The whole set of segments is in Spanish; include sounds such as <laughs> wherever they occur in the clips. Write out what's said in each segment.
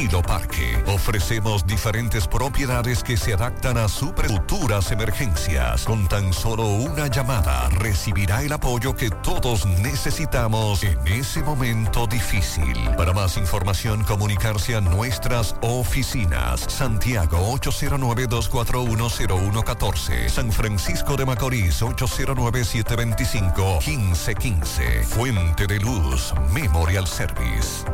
estilo parque. Ofrecemos diferentes propiedades que se adaptan a sus futuras emergencias. Con tan solo una llamada recibirá el apoyo que todos necesitamos en ese momento difícil. Para más información, comunicarse a nuestras oficinas. Santiago 809-241-0114. San Francisco de Macorís 809-725-1515. Fuente de Luz Memorial Service.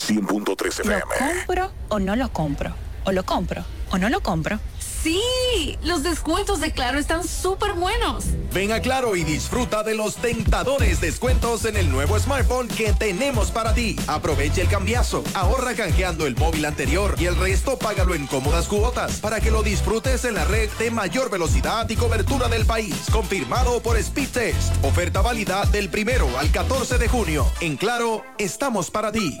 100.3 FM. ¿Lo compro o no lo compro? ¿O lo compro o no lo compro? Sí, los descuentos de Claro están súper buenos. Ven a Claro y disfruta de los tentadores descuentos en el nuevo smartphone que tenemos para ti. Aprovecha el cambiazo, ahorra canjeando el móvil anterior y el resto págalo en cómodas cuotas para que lo disfrutes en la red de mayor velocidad y cobertura del país. Confirmado por Speedtest. Oferta válida del primero al 14 de junio. En Claro, estamos para ti.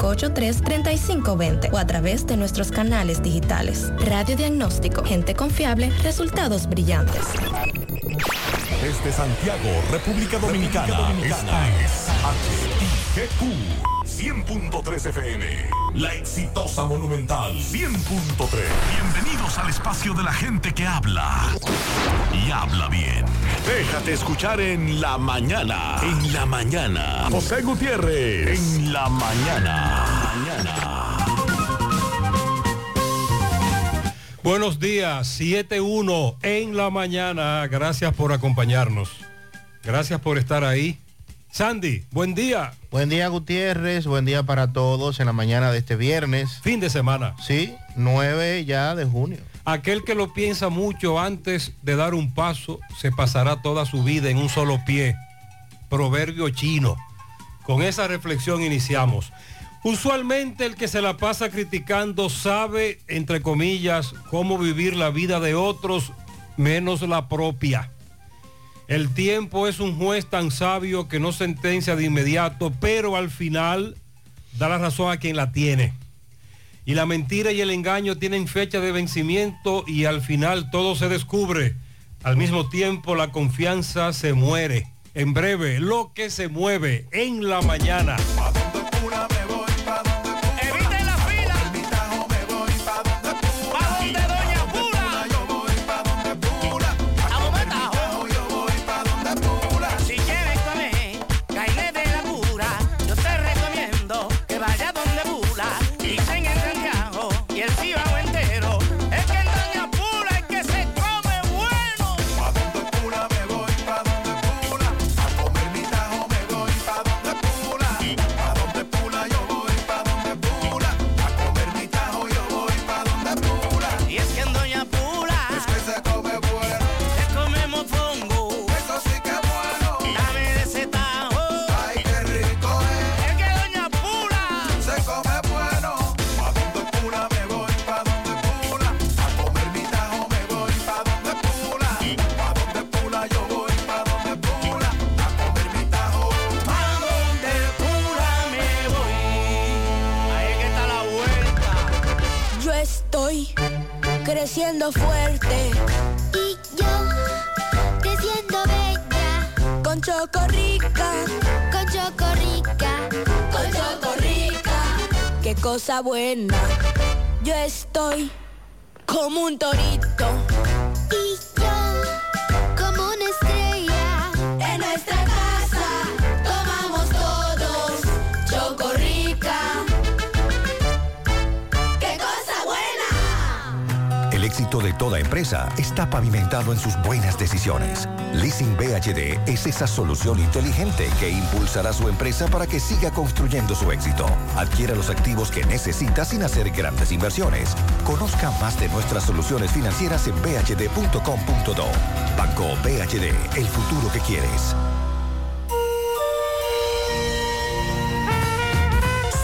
583-3520 o a través de nuestros canales digitales. Radio Diagnóstico, gente confiable, resultados brillantes. Desde Santiago, República Dominicana, esta es HIGQ 100.3 FM. La exitosa Monumental 100.3. Bienvenidos al espacio de la gente que habla y habla bien. Déjate escuchar en la mañana. En la mañana. José Gutiérrez. En la mañana. Mañana. Buenos días, 7-1 en la mañana. Gracias por acompañarnos. Gracias por estar ahí. Sandy, buen día. Buen día Gutiérrez, buen día para todos en la mañana de este viernes. Fin de semana. Sí, 9 ya de junio. Aquel que lo piensa mucho antes de dar un paso, se pasará toda su vida en un solo pie. Proverbio chino. Con esa reflexión iniciamos. Usualmente el que se la pasa criticando sabe, entre comillas, cómo vivir la vida de otros menos la propia. El tiempo es un juez tan sabio que no sentencia de inmediato, pero al final da la razón a quien la tiene. Y la mentira y el engaño tienen fecha de vencimiento y al final todo se descubre. Al mismo tiempo la confianza se muere. En breve, lo que se mueve en la mañana. Creciendo fuerte y yo creciendo bella. con Chocorrica. Con Chocorrica. Con Chocorrica. Qué cosa buena. Yo estoy como un torito. De toda empresa está pavimentado en sus buenas decisiones. Leasing BHD es esa solución inteligente que impulsará su empresa para que siga construyendo su éxito. Adquiera los activos que necesita sin hacer grandes inversiones. Conozca más de nuestras soluciones financieras en bhd.com.do. Banco BHD, el futuro que quieres.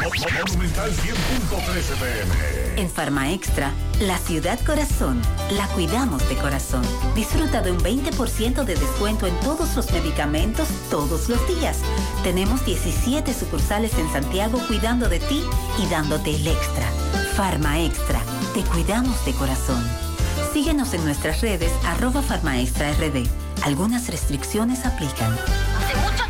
Monumental 100.13 pm. En Farma Extra, la ciudad corazón, la cuidamos de corazón. Disfruta de un 20% de descuento en todos los medicamentos todos los días. Tenemos 17 sucursales en Santiago cuidando de ti y dándote el extra. Farma Extra, te cuidamos de corazón. Síguenos en nuestras redes arroba Farma Extra RD. Algunas restricciones aplican. Hace mucho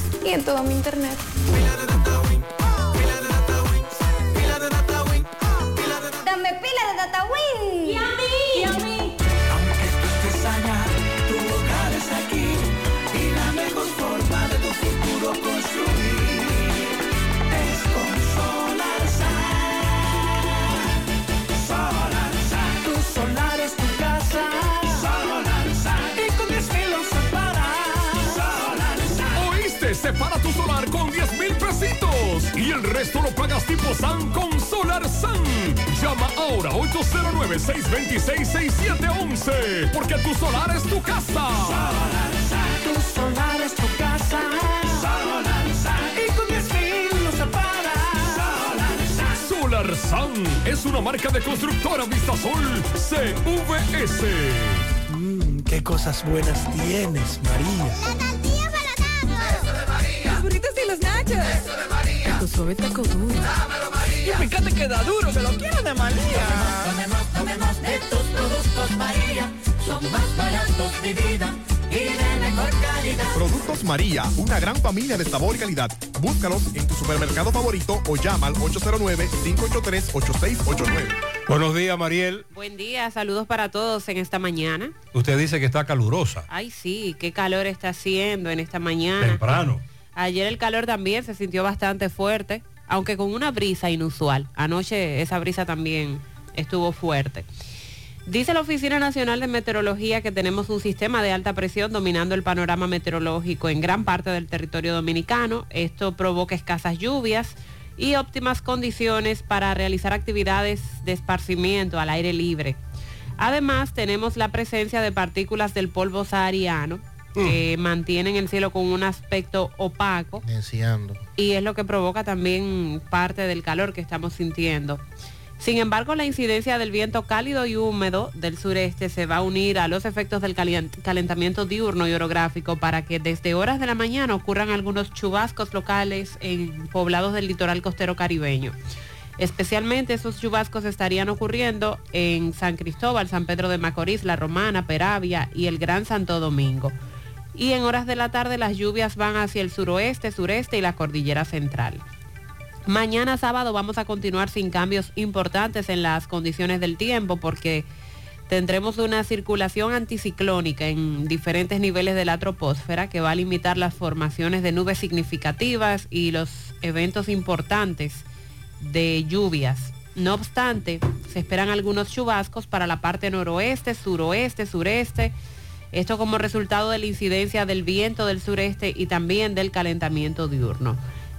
y en todo mi internet. Con 10 mil pesitos y el resto lo pagas tipo SAN con Solar SAN. Llama ahora 809-626-6711 porque tu solar es tu casa. Solarsa. Tu solar es tu casa. Solarsa. Y con 10 mil usos para. Solarsa. Solar SAN es una marca de constructora Vistasol CVS. Mmm, qué cosas buenas tienes, María. Eso de María. Tu suave taco duro. Dámelo, María. Y fíjate que da duro, que lo quiero de María. Tomemos, tomemos de tus productos, María. Son más baratos, mi vida. Y de mejor calidad. Productos María, una gran familia de sabor y calidad. Búscalos en tu supermercado favorito o llama al 809-583-8689. Buenos días, Mariel. Buen día, saludos para todos en esta mañana. Usted dice que está calurosa. Ay, sí, qué calor está haciendo en esta mañana. Temprano. Ayer el calor también se sintió bastante fuerte, aunque con una brisa inusual. Anoche esa brisa también estuvo fuerte. Dice la Oficina Nacional de Meteorología que tenemos un sistema de alta presión dominando el panorama meteorológico en gran parte del territorio dominicano. Esto provoca escasas lluvias y óptimas condiciones para realizar actividades de esparcimiento al aire libre. Además, tenemos la presencia de partículas del polvo sahariano que mantienen el cielo con un aspecto opaco Deseando. y es lo que provoca también parte del calor que estamos sintiendo. Sin embargo, la incidencia del viento cálido y húmedo del sureste se va a unir a los efectos del calentamiento diurno y orográfico para que desde horas de la mañana ocurran algunos chubascos locales en poblados del litoral costero caribeño. Especialmente esos chubascos estarían ocurriendo en San Cristóbal, San Pedro de Macorís, La Romana, Peravia y el Gran Santo Domingo. Y en horas de la tarde las lluvias van hacia el suroeste, sureste y la cordillera central. Mañana sábado vamos a continuar sin cambios importantes en las condiciones del tiempo porque tendremos una circulación anticiclónica en diferentes niveles de la troposfera que va a limitar las formaciones de nubes significativas y los eventos importantes de lluvias. No obstante, se esperan algunos chubascos para la parte noroeste, suroeste, sureste. Esto como resultado de la incidencia del viento del sureste y también del calentamiento diurno.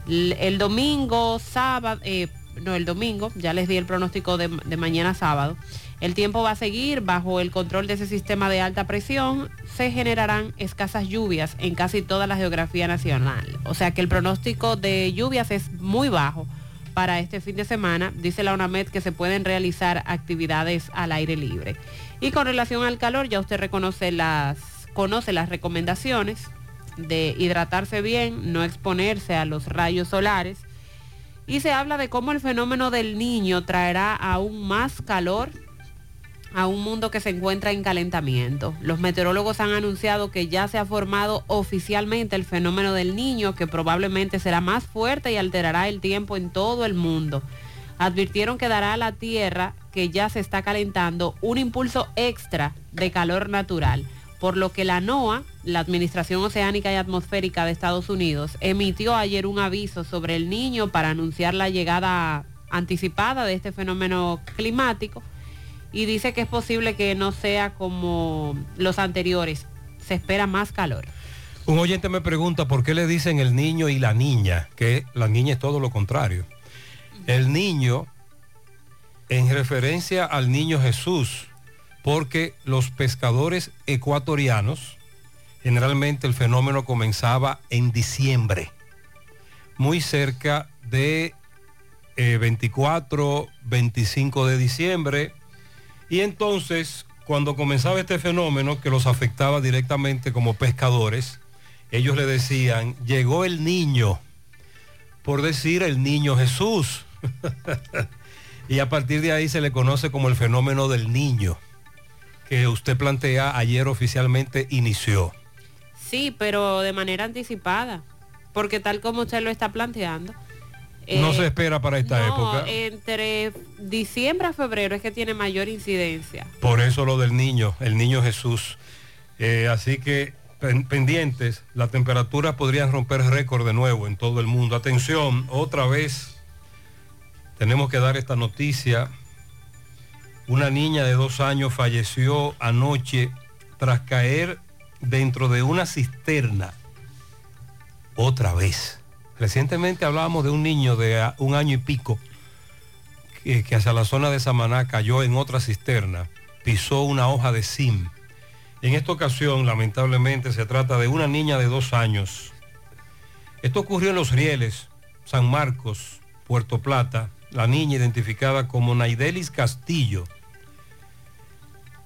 El domingo, sábado, eh, no, el domingo, ya les di el pronóstico de, de mañana sábado. El tiempo va a seguir bajo el control de ese sistema de alta presión. Se generarán escasas lluvias en casi toda la geografía nacional. O sea que el pronóstico de lluvias es muy bajo para este fin de semana. Dice la UNAMED que se pueden realizar actividades al aire libre. Y con relación al calor, ya usted reconoce las, conoce las recomendaciones de hidratarse bien, no exponerse a los rayos solares. Y se habla de cómo el fenómeno del niño traerá aún más calor a un mundo que se encuentra en calentamiento. Los meteorólogos han anunciado que ya se ha formado oficialmente el fenómeno del niño, que probablemente será más fuerte y alterará el tiempo en todo el mundo. Advirtieron que dará a la Tierra, que ya se está calentando, un impulso extra de calor natural, por lo que la NOAA, la Administración Oceánica y Atmosférica de Estados Unidos, emitió ayer un aviso sobre el niño para anunciar la llegada anticipada de este fenómeno climático y dice que es posible que no sea como los anteriores. Se espera más calor. Un oyente me pregunta por qué le dicen el niño y la niña, que la niña es todo lo contrario. El niño en referencia al niño Jesús, porque los pescadores ecuatorianos, generalmente el fenómeno comenzaba en diciembre, muy cerca de eh, 24, 25 de diciembre, y entonces cuando comenzaba este fenómeno que los afectaba directamente como pescadores, ellos le decían, llegó el niño, por decir el niño Jesús. <laughs> y a partir de ahí se le conoce como el fenómeno del niño, que usted plantea ayer oficialmente inició. Sí, pero de manera anticipada, porque tal como usted lo está planteando. no eh, se espera para esta no, época. Entre diciembre a febrero es que tiene mayor incidencia. Por eso lo del niño, el niño Jesús. Eh, así que pen- pendientes, las temperaturas podrían romper récord de nuevo en todo el mundo. Atención, otra vez tenemos que dar esta noticia. Una niña de dos años falleció anoche tras caer dentro de una cisterna. Otra vez. Recientemente hablábamos de un niño de ah, un año y pico que, que hacia la zona de Samaná cayó en otra cisterna, pisó una hoja de sim. En esta ocasión, lamentablemente, se trata de una niña de dos años. Esto ocurrió en Los Rieles, San Marcos, Puerto Plata. La niña identificada como Naidelis Castillo.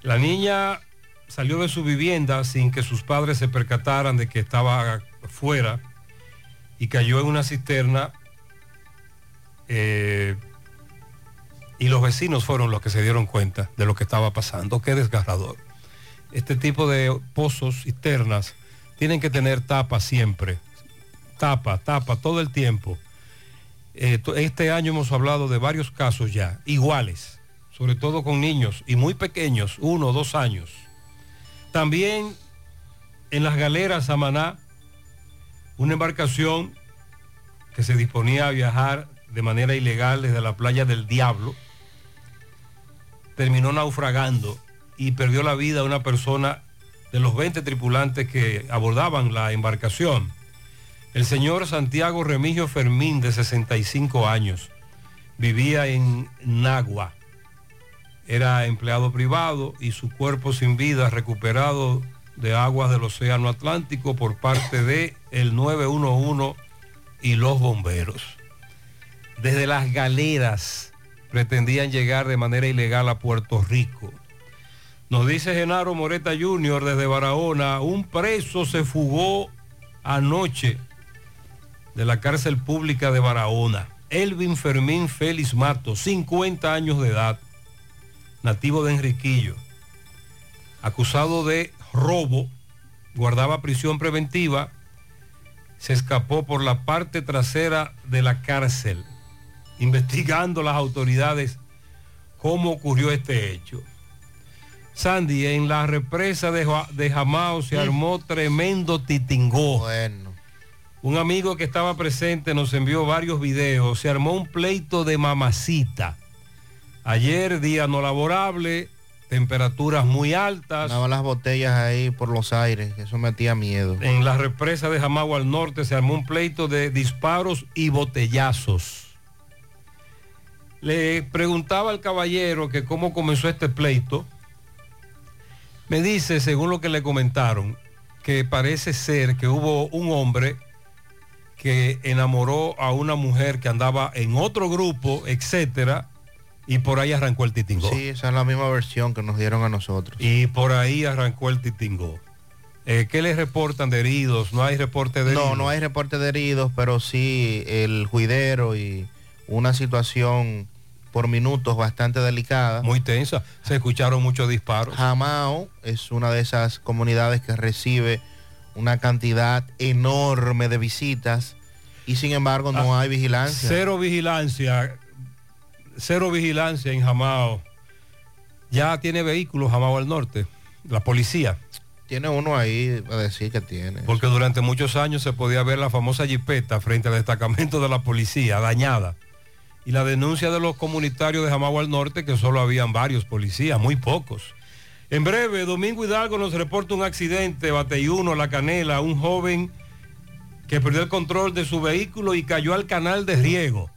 La niña salió de su vivienda sin que sus padres se percataran de que estaba fuera y cayó en una cisterna eh, y los vecinos fueron los que se dieron cuenta de lo que estaba pasando. Qué desgarrador. Este tipo de pozos, cisternas, tienen que tener tapa siempre. Tapa, tapa, todo el tiempo. Eh, este año hemos hablado de varios casos ya, iguales, sobre todo con niños y muy pequeños, uno o dos años. También en las galeras Samaná, una embarcación que se disponía a viajar de manera ilegal desde la playa del Diablo, terminó naufragando y perdió la vida una persona de los 20 tripulantes que abordaban la embarcación. El señor Santiago Remigio Fermín, de 65 años, vivía en Nagua. Era empleado privado y su cuerpo sin vida recuperado de aguas del Océano Atlántico por parte de el 911 y los bomberos. Desde las galeras pretendían llegar de manera ilegal a Puerto Rico. Nos dice Genaro Moreta Jr. desde Barahona, un preso se fugó anoche de la cárcel pública de Barahona. Elvin Fermín Félix Mato, 50 años de edad, nativo de Enriquillo, acusado de robo, guardaba prisión preventiva, se escapó por la parte trasera de la cárcel, investigando las autoridades cómo ocurrió este hecho. Sandy, en la represa de, Ja- de Jamao se armó tremendo titingó. Bueno. Un amigo que estaba presente nos envió varios videos. Se armó un pleito de mamacita. Ayer, día no laborable, temperaturas muy altas. Sonaban las botellas ahí por los aires, eso metía miedo. En la represa de Jamagua al norte se armó un pleito de disparos y botellazos. Le preguntaba al caballero que cómo comenzó este pleito. Me dice, según lo que le comentaron, que parece ser que hubo un hombre que enamoró a una mujer que andaba en otro grupo, etcétera, y por ahí arrancó el titingó. Sí, esa es la misma versión que nos dieron a nosotros. Y por ahí arrancó el titingó. Eh, ¿Qué les reportan de heridos? ¿No hay reporte de heridos? No, no hay reporte de heridos, pero sí el juidero y una situación por minutos bastante delicada. Muy tensa. Se escucharon muchos disparos. Jamao es una de esas comunidades que recibe una cantidad enorme de visitas y sin embargo no Ah, hay vigilancia. Cero vigilancia. Cero vigilancia en Jamao. Ya tiene vehículos Jamao al norte. La policía. Tiene uno ahí a decir que tiene. Porque durante muchos años se podía ver la famosa jipeta frente al destacamento de la policía, dañada. Y la denuncia de los comunitarios de Jamagua al Norte, que solo habían varios policías, muy pocos. En breve, Domingo Hidalgo nos reporta un accidente, Bateyuno, La Canela, un joven que perdió el control de su vehículo y cayó al canal de riego.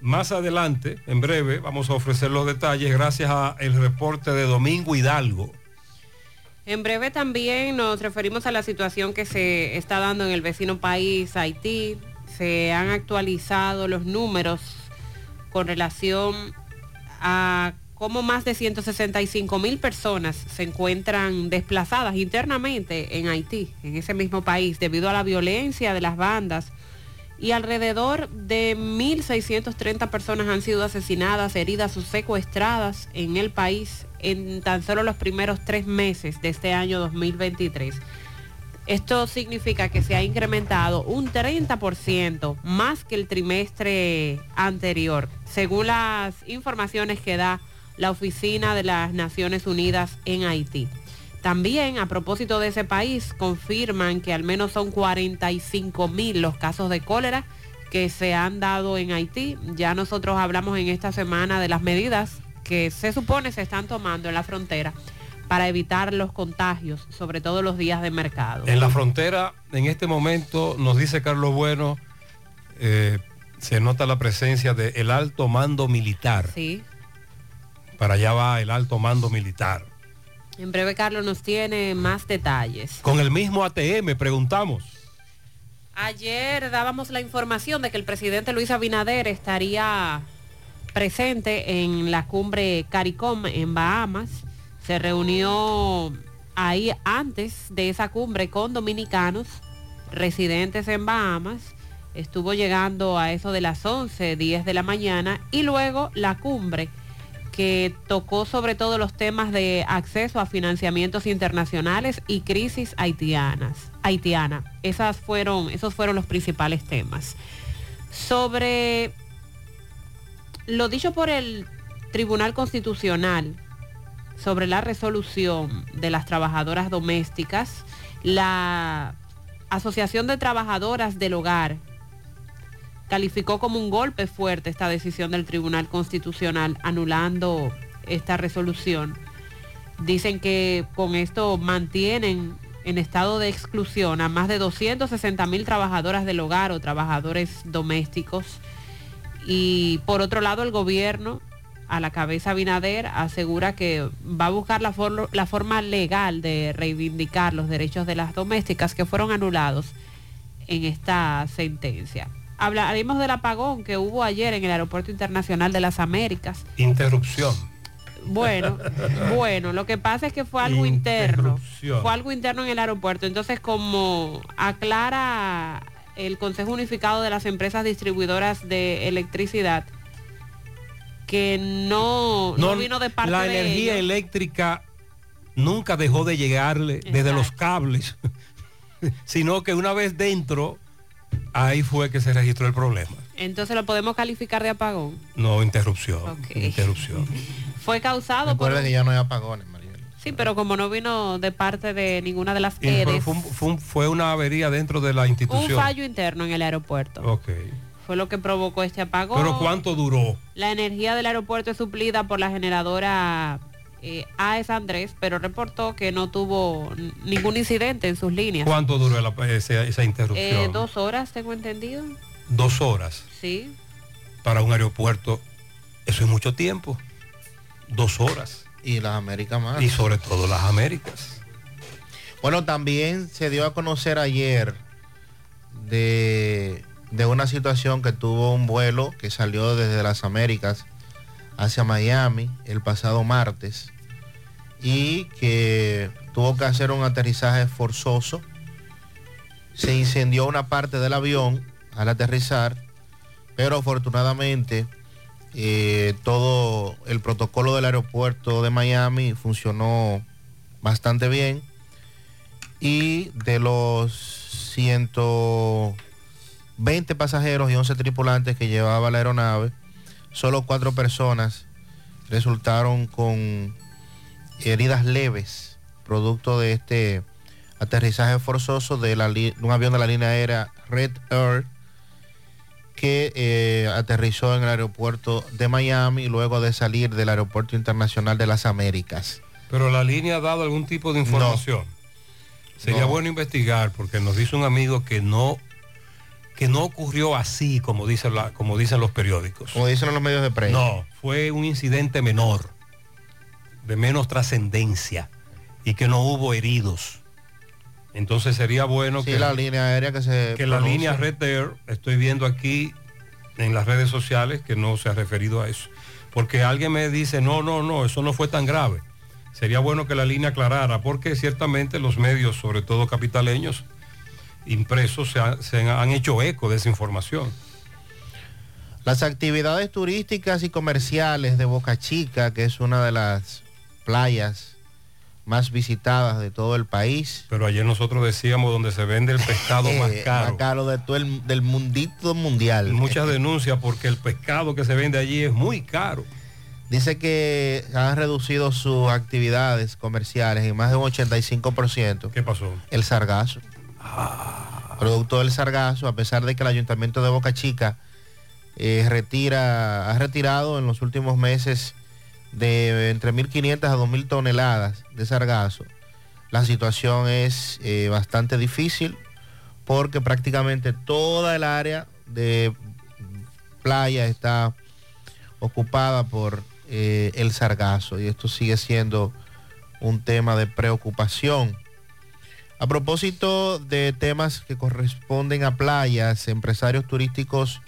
Más adelante, en breve, vamos a ofrecer los detalles gracias al reporte de Domingo Hidalgo. En breve también nos referimos a la situación que se está dando en el vecino país, Haití. Se han actualizado los números con relación a cómo más de 165 mil personas se encuentran desplazadas internamente en Haití, en ese mismo país, debido a la violencia de las bandas. Y alrededor de 1.630 personas han sido asesinadas, heridas o secuestradas en el país en tan solo los primeros tres meses de este año 2023. Esto significa que se ha incrementado un 30% más que el trimestre anterior, según las informaciones que da la Oficina de las Naciones Unidas en Haití. También, a propósito de ese país, confirman que al menos son 45 mil los casos de cólera que se han dado en Haití. Ya nosotros hablamos en esta semana de las medidas que se supone se están tomando en la frontera para evitar los contagios, sobre todo los días de mercado. En la frontera, en este momento, nos dice Carlos Bueno, eh, se nota la presencia del alto mando militar. Sí. Para allá va el alto mando militar. En breve, Carlos nos tiene más detalles. Con el mismo ATM, preguntamos. Ayer dábamos la información de que el presidente Luis Abinader estaría presente en la cumbre CARICOM en Bahamas. Se reunió ahí antes de esa cumbre con dominicanos residentes en Bahamas. Estuvo llegando a eso de las 11, 10 de la mañana y luego la cumbre que tocó sobre todo los temas de acceso a financiamientos internacionales y crisis haitianas, haitiana. Esas fueron, esos fueron los principales temas. Sobre lo dicho por el Tribunal Constitucional sobre la resolución de las trabajadoras domésticas, la Asociación de Trabajadoras del Hogar calificó como un golpe fuerte esta decisión del Tribunal Constitucional anulando esta resolución. Dicen que con esto mantienen en estado de exclusión a más de 260 mil trabajadoras del hogar o trabajadores domésticos. Y por otro lado, el gobierno, a la cabeza Binader, asegura que va a buscar la, for- la forma legal de reivindicar los derechos de las domésticas que fueron anulados en esta sentencia. Hablaremos del apagón que hubo ayer en el Aeropuerto Internacional de las Américas. Interrupción. Bueno, <laughs> bueno, lo que pasa es que fue algo interno. Fue algo interno en el aeropuerto. Entonces, como aclara el Consejo Unificado de las Empresas Distribuidoras de Electricidad, que no, no, vino de parte la de energía ellos. eléctrica nunca dejó de llegarle desde los cables, <laughs> sino que una vez dentro, ahí fue que se registró el problema. Entonces lo podemos calificar de apagón. No, interrupción. Interrupción. <laughs> Fue causado por Recuerda un- que ya no hay apagones, María. Sí, pero como no vino de parte de ninguna de las Y- pero EDES, fue, un- fue un- fue una avería dentro de la un institución. fallo interno en el aeropuerto. Ok. Fue lo que provocó este apagón. Pero ¿cuánto duró? La energía del aeropuerto es suplida por la generadora eh, AES Andrés, pero reportó que no tuvo ningún incidente en sus líneas. ¿Cuánto duró la- esa, esa interrupción? Eh, dos horas, tengo entendido. Dos horas Sí. para un aeropuerto. Eso es mucho tiempo. Dos horas. Y las Américas más. Y sobre todo las Américas. Bueno, también se dio a conocer ayer de, de una situación que tuvo un vuelo que salió desde las Américas hacia Miami el pasado martes y que tuvo que hacer un aterrizaje forzoso. Se incendió una parte del avión al aterrizar, pero afortunadamente eh, todo el protocolo del aeropuerto de Miami funcionó bastante bien y de los 120 pasajeros y 11 tripulantes que llevaba la aeronave, solo cuatro personas resultaron con heridas leves, producto de este aterrizaje forzoso de, la li- de un avión de la línea aérea Red Air que eh, aterrizó en el aeropuerto de Miami luego de salir del aeropuerto internacional de las Américas. Pero la línea ha dado algún tipo de información. Sería No. bueno investigar porque nos dice un amigo que no que no ocurrió así como la, como dicen los periódicos. Como dicen los medios de prensa. No, fue un incidente menor, de menos trascendencia y que no hubo heridos. Entonces sería bueno Sí, que la línea aérea que se que la línea Red Air, estoy viendo aquí en las redes sociales que no se ha referido a eso. Porque alguien me dice, no, no, no, eso no fue tan grave. Sería bueno que la línea aclarara, porque ciertamente los medios, sobre todo capitaleños, impresos, se, ha- se han hecho eco de esa información. Las actividades turísticas y comerciales de Boca Chica, que es una de las playas más visitadas de todo el país. Pero ayer nosotros decíamos donde se vende el pescado <laughs> más Eh, caro. Más caro de todo el, del mundito mundial. Muchas <laughs> denuncias porque el pescado que se vende allí es muy caro. Dice que han reducido sus actividades comerciales en más de un 85%. ¿Qué pasó? El sargazo. Producto del sargazo, a pesar de que el ayuntamiento de Boca Chica eh, retira, ha retirado en los últimos meses de entre 1.500 a 2.000 toneladas de sargazo. La situación es eh, bastante difícil porque prácticamente toda el área de playa está ocupada por eh, el sargazo y esto sigue siendo un tema de preocupación. A propósito de temas que corresponden a playas, empresarios turísticos,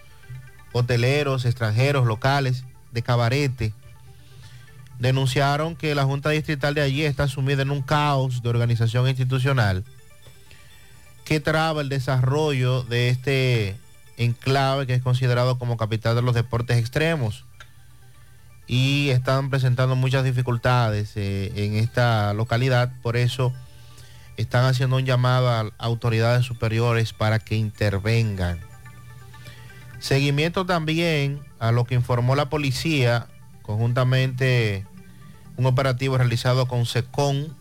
hoteleros, extranjeros, locales, de cabarete, denunciaron que la Junta Distrital de allí está sumida en un caos de organización institucional que traba el desarrollo de este enclave que es considerado como capital de los deportes extremos. Y están presentando muchas dificultades eh, en esta localidad, por eso están haciendo un llamado a autoridades superiores para que intervengan. Seguimiento también a lo que informó la policía, conjuntamente un operativo realizado con SECON,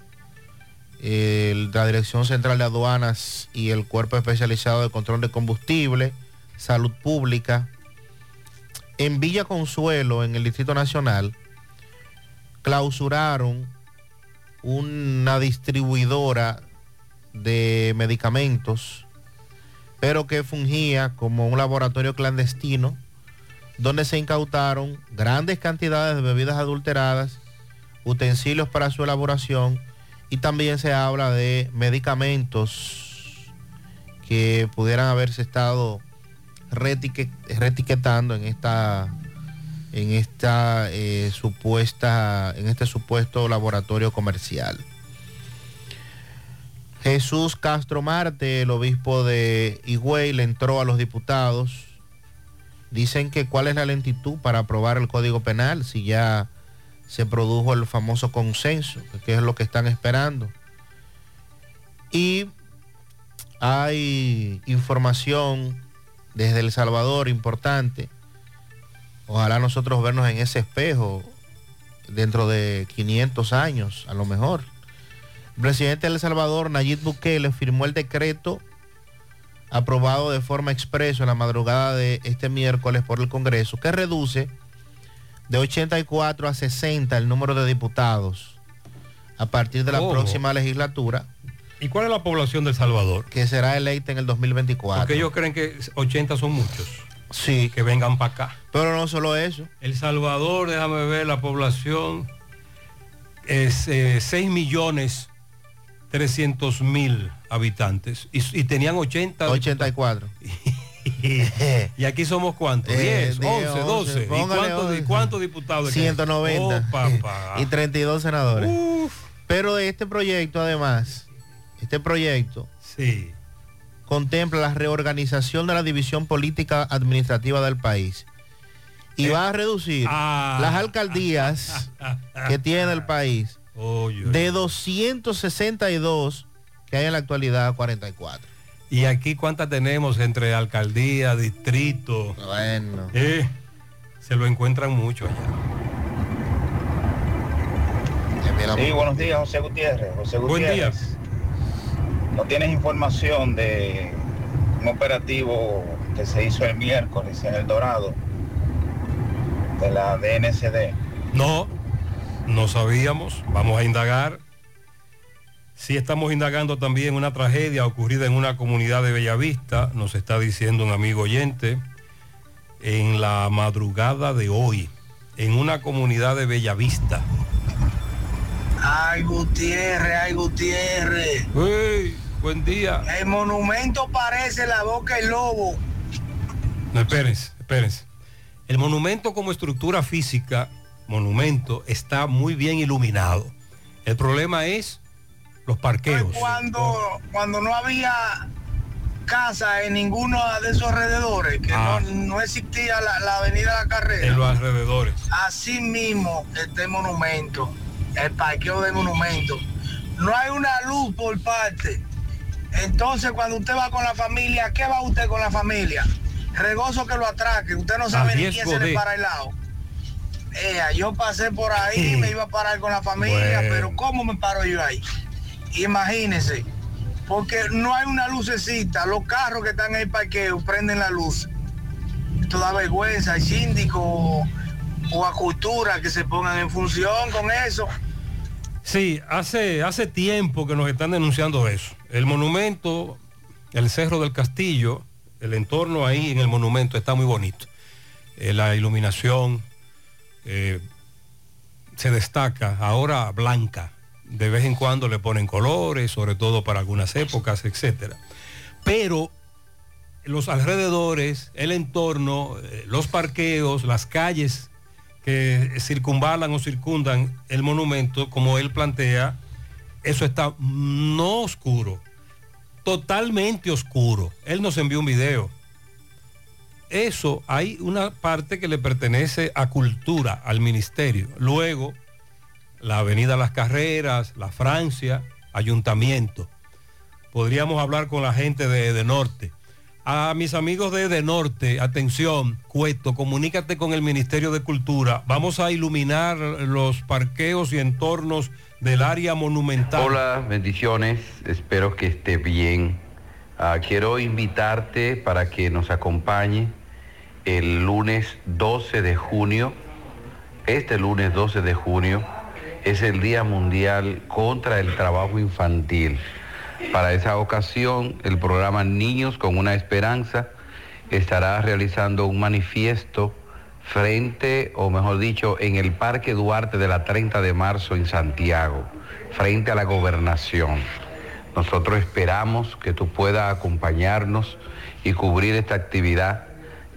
la Dirección Central de Aduanas y el Cuerpo Especializado de Control de Combustible, Salud Pública, en Villa Consuelo, en el Distrito Nacional, clausuraron una distribuidora de medicamentos, pero que fungía como un laboratorio clandestino, donde se incautaron grandes cantidades de bebidas adulteradas, utensilios para su elaboración y también se habla de medicamentos que pudieran haberse estado retique- reetiquetando en esta en esta eh, supuesta en este supuesto laboratorio comercial. Jesús Castro Marte, el obispo de Higüey, le entró a los diputados. Dicen que cuál es la lentitud para aprobar el Código Penal si ya se produjo el famoso consenso, que es lo que están esperando. Y hay información desde El Salvador importante. Ojalá nosotros vernos en ese espejo dentro de 500 años, a lo mejor. El presidente de El Salvador, Nayib Bukele, firmó el decreto aprobado de forma expresa en la madrugada de este miércoles por el Congreso, que reduce de 84 a 60 el número de diputados a partir de la próxima legislatura, ¿Y cuál es la población de El Salvador? que será electa en el 2024. Porque ellos creen que 80 son muchos. Sí. Que vengan para acá. Pero no solo eso. El Salvador, déjame ver, la población es eh, 6 millones 300 mil habitantes. Y, y tenían 80. 84. <laughs> y aquí somos cuántos? Eh, 10, 10, 11, 12. ¿Y cuántos, 11. y cuántos diputados? quedan? 190 Oh, papá. <laughs> y 32 senadores. Pero este proyecto además, este proyecto sí. contempla la reorganización de la división política administrativa del país y Eh, va a reducir ah. las alcaldías <laughs> que tiene el país De 262 que hay en la actualidad a 44. Y aquí cuántas tenemos entre alcaldía, distrito. Bueno. Eh, se lo encuentran mucho allá. Sí, buenos días, José Gutiérrez. José Buen día. Gutiérrez. ¿No tienes información de un operativo que se hizo el miércoles en El Dorado de la DNCD? No, no sabíamos. Vamos a indagar. Sí estamos indagando también una tragedia ocurrida en una comunidad de Bellavista, nos está diciendo un amigo oyente, en la madrugada de hoy, en una comunidad de Bellavista. Ay, Gutiérrez, ay, Gutiérrez. Uy, buen día. El monumento parece la boca del lobo. No, espérense, espérense. El monumento como estructura física, monumento, está muy bien iluminado. El problema es los parqueos. Cuando, cuando no había casa en ninguno de esos alrededores, que Ah. no, no existía la, la avenida La Carrera. En los alrededores. Así mismo este monumento, el parqueo del monumento. No hay una luz por parte. Entonces cuando usted va con la familia, ¿qué va usted con la familia? Regozo que lo atraque, usted no sabe ni quién se le de- para el lado. Ea, yo pasé por ahí, me iba a parar con la familia, Bueno. pero ¿cómo me paro yo ahí? Imagínese, porque no hay una lucecita, los carros que están en el parqueo prenden la luz. Esto da vergüenza, el síndico o a cultura que se pongan en función con eso. Sí, hace, hace tiempo que nos están denunciando eso. El monumento, el Cerro del Castillo, el entorno ahí en el monumento está muy bonito. Eh, la iluminación eh, se destaca, ahora blanca. De vez en cuando le ponen colores, sobre todo para algunas épocas, etc. Pero los alrededores, el entorno, eh, los parqueos, las calles que circunvalan o circundan el monumento, como él plantea, eso está no oscuro, totalmente oscuro. Él nos envió un video. Eso hay una parte que le pertenece a cultura, al ministerio. Luego, la avenida Las Carreras, la Francia, ayuntamiento. Podríamos hablar con la gente de, de Norte. A mis amigos de, de Norte, atención, Cueto, comunícate con el Ministerio de Cultura. Vamos a iluminar los parqueos y entornos del área monumental. Hola, bendiciones, espero que esté bien. Ah, quiero invitarte para que nos acompañe el lunes 12 de junio. Este lunes 12 de junio es el Día Mundial contra el Trabajo Infantil. Para esa ocasión, el programa Niños con una Esperanza estará realizando un manifiesto frente, o mejor dicho, en el Parque Duarte de la 30 de marzo en Santiago, frente a la gobernación. Nosotros esperamos que tú puedas acompañarnos y cubrir esta actividad,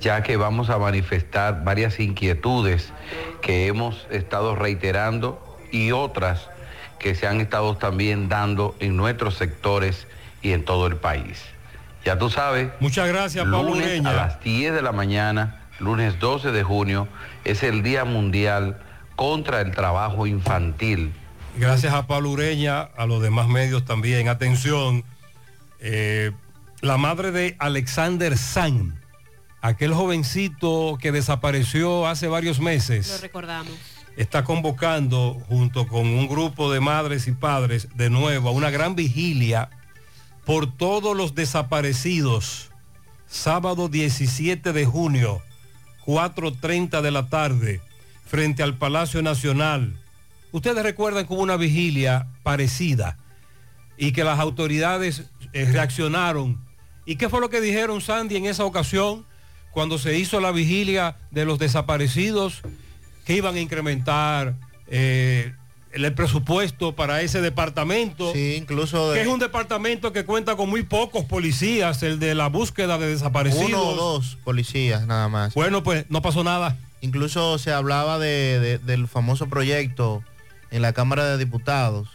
ya que vamos a manifestar varias inquietudes que hemos estado reiterando y otras que se han estado también dando en nuestros sectores y en todo el país. Ya tú sabes. Muchas gracias, Pablo lunes Ureña. a las 10 de la mañana, lunes 12 de junio, es el Día Mundial contra el Trabajo Infantil. Gracias a Pablo Ureña, a los demás medios también. Atención, eh, la madre de Alexander San, aquel jovencito que desapareció hace varios Lo meses, recordamos. está convocando junto con un grupo de madres y padres de nuevo a una gran vigilia por todos los desaparecidos. Sábado 17 de junio, 4.30 de la tarde, frente al Palacio Nacional. Ustedes recuerdan hubo una vigilia parecida y que las autoridades eh, reaccionaron. ¿Y qué fue lo que dijeron Sandy en esa ocasión cuando se hizo la vigilia de los desaparecidos? Que iban a incrementar eh, el presupuesto para ese departamento. Sí, incluso de- Que es un departamento que cuenta con muy pocos policías, el de la búsqueda de desaparecidos. Uno o dos policías nada más. Bueno, pues no pasó nada. Incluso se hablaba de- de- del famoso proyecto en la Cámara de Diputados,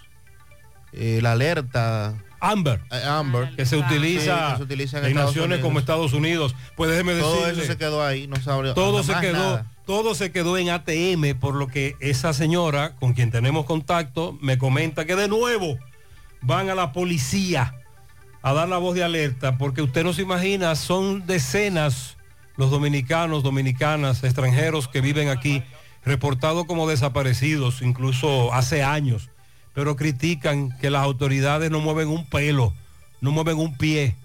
eh, la alerta. Amber. Amber. que se utiliza, Sí, que se utiliza en, naciones Unidos. como Estados Unidos. Pues déjeme Todo decirle, eso se quedó ahí, no abrió. todo se quedó, nada. todo se quedó en ATM, por lo que esa señora con quien tenemos contacto me comenta que de nuevo van a la policía a dar la voz de alerta, porque usted no se imagina, son decenas los dominicanos, dominicanas, extranjeros que viven aquí, reportados como desaparecidos, incluso hace años, pero critican que las autoridades no mueven un pelo, no mueven un pie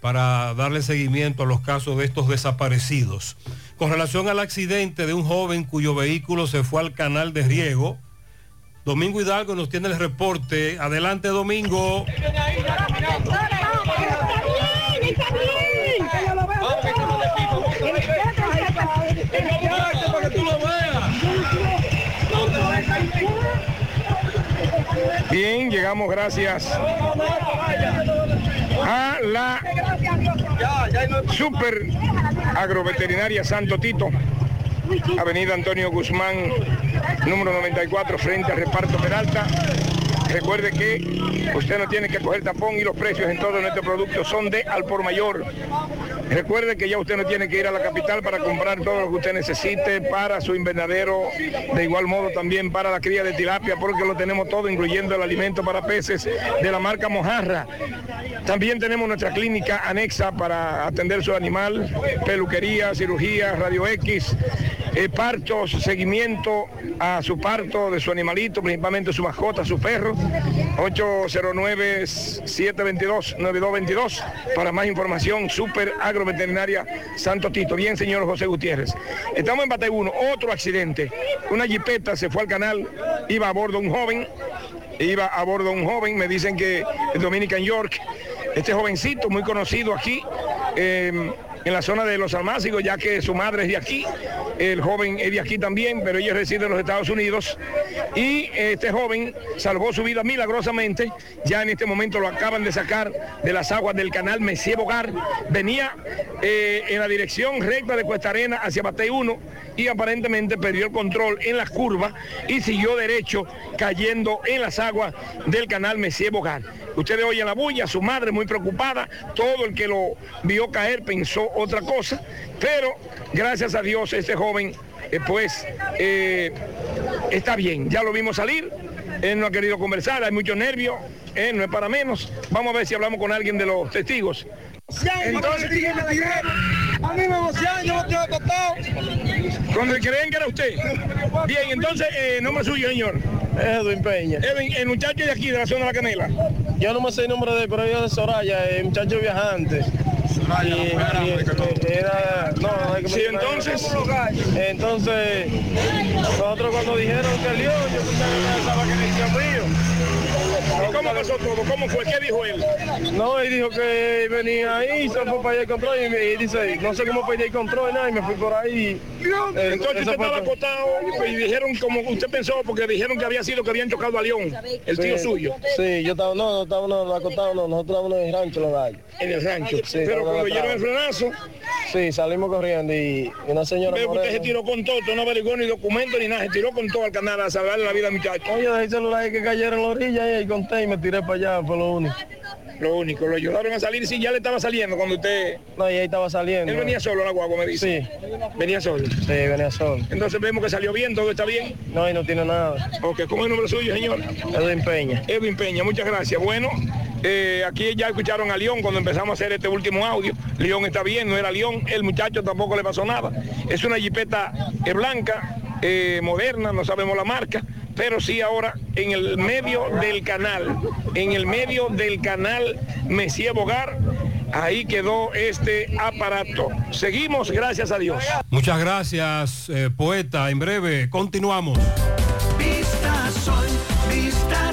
para darle seguimiento a los casos de estos desaparecidos. Con relación al accidente de un joven cuyo vehículo se fue al canal de riego, Domingo Hidalgo nos tiene el reporte. Adelante, Domingo. Llegamos gracias a la Super Agroveterinaria Santo Tito, Avenida Antonio Guzmán, número 94, frente al reparto Peralta. Recuerde que usted no tiene que coger tapón y los precios en todos nuestros productos son de al por mayor. Recuerde que ya usted no tiene que ir a la capital para comprar todo lo que usted necesite para su invernadero, de igual modo también para la cría de tilapia, porque lo tenemos todo, incluyendo el alimento para peces de la marca Mojarra. También tenemos nuestra clínica anexa para atender su animal, peluquería, cirugía, radio X, eh, seguimiento a su parto de su animalito, principalmente su mascota, su perro. 809-722-9222 para más información, Super Agroveterinaria Santo Tito. Bien, señor José Gutiérrez. Estamos en Bate 1, otro accidente. Una jipeta se fue al canal, iba a bordo un joven, iba a bordo un joven, me dicen que es Dominican York. Este jovencito, muy conocido aquí, eh, en la zona de los almácigos, ya que su madre es de aquí, el joven es de aquí también, pero ella reside en los Estados Unidos. Y este joven salvó su vida milagrosamente, ya en este momento lo acaban de sacar de las aguas del canal Messier Bogar. Venía eh, en la dirección recta de Cuesta Arena hacia Batey 1 y aparentemente perdió el control en las curvas y siguió derecho cayendo en las aguas del canal Messier Bogar. Ustedes oyen la bulla, su madre muy preocupada, todo el que lo vio caer pensó otra cosa, pero gracias a Dios este joven eh, pues eh, está bien, ya lo vimos salir, él no ha querido conversar, hay mucho nervio, eh, no es para menos, vamos a ver si hablamos con alguien de los testigos. Entonces, A mí me emocionan, yo lo tengo tostado. Cuando creen que era usted. Bien, entonces, eh, nombre suyo, señor. Edwin Peña. Edwin, el muchacho de aquí, de la zona de la canela. Yo no me sé el nombre de él, pero yo de Soraya, el muchacho viajante. Y- y- era, no, hay que Sí, entonces. Entonces, nosotros cuando dijeron que el león, yo pensaba que era mío. ¿Y cómo pasó todo? ¿Cómo fue? ¿Qué dijo él? No, él dijo que venía ahí, se fue para allá el control y, me, y dice, no sé cómo pedí el control, nada, y me fui por ahí. Eh, Entonces usted estaba todo. acostado y dijeron como usted pensó, porque dijeron que había sido que habían chocado a León, el tío Sí, suyo. Sí, yo estaba, no, no estaba no, acostado, no, nosotros estábamos en el rancho, los gallos. En el rancho. Sí, Pero cuando oyeron el frenazo, Sí, salimos corriendo y una señora que usted se tiró con todo, no averiguó ni documento ni nada, se tiró con todo al canal a salvarle la vida al muchacho. Oye, dejé el celular que cayera en la orilla y y me tiré para allá, fue lo único. Lo único, lo ayudaron a salir, sí, ya le estaba saliendo cuando usted... No, y ahí estaba saliendo. Él venía solo a la guagua, me dice. Sí. Venía solo. Sí, venía solo. Entonces vemos que salió bien, todo está bien. No, y no tiene nada. Ok, ¿cómo es el nombre suyo, señor? Edwin Peña. Edwin Peña, muchas gracias. Bueno, eh, aquí ya escucharon a León cuando empezamos a hacer este último audio. León está bien, no era León, el muchacho tampoco le pasó nada. Es una jipeta eh, blanca, eh, moderna, no sabemos la marca, pero sí ahora en el medio del canal, en el medio del canal Messier Bogar, ahí quedó este aparato. Seguimos, gracias a Dios. Muchas gracias, eh, poeta. En breve continuamos. Vista Sol, Vista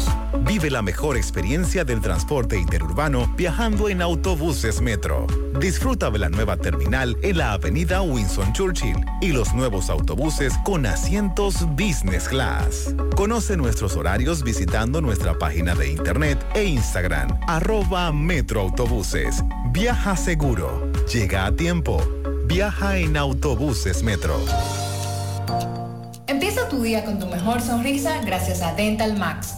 Vive la mejor experiencia del transporte interurbano viajando en autobuses Metro. Disfruta de la nueva terminal en la avenida Winston Churchill y los nuevos autobuses con asientos Business Class. Conoce nuestros horarios visitando nuestra página de internet e Instagram, arroba Metroautobuses. Viaja seguro. Llega a tiempo. Viaja en autobuses Metro. Empieza tu día con tu mejor sonrisa gracias a Dental Max,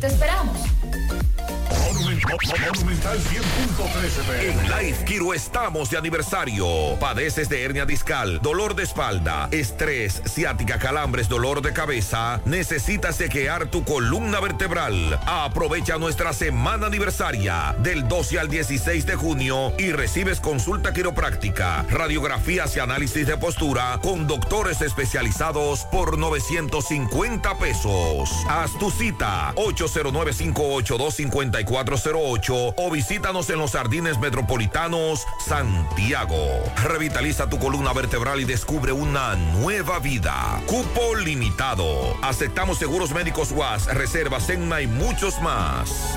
¡Te esperamos! Monumental 100.13 En Life Kiro estamos de aniversario. Padeces de hernia discal, dolor de espalda, estrés, ciática, calambres, dolor de cabeza. Necesitas chequear tu columna vertebral. Aprovecha nuestra semana aniversaria del 12 al 16 de junio y recibes consulta quiropráctica, radiografías y análisis de postura con doctores especializados por 950 pesos. Haz tu cita 809 582 5408 o visítanos en los Jardines Metropolitanos Santiago. Revitaliza tu columna vertebral y descubre una nueva vida. Cupo limitado. Aceptamos seguros médicos UAS, reservas ENMA y muchos más.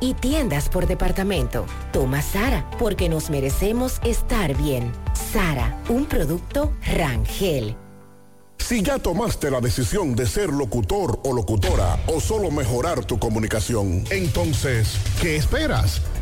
y tiendas por departamento. Toma Sara porque nos merecemos estar bien. Sara, un producto Rangel. Si ya tomaste la decisión de ser locutor o locutora o solo mejorar tu comunicación, entonces, ¿qué esperas?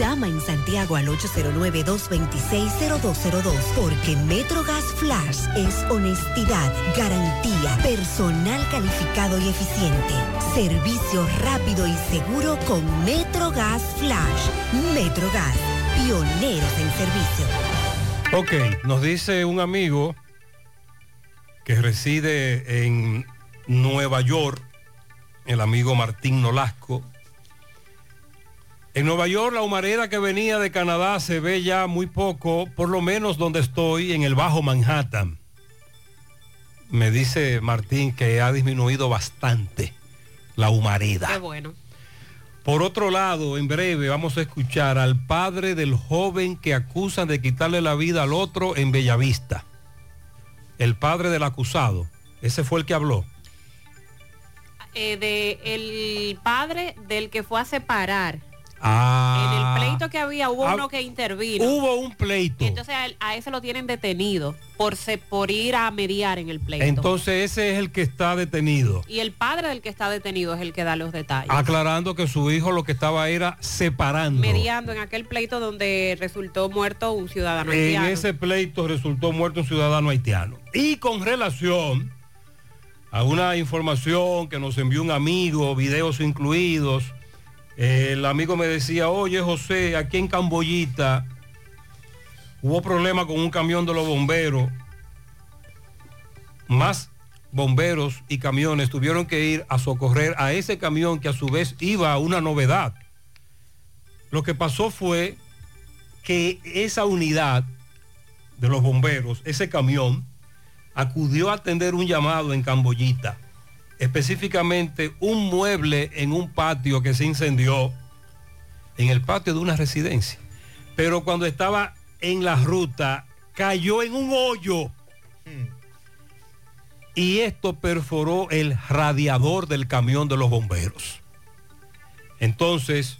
Llama en Santiago al 809-226-0202 porque MetroGas Flash es honestidad, garantía, personal calificado y eficiente, servicio rápido y seguro con MetroGas Flash. MetroGas, pioneros en servicio. Ok, nos dice un amigo que reside en Nueva York, el amigo Martín Nolasco. En Nueva York la humareda que venía de Canadá se ve ya muy poco, por lo menos donde estoy, en el Bajo Manhattan. Me dice Martín que ha disminuido bastante la humareda. Qué bueno. Por otro lado, en breve vamos a escuchar al padre del joven que acusan de quitarle la vida al otro en Bellavista. El padre del acusado. Ese fue el que habló. Eh, de el padre del que fue a separar. Ah. En el pleito que había hubo Ah, uno que intervino. Hubo un pleito. Y entonces a, ese lo tienen detenido por, se, por ir a mediar en el pleito. Entonces ese es el que está detenido. y el padre del que está detenido es el que da los detalles. Aclarando que su hijo lo que estaba era separando. Mediando en aquel pleito donde resultó muerto un ciudadano En haitiano. ese pleito resultó muerto un ciudadano haitiano. Y con relación a una información que nos envió un amigo, videos incluidos, el amigo me decía, oye José, aquí en Camboyita hubo problema con un camión de los bomberos. Más bomberos y camiones tuvieron que ir a socorrer a ese camión que a su vez iba a una novedad. Lo que pasó fue que esa unidad de los bomberos, ese camión, acudió a atender un llamado en Camboyita, específicamente un mueble en un patio que se incendió, en el patio de una residencia. Pero cuando estaba en la ruta, cayó en un hoyo. Y esto perforó el radiador del camión de los bomberos. Entonces,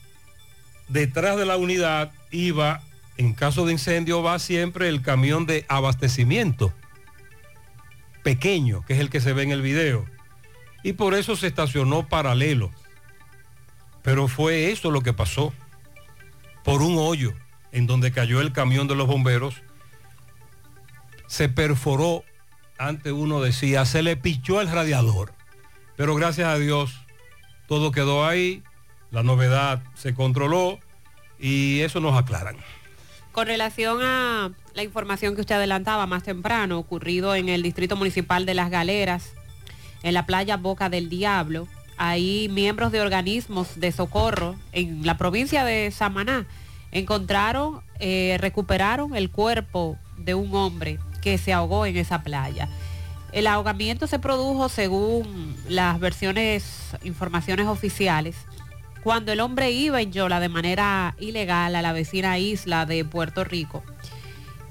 detrás de la unidad iba, en caso de incendio, va siempre el camión de abastecimiento pequeño, que es el que se ve en el video. Y por eso se estacionó paralelo. Pero fue eso lo que pasó. Por un hoyo en donde cayó el camión de los bomberos, se perforó, antes uno decía, se le pichó el radiador. Pero gracias a Dios, todo quedó ahí, la novedad se controló y eso nos aclaran. Con relación a la información que usted adelantaba más temprano, ocurrido en el Distrito Municipal de Las Galeras, en la playa Boca del Diablo, ahí miembros de organismos de socorro en la provincia de Samaná encontraron, eh, recuperaron el cuerpo de un hombre que se ahogó en esa playa. El ahogamiento se produjo según las versiones, informaciones oficiales, cuando el hombre iba en Yola de manera ilegal a la vecina isla de Puerto Rico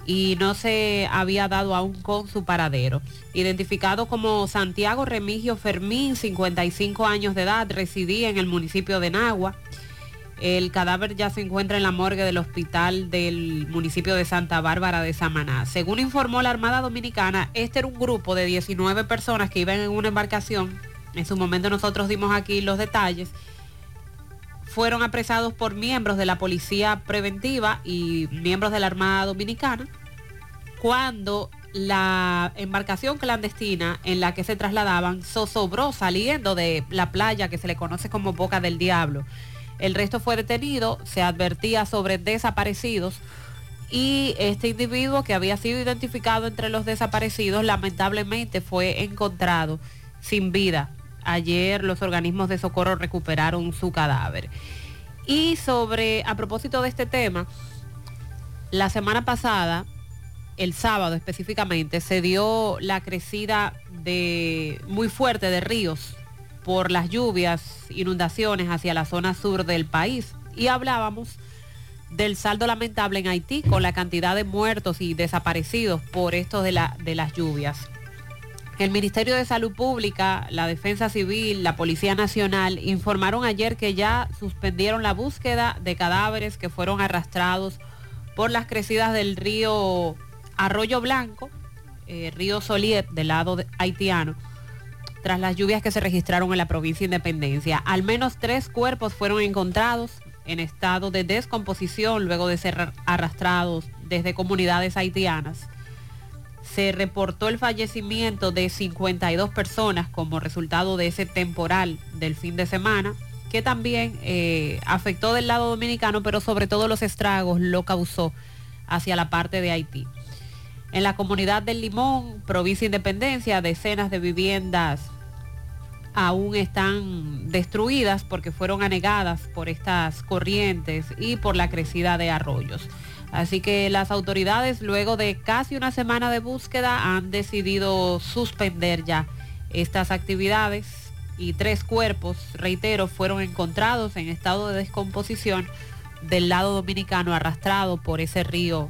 y no se había dado aún con su paradero. Identificado como Santiago Remigio Fermín, 55 años de edad, residía en el municipio de Nagua. El cadáver ya se encuentra en la morgue del hospital del municipio de Santa Bárbara de Samaná. Según informó la Armada Dominicana, este era un grupo de 19 personas que iban en una embarcación. En su momento nosotros dimos aquí los detalles fueron apresados por miembros de la Policía Preventiva y miembros de la Armada Dominicana cuando la embarcación clandestina en la que se trasladaban zozobró saliendo de la playa que se le conoce como Boca del Diablo. El resto fue detenido, se advertía sobre desaparecidos y este individuo que había sido identificado entre los desaparecidos lamentablemente fue encontrado sin vida. Ayer los organismos de socorro recuperaron su cadáver. Y sobre, a propósito de este tema, la semana pasada, el sábado específicamente, se dio la crecida de muy fuerte de ríos por las lluvias, inundaciones hacia la zona sur del país. Y hablábamos del saldo lamentable en Haití con la cantidad de muertos y desaparecidos por esto de, de las lluvias. El Ministerio de Salud Pública, la Defensa Civil, la Policía Nacional informaron ayer que ya suspendieron la búsqueda de cadáveres que fueron arrastrados por las crecidas del río Arroyo Blanco, eh, río Soliet del lado haitiano, tras las lluvias que se registraron en la provincia de Independencia. Al menos tres cuerpos fueron encontrados en estado de descomposición luego de ser arrastrados desde comunidades haitianas se reportó el fallecimiento de 52 personas como resultado de ese temporal del fin de semana, que también eh, afectó del lado dominicano, pero sobre todo los estragos lo causó hacia la parte de Haití. En la comunidad del Limón, provincia Independencia, decenas de viviendas aún están destruidas porque fueron anegadas por estas corrientes y por la crecida de arroyos. Así que las autoridades, luego de casi una semana de búsqueda, han decidido suspender ya estas actividades y tres cuerpos, reitero, fueron encontrados en estado de descomposición del lado dominicano arrastrado por ese río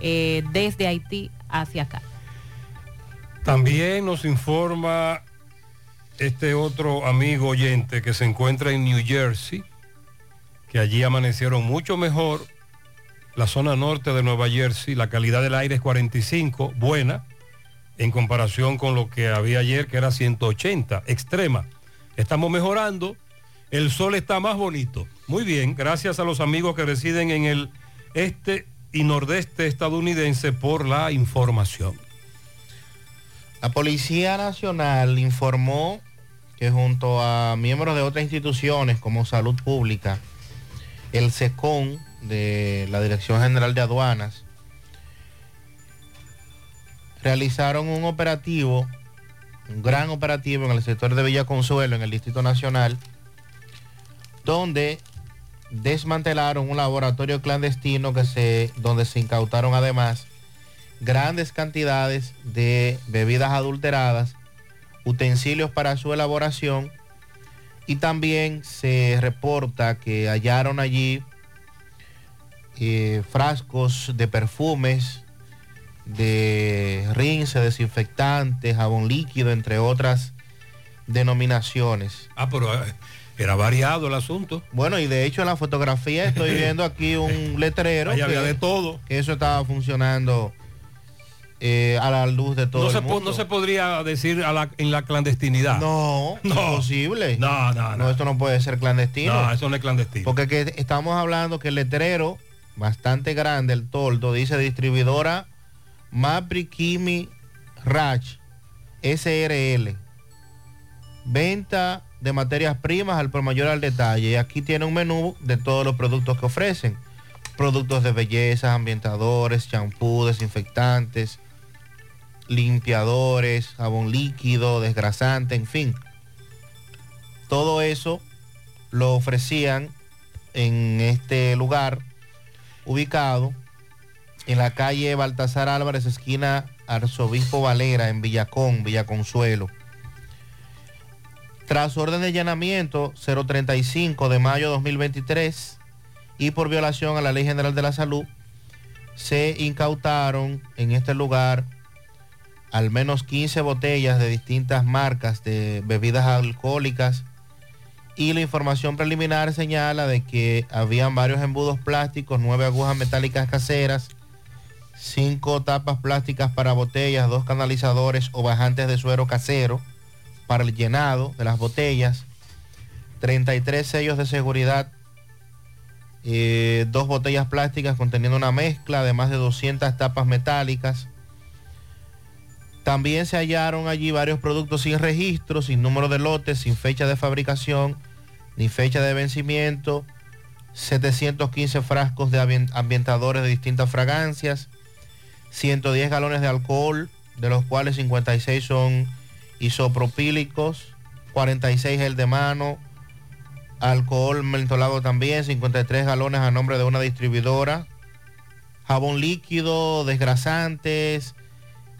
eh, desde Haití hacia acá. También nos informa este otro amigo oyente que se encuentra en New Jersey, que allí amanecieron mucho mejor. La zona norte de Nueva Jersey, la calidad del aire es 45, buena, en comparación con lo que había ayer, que era 180, extrema. Estamos mejorando, el sol está más bonito. Muy bien, gracias a los amigos que residen en el este y nordeste estadounidense por la información. La Policía Nacional informó que junto a miembros de otras instituciones como Salud Pública, el SECON de la Dirección General de Aduanas, realizaron un operativo, un gran operativo en el sector de Villa Consuelo, en el Distrito Nacional, donde desmantelaron un laboratorio clandestino que se, donde se incautaron además grandes cantidades de bebidas adulteradas, utensilios para su elaboración y también se reporta que hallaron allí eh, frascos de perfumes, de rince, desinfectantes, jabón líquido, entre otras denominaciones. Ah, pero eh, era variado el asunto. Bueno, y de hecho en la fotografía estoy <laughs> viendo aquí un letrero. Ahí había de todo. Que eso estaba funcionando eh, a la luz de todo No el se, mundo. no se podría decir a la- en la clandestinidad. No, <laughs> imposible. No, no, No, esto no puede ser clandestino. No, eso no es clandestino. Porque que estamos hablando que el letrero bastante grande, el toldo, dice distribuidora Mapri Kimi Rach SRL. Venta de materias primas al por mayor al detalle. Y aquí tiene un menú de todos los productos que ofrecen. Productos de belleza, ambientadores, champú, desinfectantes, limpiadores, jabón líquido, desgrasante, en fin. Todo eso lo ofrecían en este lugar ubicado en la calle Baltasar Álvarez, esquina Arzobispo Valera, en Villacón, Villaconsuelo. Tras orden de allanamiento 035 de mayo 2023 y por violación a la Ley General de la Salud, se incautaron en este lugar al menos 15 botellas de distintas marcas de bebidas alcohólicas y la información preliminar señala de que habían varios embudos plásticos, nueve agujas metálicas caseras, cinco tapas plásticas para botellas, dos canalizadores o bajantes de suero casero para el llenado de las botellas, 33 sellos de seguridad, eh, dos botellas plásticas conteniendo una mezcla de más de 200 tapas metálicas. También se hallaron allí varios productos sin registro, sin número de lotes, sin fecha de fabricación, ni fecha de vencimiento, 715 frascos de ambien- ambientadores de distintas fragancias, 110 galones de alcohol, de los cuales 56 son isopropílicos, 46 gel de mano, alcohol mentolado también, 53 galones a nombre de una distribuidora, jabón líquido, desgrasantes,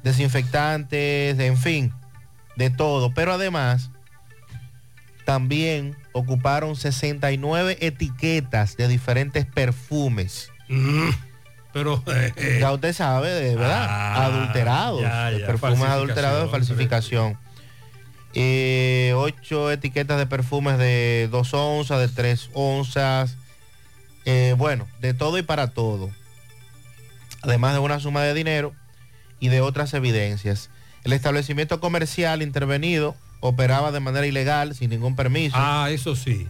desinfectantes, en fin, de todo. Pero además, también ocuparon 69 etiquetas de diferentes perfumes. pero... <laughs> eh, Ya usted sabe, de verdad, Ah, adulterados, ya, de ya, perfumes adulterados de falsificación. Eh, ocho etiquetas de perfumes de dos onzas, de tres onzas, eh, bueno, de todo y para todo. Además de una suma de dinero y de otras evidencias. El establecimiento comercial intervenido operaba de manera ilegal, sin ningún permiso. Ah, eso sí.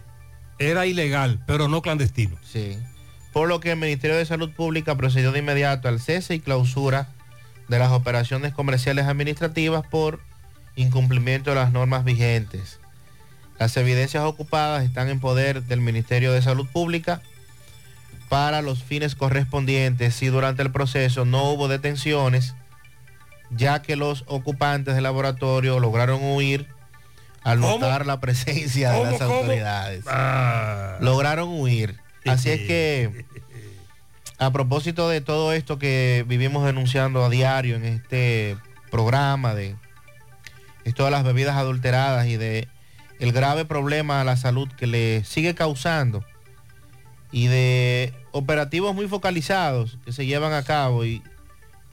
Era ilegal, pero no clandestino. Sí. Por lo que el Ministerio de Salud Pública procedió de inmediato al cese y clausura de las operaciones comerciales administrativas por incumplimiento de las normas vigentes. Las evidencias ocupadas están en poder del Ministerio de Salud Pública para los fines correspondientes y durante el proceso no hubo detenciones, ya que los ocupantes del laboratorio lograron huir al ¿Cómo? notar la presencia de ¿Cómo, las autoridades. Ah. Lograron huir. Así es que, <laughs> a propósito de todo esto que vivimos denunciando a diario en este programa de esto de las bebidas adulteradas y de el grave problema a la salud que le sigue causando y de operativos muy focalizados que se llevan a cabo y,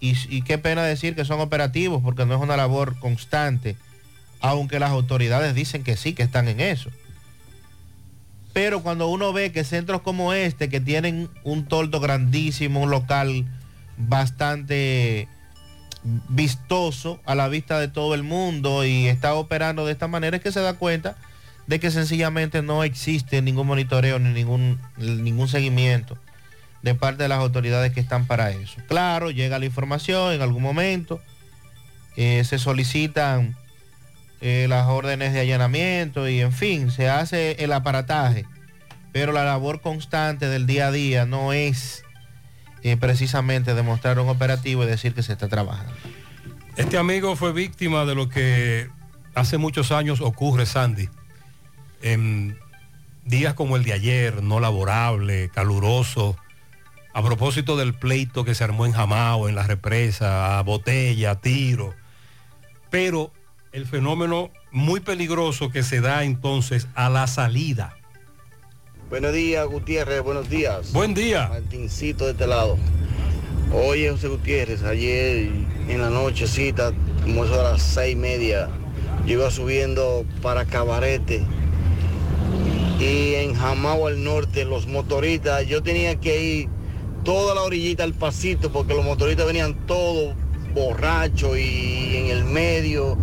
y, y qué pena decir que son operativos porque no es una labor constante, aunque las autoridades dicen que sí, que están en eso. Pero cuando uno ve que centros como este, que tienen un toldo grandísimo, un local bastante vistoso a la vista de todo el mundo y está operando de esta manera, es que se da cuenta de que sencillamente no existe ningún monitoreo ni ningún, ningún seguimiento de parte de las autoridades que están para eso. Claro, llega la información en algún momento, eh, se solicitan eh, las órdenes de allanamiento y en fin, se hace el aparataje, pero la labor constante del día a día no es eh, precisamente demostrar un operativo y decir que se está trabajando. Este amigo fue víctima de lo que hace muchos años ocurre, Sandy. En días como el de ayer, no laborable, caluroso, a propósito del pleito que se armó en Jamao, en la represa, a botella, a tiro. Pero el fenómeno muy peligroso que se da entonces a la salida. Buenos días, Gutiérrez, buenos días. Buen día. Martincito de este lado. Oye, José Gutiérrez, ayer en la nochecita, como eso a las seis y media, yo iba subiendo para Cabarete y en Jamao al norte, los motoristas, yo tenía que ir toda la orillita al pasito porque los motoristas venían todos borrachos y en el medio.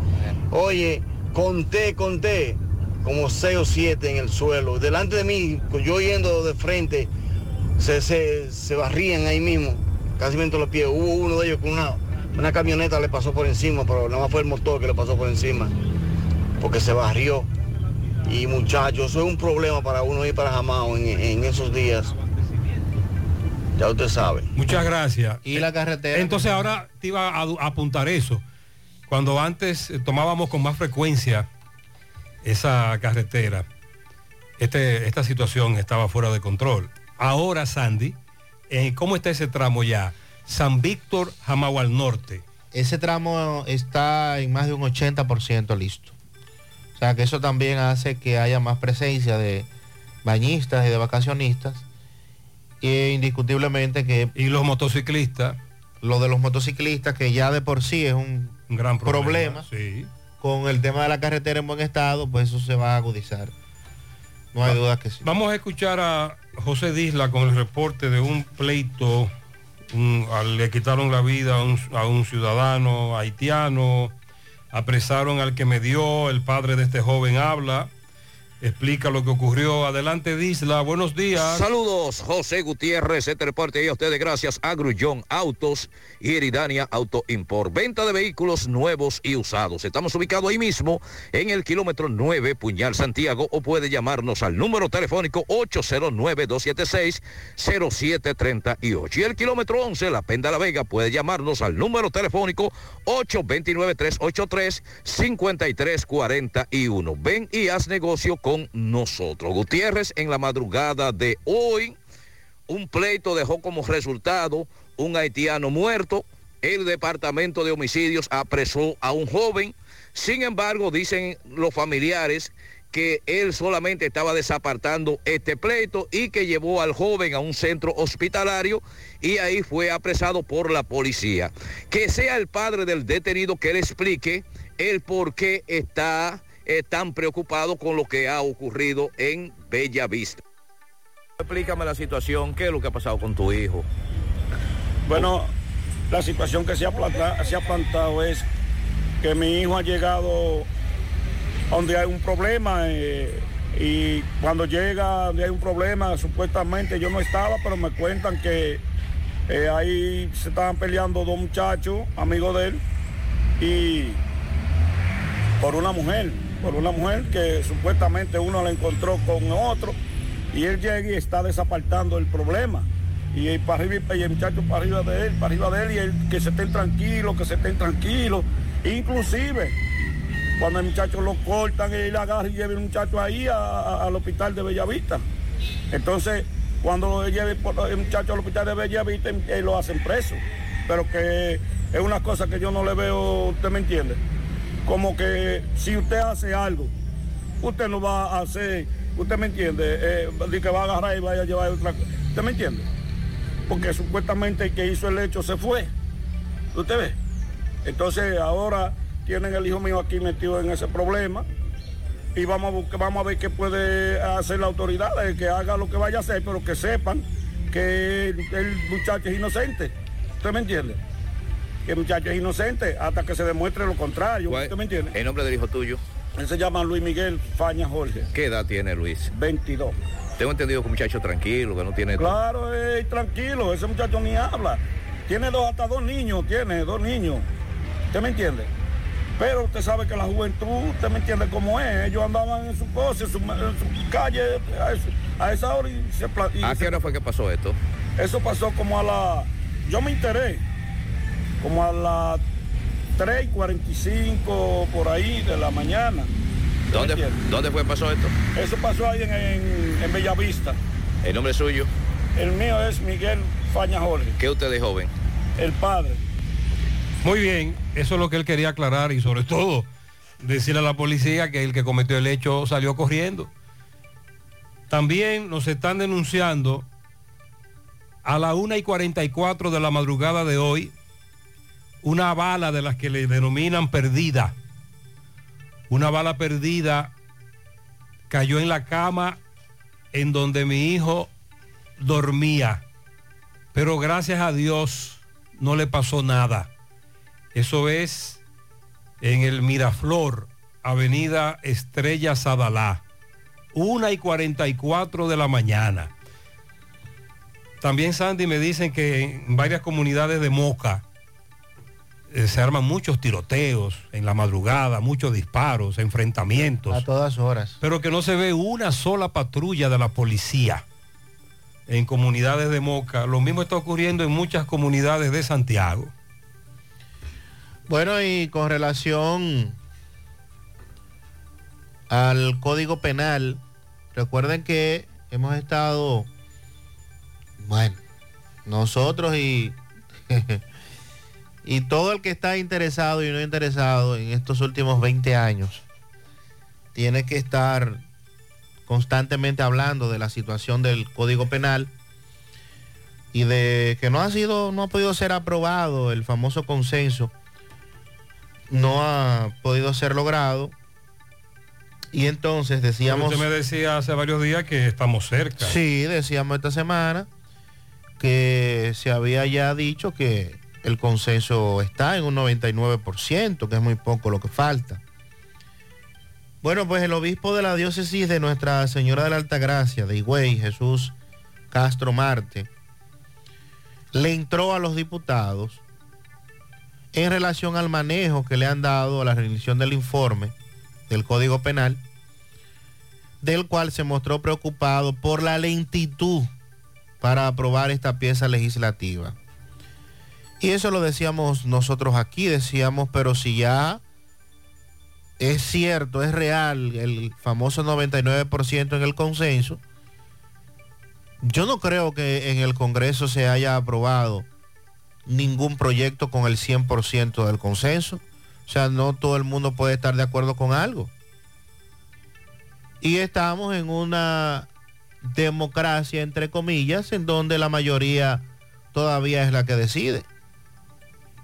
Oye, conté, conté, como seis o siete en el suelo. Delante de mí, yo yendo de frente, se, se, se barrían ahí mismo, casi me los pies. Hubo uno de ellos con una, una camioneta le pasó por encima, pero nada más fue el motor que le pasó por encima, porque se barrió. Y muchachos, eso es un problema para uno ir para Jamao en, en esos días. Ya usted sabe. Muchas gracias. Y la carretera. Entonces ahora te iba a, a apuntar eso. Cuando antes eh, tomábamos con más frecuencia esa carretera, este, esta situación estaba fuera de control. Ahora, Sandy, eh, ¿cómo está ese tramo ya? San Víctor, Jamao al norte. Ese tramo está en más de un 80% listo. O sea que eso también hace que haya más presencia de bañistas y de vacacionistas. E indiscutiblemente que... Y los motociclistas. Lo de los motociclistas, que ya de por sí es un, Un gran problema. problema. Sí. Con el tema de la carretera en buen estado, pues eso se va a agudizar. No hay duda que sí. Vamos a escuchar a José Disla con el reporte de un pleito. un- le quitaron la vida a un, a un ciudadano haitiano. Apresaron al que me dio. El padre de este joven habla. Explica lo que ocurrió. Adelante, Disla. Buenos días. Saludos, José Gutiérrez, este reporte y a ustedes gracias a Grullón Autos y Eridania Auto Import. Venta de vehículos nuevos y usados. Estamos ubicados ahí mismo en el kilómetro 9, Puñal Santiago, o puede llamarnos al número telefónico 809-276-0738. Y el kilómetro 11, La Penda La Vega, puede llamarnos al número telefónico 829-383-5341. Ven y haz negocio con nosotros. Gutiérrez, en la madrugada de hoy, un pleito dejó como resultado un haitiano muerto. El departamento de homicidios apresó a un joven. Sin embargo, dicen los familiares que él solamente estaba desapartando este pleito y que llevó al joven a un centro hospitalario y ahí fue apresado por la policía. Que sea el padre del detenido que le explique el por qué está eh, tan preocupado con lo que ha ocurrido en Bella Vista. Explícame la situación, qué es lo que ha pasado con tu hijo. Bueno, la situación que se ha, planta- se ha plantado es que mi hijo ha llegado donde hay un problema eh, y cuando llega donde hay un problema, supuestamente yo no estaba, pero me cuentan que eh, ahí se estaban peleando dos muchachos, amigos de él, y por una mujer, por una mujer que supuestamente uno la encontró con otro y él llega y está desapartando el problema. Y él para arriba y el muchacho para arriba de él, para arriba de él y que se estén tranquilos, que se estén tranquilos. Inclusive, cuando el muchacho lo cortan, él agarra y lleva el muchacho ahí al hospital de Bellavista. Entonces, cuando lo lleve el muchacho al hospital de Bellavista, él lo hacen preso. Pero que es una cosa que yo no le veo, ¿usted me entiende? Como que si usted hace algo, usted no va a hacer, ¿usted me entiende? Eh, de que va a agarrar y vaya a llevar otra cosa. ¿Usted me entiende? Porque supuestamente el que hizo el hecho se fue. ¿Usted ve? Entonces ahora tienen el hijo mío aquí metido en ese problema y vamos a, vamos a ver qué puede hacer la autoridad, eh, que haga lo que vaya a hacer, pero que sepan que el, el muchacho es inocente. ¿Usted me entiende? Que el muchacho es inocente hasta que se demuestre lo contrario. ¿Usted me entiende? El nombre del hijo tuyo. Él se llama Luis Miguel Faña Jorge, ¿Qué edad tiene Luis? 22. Tengo entendido que un muchacho tranquilo, que no tiene... Claro, eh, tranquilo, ese muchacho ni habla. Tiene dos, hasta dos niños, tiene dos niños. ¿Usted me entiende? Pero usted sabe que la juventud, usted me entiende cómo es. Ellos andaban en su cosa, en su, en su calle, a, eso- a esa hora y se... y ¿A se- qué hora fue que pasó esto? Eso pasó como a la... Yo me enteré, como a las 3 y 45 por ahí de la mañana. ¿Dónde, ¿Dónde fue que pasó esto? Eso pasó ahí en, en, en Bellavista. ¿El nombre suyo? El mío es Miguel Faña Jorge, ¿Qué usted de joven? el padre. Muy bien, eso es lo que él quería aclarar y sobre todo decirle a la policía que el que cometió el hecho salió corriendo. También nos están denunciando a la 1 y 44 de la madrugada de hoy una bala de las que le denominan perdida. Una bala perdida cayó en la cama en donde mi hijo dormía. Pero gracias a Dios no le pasó nada. Eso es en el Miraflor, Avenida Estrella Sadalá, 1 y 44 de la mañana. También Sandy me dicen que en varias comunidades de Moca se arman muchos tiroteos en la madrugada, muchos disparos, enfrentamientos. A todas horas. Pero que no se ve una sola patrulla de la policía en comunidades de Moca. Lo mismo está ocurriendo en muchas comunidades de Santiago. Bueno, y con relación al Código Penal, recuerden que hemos estado, bueno, nosotros y, <laughs> y todo el que está interesado y no interesado en estos últimos 20 años, tiene que estar constantemente hablando de la situación del Código Penal y de que no ha sido, no ha podido ser aprobado el famoso consenso no ha podido ser logrado. Y entonces decíamos... Usted me decía hace varios días que estamos cerca. Sí, decíamos esta semana que se había ya dicho que el consenso está en un 99%, que es muy poco lo que falta. Bueno, pues el obispo de la diócesis de Nuestra Señora de la Altagracia, de Higüey, Jesús Castro Marte, le entró a los diputados en relación al manejo que le han dado a la rendición del informe del Código Penal, del cual se mostró preocupado por la lentitud para aprobar esta pieza legislativa. Y eso lo decíamos nosotros aquí, decíamos, pero si ya es cierto, es real el famoso 99% en el consenso, yo no creo que en el Congreso se haya aprobado ningún proyecto con el 100% del consenso. O sea, no todo el mundo puede estar de acuerdo con algo. Y estamos en una democracia, entre comillas, en donde la mayoría todavía es la que decide.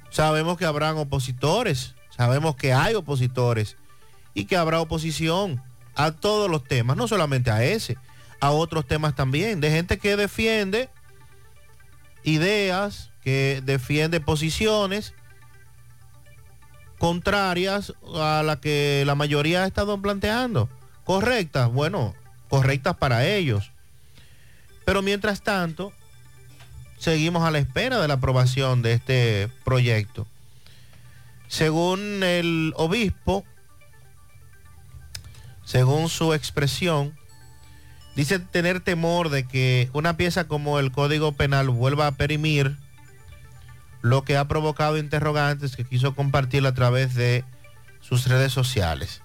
Sabemos que habrán opositores, sabemos que hay opositores y que habrá oposición a todos los temas, no solamente a ese, a otros temas también, de gente que defiende ideas, que defiende posiciones contrarias a la que la mayoría ha estado planteando. Correctas, bueno, correctas para ellos. Pero mientras tanto, seguimos a la espera de la aprobación de este proyecto. Según el obispo, según su expresión, dice tener temor de que una pieza como el Código Penal vuelva a perimir, lo que ha provocado interrogantes que quiso compartir a través de sus redes sociales.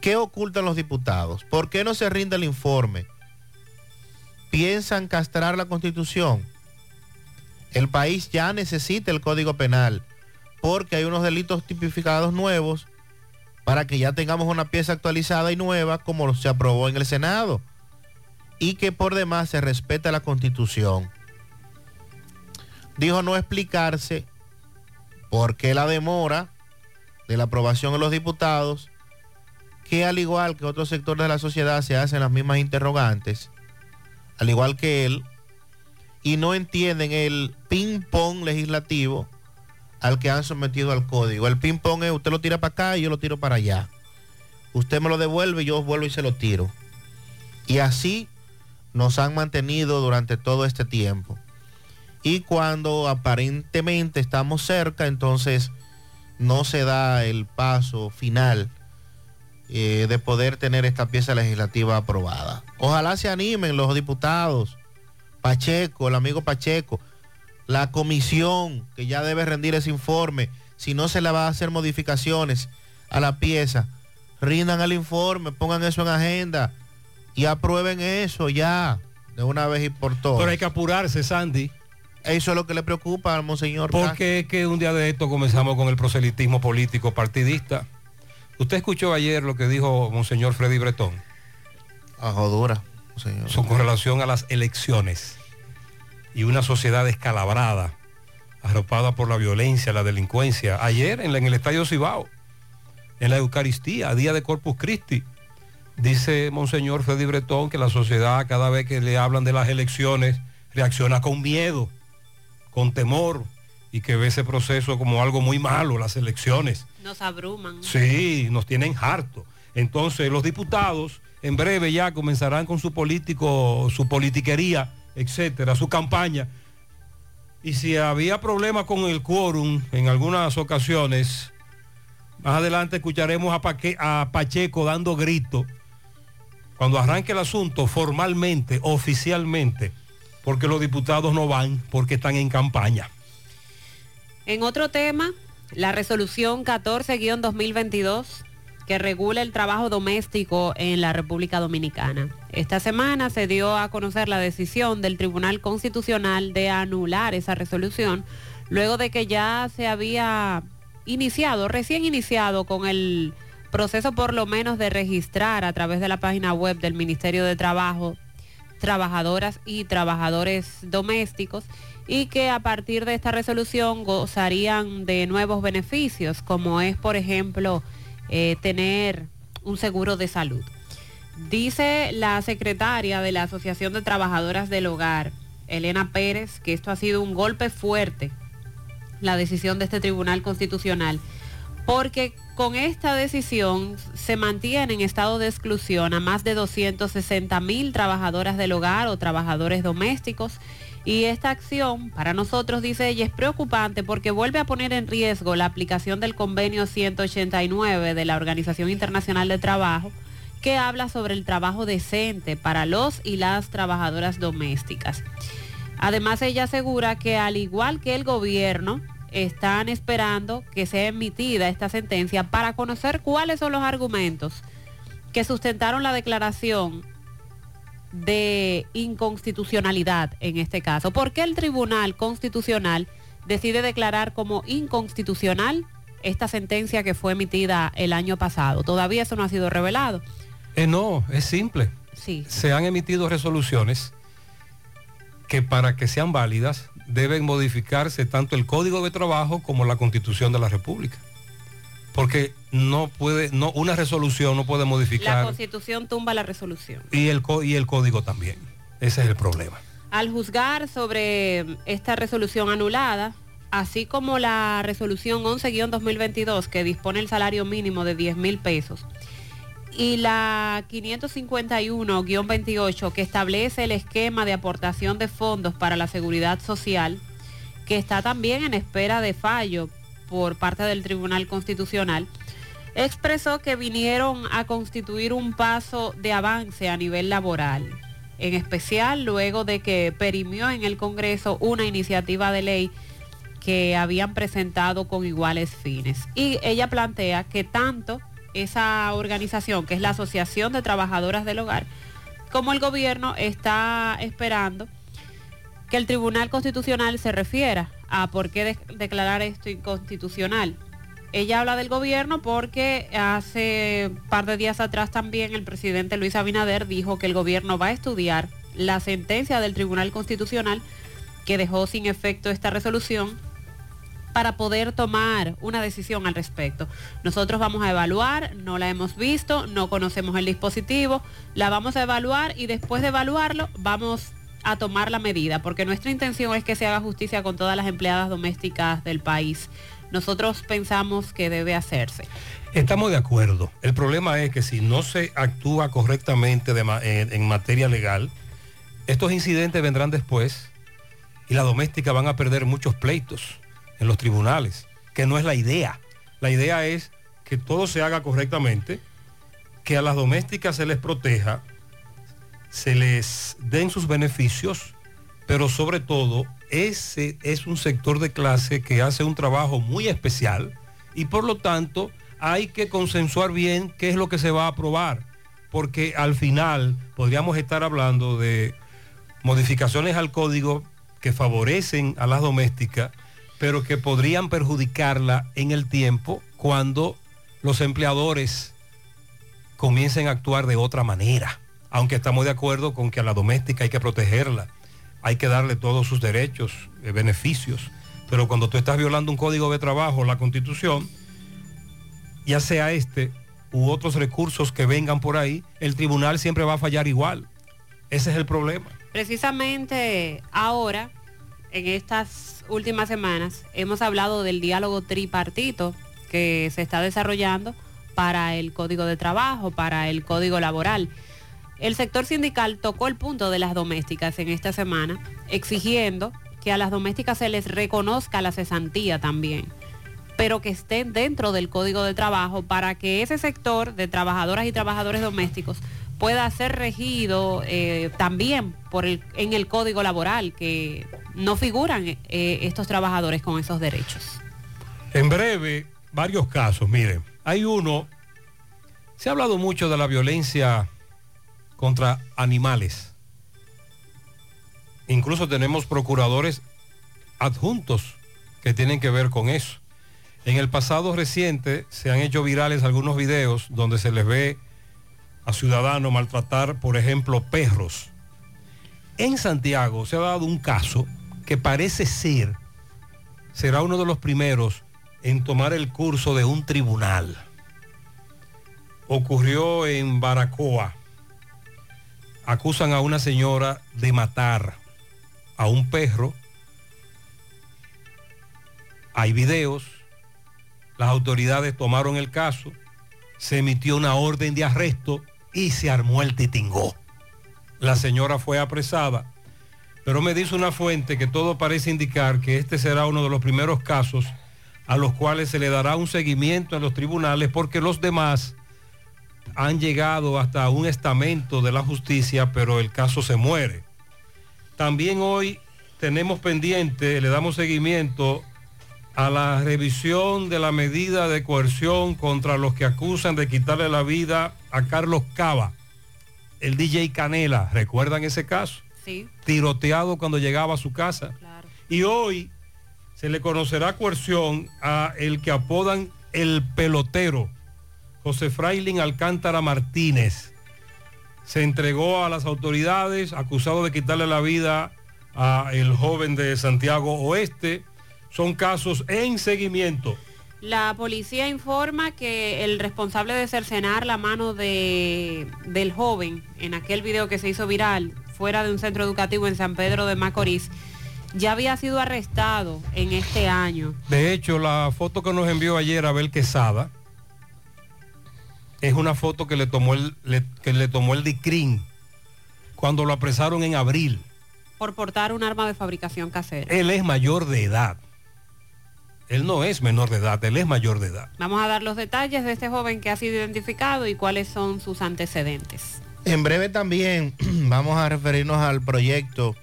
¿Qué ocultan los diputados? ¿Por qué no se rinde el informe? ¿Piensan castrar la constitución? El país ya necesita el Código Penal porque hay unos delitos tipificados nuevos para que ya tengamos una pieza actualizada y nueva como se aprobó en el Senado y que por demás se respeta la constitución. Dijo no explicarse por qué la demora de la aprobación de los diputados, que al igual que otros sectores de la sociedad se hacen las mismas interrogantes, al igual que él, y no entienden el ping-pong legislativo al que han sometido al código. El ping-pong es usted lo tira para acá y yo lo tiro para allá. Usted me lo devuelve y yo vuelvo y se lo tiro. Y así nos han mantenido durante todo este tiempo. Y cuando aparentemente estamos cerca, entonces no se da el paso final eh, de poder tener esta pieza legislativa aprobada. Ojalá se animen los diputados, Pacheco, el amigo Pacheco, la comisión que ya debe rendir ese informe, si no se le va a hacer modificaciones a la pieza, rindan el informe, pongan eso en agenda y aprueben eso ya de una vez y por todas. Pero hay que apurarse, Sandy. Eso es lo que le preocupa al monseñor. Porque es que un día de esto comenzamos con el proselitismo político partidista. Usted escuchó ayer lo que dijo Monseñor Freddy Bretón. A jodura, señor. Son con relación a las elecciones y una sociedad descalabrada, arropada por la violencia, la delincuencia. Ayer en, la- en el Estadio Cibao, en la Eucaristía, día de Corpus Christi, dice Monseñor Freddy Bretón que la sociedad cada vez que le hablan de las elecciones reacciona con miedo, con temor y que ve ese proceso como algo muy malo, las elecciones. Nos abruman. Sí, nos tienen harto. Entonces los diputados en breve ya comenzarán con su político, su politiquería, etcétera, su campaña. Y si había problemas con el quórum en algunas ocasiones, más adelante escucharemos a, a Pacheco dando grito cuando arranque el asunto formalmente, oficialmente, porque los diputados no van porque están en campaña. En otro tema, la resolución 14-2022 que regula el trabajo doméstico en la República Dominicana. Esta semana se dio a conocer la decisión del Tribunal Constitucional de anular esa resolución, luego de que ya se había iniciado, recién iniciado con el proceso por lo menos de registrar a través de la página web del Ministerio de Trabajo trabajadoras y trabajadores domésticos y que a partir de esta resolución gozarían de nuevos beneficios, como es, por ejemplo, eh, tener un seguro de salud. Dice la secretaria de la Asociación de Trabajadoras del Hogar, Elena Pérez, que esto ha sido un golpe fuerte, la decisión de este Tribunal Constitucional, porque con esta decisión se mantiene en estado de exclusión a más de 260 mil trabajadoras del hogar o trabajadores domésticos. Y esta acción, para nosotros, dice ella, es preocupante porque vuelve a poner en riesgo la aplicación del convenio 189 de la Organización Internacional de Trabajo, que habla sobre el trabajo decente para los y las trabajadoras domésticas. Además, ella asegura que al igual que el gobierno, están esperando que sea emitida esta sentencia para conocer cuáles son los argumentos que sustentaron la declaración de inconstitucionalidad en este caso. ¿Por qué el Tribunal Constitucional decide declarar como inconstitucional esta sentencia que fue emitida el año pasado? Todavía eso no ha sido revelado. Eh, no, es simple. Sí. Se han emitido resoluciones que para que sean válidas deben modificarse tanto el Código de Trabajo como la Constitución de la República. Porque no puede, no, una resolución no puede La modificar constitución tumba la resolución. y el, y el código también. Ese es el problema. Al juzgar sobre esta resolución anulada, así como la resolución 11-2022 que dispone el salario mínimo de 10 mil pesos, y la 551-28 que establece el esquema de aportación de fondos para la seguridad social, que está también en espera de fallo por parte del Tribunal Constitucional, expresó que vinieron a constituir un paso de avance a nivel laboral, en especial luego de que perimió en el Congreso una iniciativa de ley que habían presentado con iguales fines. Y ella plantea que tanto esa organización, que es la Asociación de Trabajadoras del Hogar, como el gobierno está esperando que el Tribunal Constitucional se refiera a por qué de- declarar esto inconstitucional. Ella habla del gobierno porque hace un par de días atrás también el presidente Luis Abinader dijo que el gobierno va a estudiar la sentencia del Tribunal Constitucional que dejó sin efecto esta resolución para poder tomar una decisión al respecto. Nosotros vamos a evaluar, no la hemos visto, no conocemos el dispositivo, la vamos a evaluar y después de evaluarlo vamos a tomar la medida, porque nuestra intención es que se haga justicia con todas las empleadas domésticas del país. Nosotros pensamos que debe hacerse. Estamos de acuerdo. El problema es que si no se actúa correctamente de en, en materia legal, estos incidentes vendrán después y las domésticas van a perder muchos pleitos en los tribunales, que no es la idea. La idea es que todo se haga correctamente, que a las domésticas se les proteja, se les den sus beneficios, pero sobre todo ese es un sector de clase que hace un trabajo muy especial y por lo tanto hay que consensuar bien qué es lo que se va a aprobar, porque al final podríamos estar hablando de modificaciones al código que favorecen a las domésticas, pero que podrían perjudicarla en el tiempo cuando los empleadores comiencen a actuar de otra manera. Aunque estamos de acuerdo con que a la doméstica hay que protegerla, hay que darle todos sus derechos, eh, beneficios, pero cuando tú estás violando un código de trabajo, la constitución, ya sea este u otros recursos que vengan por ahí, el tribunal siempre va a fallar igual. Ese es el problema. Precisamente ahora, en estas últimas semanas, hemos hablado del diálogo tripartito que se está desarrollando para el código de trabajo, para el código laboral. El sector sindical tocó el punto de las domésticas en esta semana, exigiendo que a las domésticas se les reconozca la cesantía también, pero que estén dentro del código de trabajo para que ese sector de trabajadoras y trabajadores domésticos pueda ser regido eh, también en el código laboral, que no figuran eh, estos trabajadores con esos derechos. En breve, varios casos. Miren, hay uno, se ha hablado mucho de la violencia contra animales. Incluso tenemos procuradores adjuntos que tienen que ver con eso. En el pasado reciente se han hecho virales algunos videos donde se les ve a ciudadanos maltratar, por ejemplo, perros. En Santiago se ha dado un caso que parece ser, será uno de los primeros en tomar el curso de un tribunal. Ocurrió en Baracoa. Acusan a una señora de matar a un perro. Hay videos. Las autoridades tomaron el caso. Se emitió una orden de arresto y se armó el titingó. La señora fue apresada. Pero me dice una fuente que todo parece indicar que este será uno de los primeros casos a los cuales se le dará un seguimiento en los tribunales porque los demás han llegado hasta un estamento de la justicia, pero el caso se muere. También hoy tenemos pendiente, le damos seguimiento a la revisión de la medida de coerción contra los que acusan de quitarle la vida a Carlos Cava, el DJ Canela. ¿Recuerdan ese caso? Sí. Tiroteado cuando llegaba a su casa. Y hoy se le conocerá coerción a el que apodan el pelotero, José Frailin Alcántara Martínez, se entregó a las autoridades acusado de quitarle la vida a el joven de Santiago Oeste. Son casos en seguimiento. La policía informa que el responsable de cercenar la mano de, del joven en aquel video que se hizo viral fuera de un centro educativo en San Pedro de Macorís ya había sido arrestado en este año. De hecho, la foto que nos envió ayer Abel Quesada es una foto que le tomó el, le- que le tomó el DICRIN cuando lo apresaron en abril. por portar un arma de fabricación casera. Él es mayor de edad. Él no es menor de edad, él es mayor de edad. Vamos a dar los detalles de este joven que ha sido identificado y cuáles son sus antecedentes. En breve también <clears throat> vamos a referirnos al proyecto,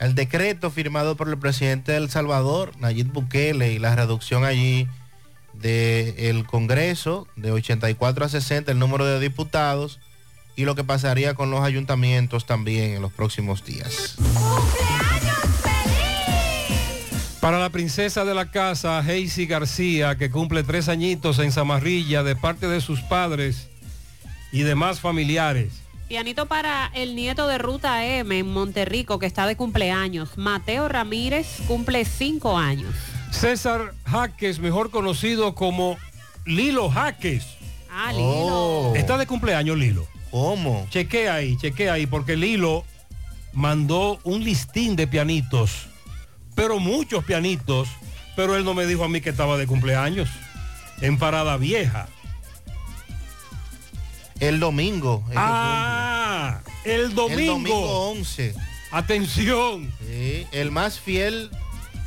el decreto firmado por el presidente de El Salvador, Nayib Bukele, y la reducción allí del Congreso de 84 a 60 el número de diputados y lo que pasaría con los ayuntamientos también en los próximos días. Para la princesa de la casa, Hazy García, que cumple tres añitos en Zamarrilla de parte de sus padres y demás familiares. Pianito para el nieto de Ruta M en Monterrico que está de cumpleaños. Mateo Ramírez cumple cinco años. César Jaques, mejor conocido como Lilo Jaques. Ah, Lilo. Está de cumpleaños Lilo. ¿Cómo? Chequea ahí, chequea ahí, porque Lilo mandó un listín de pianitos, pero muchos pianitos, pero él no me dijo a mí que estaba de cumpleaños. En Parada Vieja. El domingo. Ah, el domingo. El domingo 11. Atención. Sí, el más fiel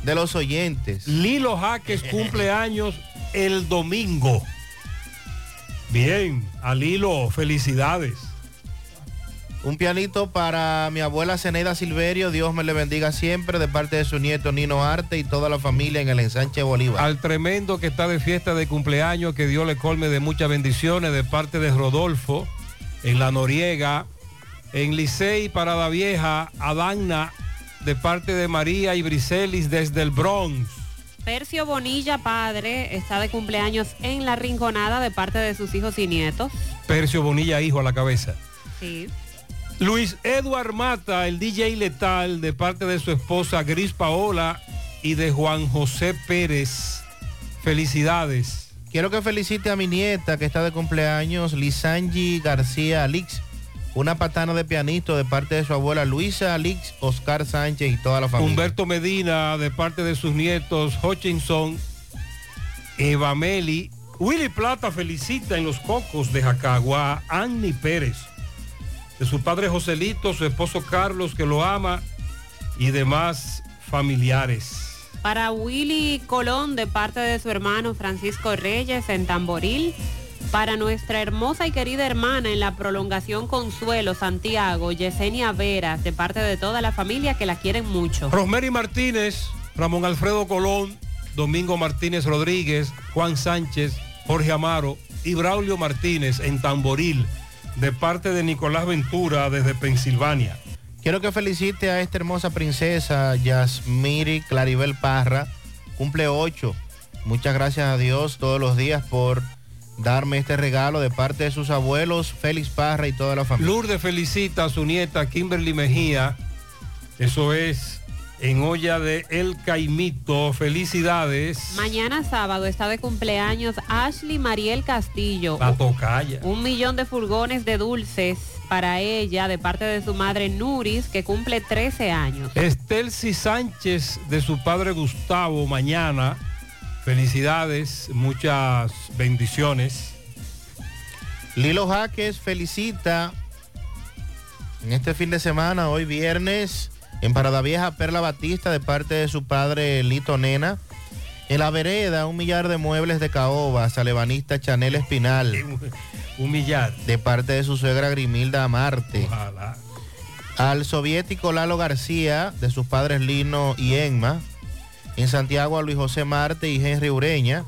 de los oyentes. Lilo Jaques cumpleaños <laughs> el domingo. Bien, a Lilo, felicidades. Un pianito para mi abuela Zeneida Silverio, Dios me le bendiga siempre, de parte de su nieto Nino Arte y toda la familia en el ensanche Bolívar. Al tremendo que está de fiesta de cumpleaños, que Dios le colme de muchas bendiciones de parte de Rodolfo, en La Noriega, en Licey, Parada Vieja, Adagna, de parte de María y Briselis desde el Bronx. Percio Bonilla, padre, está de cumpleaños en La Rinconada de parte de sus hijos y nietos. Percio Bonilla, hijo a la cabeza. Sí. Luis Eduard Mata, el DJ letal, de parte de su esposa Gris Paola y de Juan José Pérez. Felicidades. Quiero que felicite a mi nieta que está de cumpleaños, Lisangi García Alix, una patana de pianito de parte de su abuela Luisa Alix, Oscar Sánchez y toda la familia. Humberto Medina, de parte de sus nietos, Hutchinson, Eva Meli. Willy Plata felicita en los cocos de Jacagua a Annie Pérez. De su padre Joselito, su esposo Carlos, que lo ama, y demás familiares. Para Willy Colón de parte de su hermano Francisco Reyes en Tamboril. Para nuestra hermosa y querida hermana en la prolongación Consuelo Santiago, Yesenia Veras, de parte de toda la familia que la quieren mucho. Rosemary Martínez, Ramón Alfredo Colón, Domingo Martínez Rodríguez, Juan Sánchez, Jorge Amaro y Braulio Martínez en Tamboril, de parte de Nicolás Ventura desde Pensilvania. Quiero que felicite a esta hermosa princesa Yasmiri Claribel Parra, cumple 8. Muchas gracias a Dios todos los días por darme este regalo de parte de sus abuelos, Félix Parra y toda la familia. Lourdes felicita a su nieta Kimberly Mejía. Eso es en olla de El Caimito. Felicidades. Mañana sábado está de cumpleaños Ashley Mariel Castillo. La tocaya. Un millón de furgones de dulces para ella de parte de su madre Nuris, que cumple 13 años. Estelsi Sánchez de su padre Gustavo mañana. Felicidades, muchas bendiciones. Lilo Jaques felicita en este fin de semana, hoy viernes, en Parada Vieja, Perla Batista, de parte de su padre Lito Nena. En la vereda, un millar de muebles de caoba, salebanista Chanel Espinal. <laughs> Un millar. De parte de su suegra Grimilda Amarte. Ojalá. Al soviético Lalo García, de sus padres Lino y Enma. En Santiago a Luis José Marte y Henry Ureña.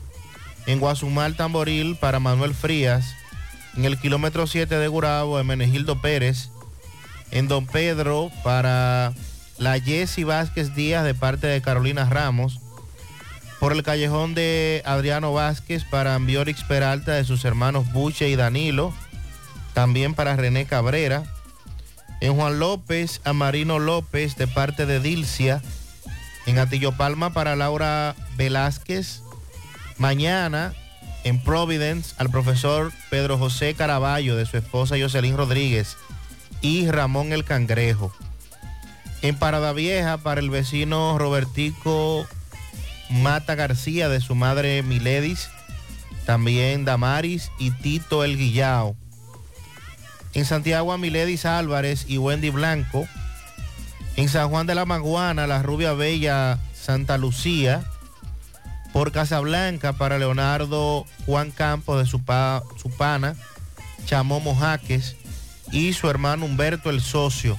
En Guazumal Tamboril para Manuel Frías. En el kilómetro 7 de Gurabo, Menegildo Pérez. En Don Pedro para la Jessy Vázquez Díaz de parte de Carolina Ramos. Por el callejón de Adriano Vázquez para Ambiorix Peralta de sus hermanos Buche y Danilo. también para René Cabrera. En Juan López, a Marino López de parte de Dilcia. En Atillo Palma para Laura Velázquez. Mañana en Providence al profesor Pedro José Caraballo de su esposa Jocelyn Rodríguez y Ramón el Cangrejo. En Parada Vieja para el vecino Robertico Mata García de su madre Miledis, también Damaris y Tito El Guillao. En Santiago a Miledis Álvarez y Wendy Blanco. En San Juan de la Maguana, la rubia bella Santa Lucía. Por Casablanca para Leonardo Juan Campos de su, pa- su pana, Chamomo Jaques y su hermano Humberto el socio.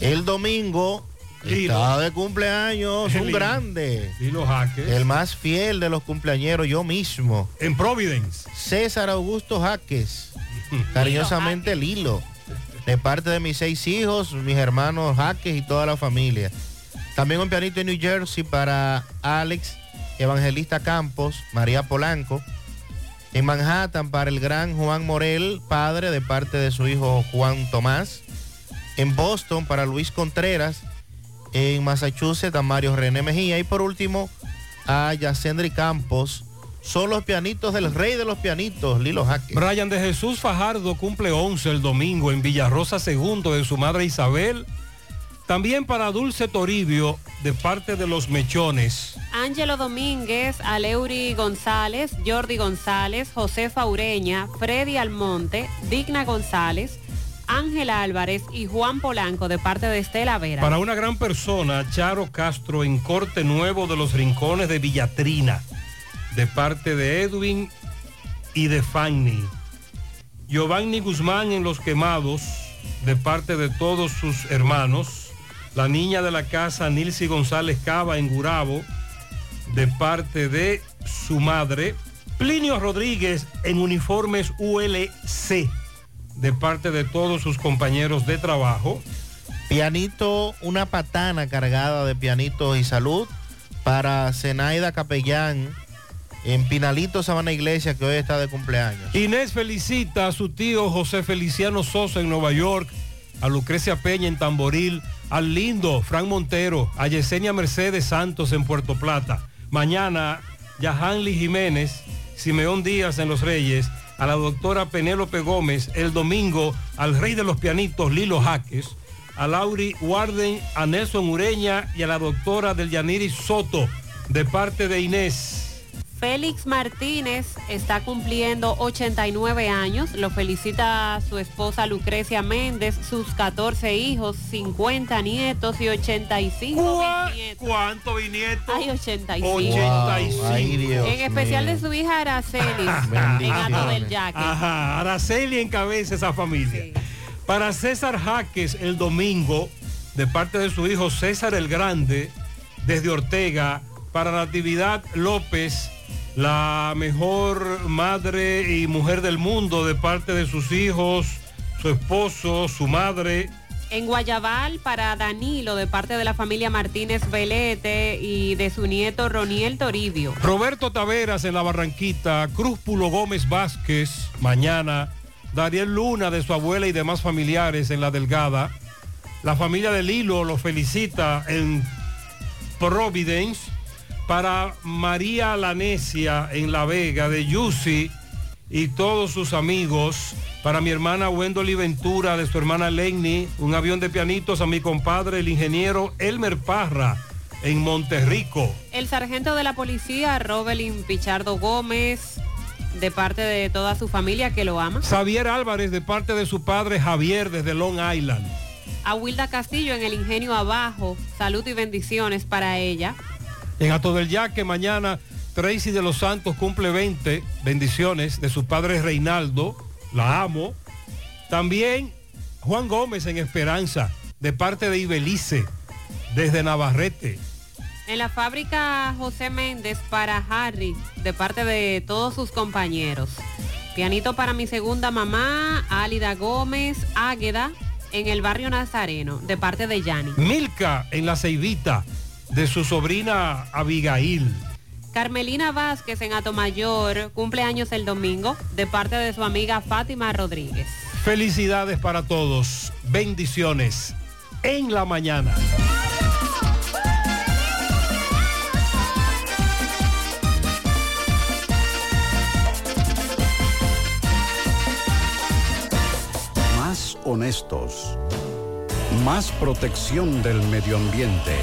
El domingo Lilo. está de cumpleaños, un Lilo. grande. Lilo Jaques. El más fiel de los cumpleañeros, yo mismo. En Providence. César Augusto Jaques. <laughs> Cariñosamente Lilo. De parte de mis seis hijos, mis hermanos Jaques y toda la familia. También un pianito en New Jersey para Alex Evangelista Campos, María Polanco. En Manhattan para el gran Juan Morel, padre de parte de su hijo Juan Tomás. En Boston para Luis Contreras. En Massachusetts a Mario René Mejía. Y por último a Yacendri Campos. Son los pianitos del rey de los pianitos, Lilo Jaque. Brian de Jesús Fajardo cumple 11 el domingo en Villarrosa II de su madre Isabel. También para Dulce Toribio de parte de los Mechones. Ángelo Domínguez, Aleury González, Jordi González, Josefa Ureña, Freddy Almonte, Digna González, Ángela Álvarez y Juan Polanco de parte de Estela Vera. Para una gran persona, Charo Castro en Corte Nuevo de los Rincones de Villatrina, de parte de Edwin y de Fanny. Giovanni Guzmán en Los Quemados, de parte de todos sus hermanos. La niña de la casa, Nilsi González Cava en Gurabo, de parte de su madre. Plinio Rodríguez en uniformes ULC, de parte de todos sus compañeros de trabajo. Pianito, una patana cargada de pianitos y salud para Zenaida Capellán en Pinalito Sabana Iglesia que hoy está de cumpleaños. Inés felicita a su tío José Feliciano Sosa en Nueva York, a Lucrecia Peña en Tamboril, al lindo Frank Montero, a Yesenia Mercedes Santos en Puerto Plata. Mañana, Yahanli Jiménez, Simeón Díaz en Los Reyes, a la doctora Penélope Gómez, el domingo al rey de los pianitos Lilo Jaques, a Lauri Warden, a Nelson Ureña y a la doctora del Yaniri Soto, de parte de Inés. Félix Martínez está cumpliendo 89 años. Lo felicita su esposa Lucrecia Méndez, sus 14 hijos, 50 nietos y 85 bisnietos. ¿Cuánto bisnietos? Ay, 85. 85. Ay, Dios en especial mío. de su hija Araceli, <laughs> en Ato del Yaque. Ajá, Araceli encabeza esa familia. Para César Jaques el domingo, de parte de su hijo César el Grande, desde Ortega, para Natividad López, la mejor madre y mujer del mundo, de parte de sus hijos, su esposo, su madre. En Guayabal para Danilo de parte de la familia Martínez Velete y de su nieto Roniel Toribio. Roberto Taveras en la Barranquita, Cruz Pulo Gómez Vázquez, mañana, Dariel Luna de su abuela y demás familiares en La Delgada. La familia de Lilo lo felicita en Providence. Para María Lanesia en La Vega, de Yusi y todos sus amigos. Para mi hermana Wendoli Ventura, de su hermana Lenny, un avión de pianitos a mi compadre, el ingeniero Elmer Parra, en Monterrico. El sargento de la policía, Robelin Pichardo Gómez, de parte de toda su familia que lo ama. Xavier Álvarez de parte de su padre Javier desde Long Island. A Wilda Castillo en el Ingenio Abajo, salud y bendiciones para ella. En Ato del Yaque mañana Tracy de los Santos cumple 20 bendiciones de su padre Reinaldo, la amo. También Juan Gómez en Esperanza de parte de Ibelice desde Navarrete. En la fábrica José Méndez para Harry, de parte de todos sus compañeros. Pianito para mi segunda mamá, Álida Gómez, Águeda, en el barrio Nazareno, de parte de Yanni. Milka en la Ceibita de su sobrina Abigail. Carmelina Vázquez en Atomayor cumple años el domingo de parte de su amiga Fátima Rodríguez. Felicidades para todos. Bendiciones en la mañana. Más honestos. Más protección del medio ambiente.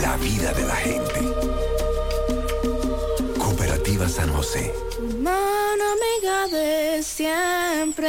la vida de la gente. Cooperativa San José. Mano amiga de siempre.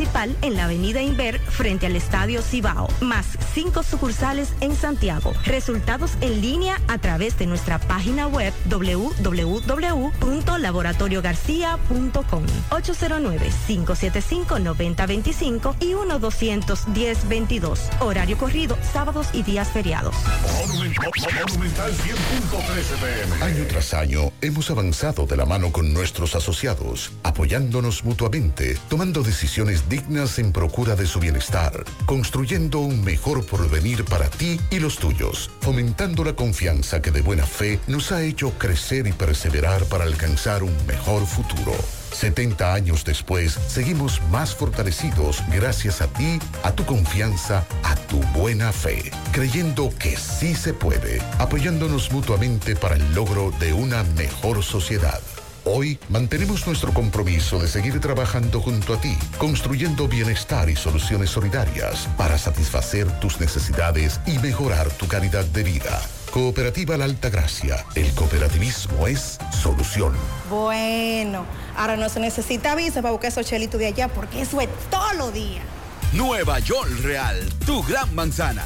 en la avenida Inver frente al Estadio Cibao, más cinco sucursales en Santiago. Resultados en línea a través de nuestra página web www.laboratoriogarcia.com 809-575-9025 y 1-210-22. Horario corrido, sábados y días feriados. Monumental 100.13 pm. Año tras año hemos avanzado de la mano con nuestros asociados, apoyándonos mutuamente, tomando decisiones dignas en procura de su bienestar, construyendo un mejor porvenir para ti y los tuyos, fomentando la confianza que de buena fe nos ha hecho crecer y perseverar para alcanzar un mejor futuro. 70 años después, seguimos más fortalecidos gracias a ti, a tu confianza, a tu buena fe, creyendo que sí se puede, apoyándonos mutuamente para el logro de una mejor sociedad. Hoy mantenemos nuestro compromiso de seguir trabajando junto a ti, construyendo bienestar y soluciones solidarias para satisfacer tus necesidades y mejorar tu calidad de vida. Cooperativa La Alta Gracia. El cooperativismo es solución. Bueno, ahora no se necesita visa para buscar esos chelitos de allá porque eso es todo lo día. Nueva York Real, tu gran manzana.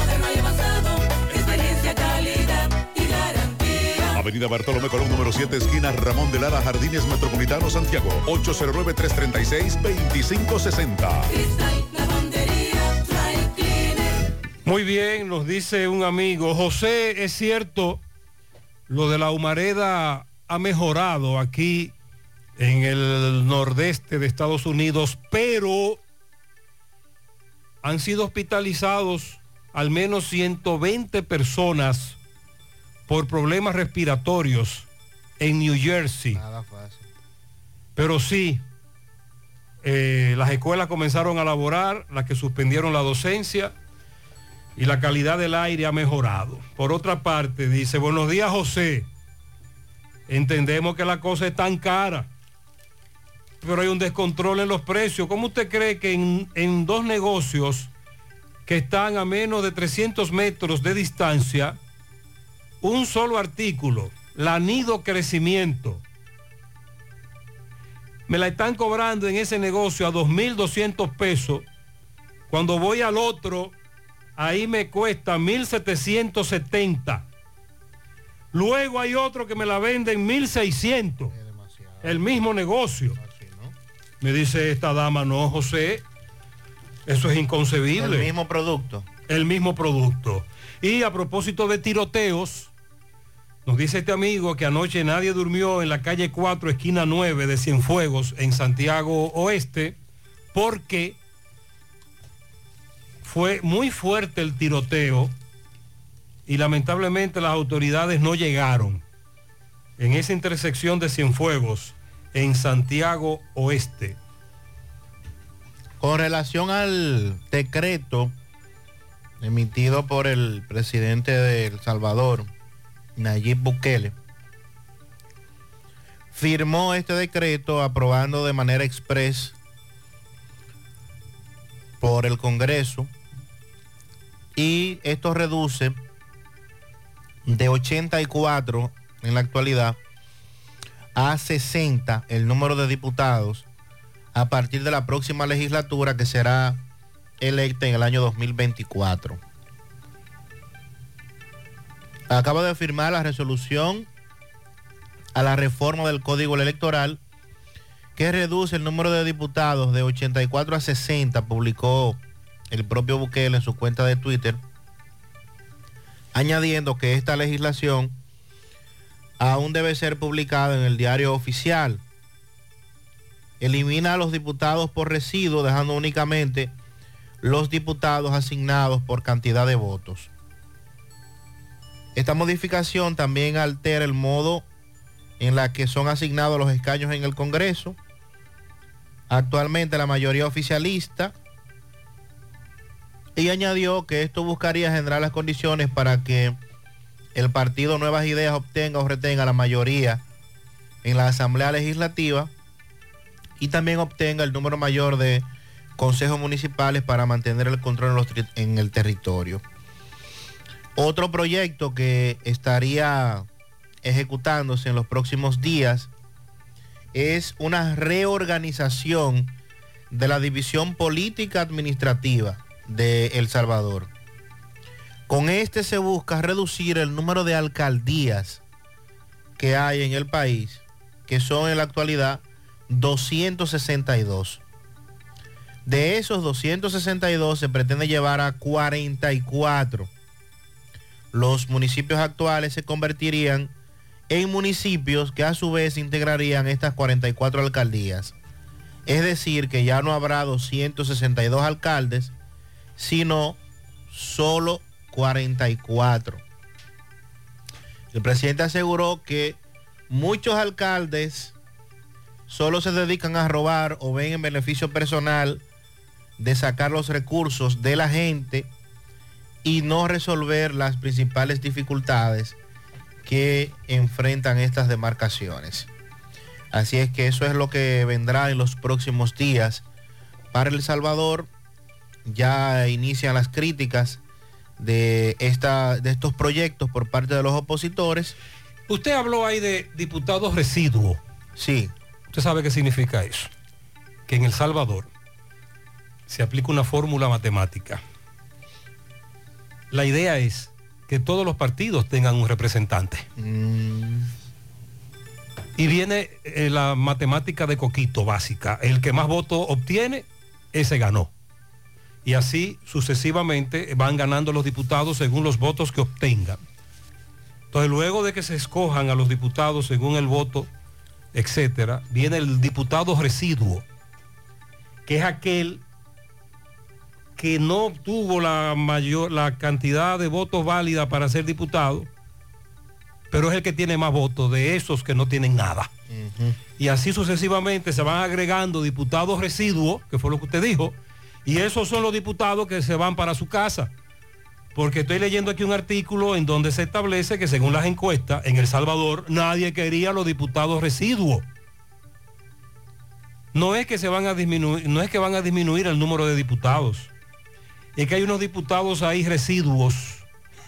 Avenida Bartolomé Colón, número 7, esquina Ramón de Lara, Jardines Metropolitano, Santiago. 809-336-2560. Cristal, lavandería, dry cleaner. Muy bien, nos dice un amigo, José, es cierto lo de la humareda ha mejorado aquí en el nordeste de Estados Unidos, pero han sido hospitalizados al menos 120 personas por problemas respiratorios en New Jersey. Nada fácil. Pero sí, eh, las escuelas comenzaron a laborar, las que suspendieron la docencia y la calidad del aire ha mejorado. Por otra parte, dice, buenos días José, entendemos que la cosa es tan cara, pero hay un descontrol en los precios. ¿Cómo usted cree que en, en dos negocios que están a menos de 300 metros de distancia, un solo artículo, la nido crecimiento, me la están cobrando en ese negocio a 2.200 pesos. Cuando voy al otro, ahí me cuesta 1.770. Luego hay otro que me la vende en 1.600. El mismo negocio. Me dice esta dama, no, José, eso es inconcebible. El mismo producto. El mismo producto. Y a propósito de tiroteos, nos dice este amigo que anoche nadie durmió en la calle 4, esquina 9 de Cienfuegos, en Santiago Oeste, porque fue muy fuerte el tiroteo y lamentablemente las autoridades no llegaron en esa intersección de Cienfuegos, en Santiago Oeste. Con relación al decreto emitido por el presidente de El Salvador, Nayib Bukele, firmó este decreto aprobando de manera express por el Congreso y esto reduce de 84 en la actualidad a 60 el número de diputados a partir de la próxima legislatura que será electa en el año 2024. Acaba de firmar la resolución a la reforma del Código Electoral que reduce el número de diputados de 84 a 60, publicó el propio Bukele en su cuenta de Twitter, añadiendo que esta legislación aún debe ser publicada en el diario oficial. Elimina a los diputados por residuo, dejando únicamente los diputados asignados por cantidad de votos. Esta modificación también altera el modo en la que son asignados los escaños en el Congreso. Actualmente la mayoría oficialista. Y añadió que esto buscaría generar las condiciones para que el partido Nuevas Ideas obtenga o retenga la mayoría en la Asamblea Legislativa y también obtenga el número mayor de consejos municipales para mantener el control en, los en el territorio. Otro proyecto que estaría ejecutándose en los próximos días es una reorganización de la división política administrativa de El Salvador. Con este se busca reducir el número de alcaldías que hay en el país, que son en la actualidad 262. De esos 262 se pretende llevar a 44. Los municipios actuales se convertirían en municipios que a su vez integrarían estas 44 alcaldías. Es decir, que ya no habrá 262 alcaldes, sino solo 44. El presidente aseguró que muchos alcaldes solo se dedican a robar o ven en beneficio personal de sacar los recursos de la gente y no resolver las principales dificultades que enfrentan estas demarcaciones. Así es que eso es lo que vendrá en los próximos días para El Salvador. Ya inician las críticas de, esta, de estos proyectos por parte de los opositores. Usted habló ahí de diputados residuos. Sí. ¿Usted sabe qué significa eso? Que en El Salvador se aplica una fórmula matemática. La idea es que todos los partidos tengan un representante. Y viene eh, la matemática de Coquito básica. El que más votos obtiene, ese ganó. Y así sucesivamente van ganando los diputados según los votos que obtengan. Entonces, luego de que se escojan a los diputados según el voto, etcétera, viene el diputado residuo, que es aquel que no obtuvo la mayor la cantidad de votos válida para ser diputado, pero es el que tiene más votos de esos que no tienen nada. Y así sucesivamente se van agregando diputados residuos, que fue lo que usted dijo, y esos son los diputados que se van para su casa. Porque estoy leyendo aquí un artículo en donde se establece que según las encuestas, en El Salvador nadie quería los diputados residuos. No es que se van a disminuir, no es que van a disminuir el número de diputados. Es que hay unos diputados ahí residuos.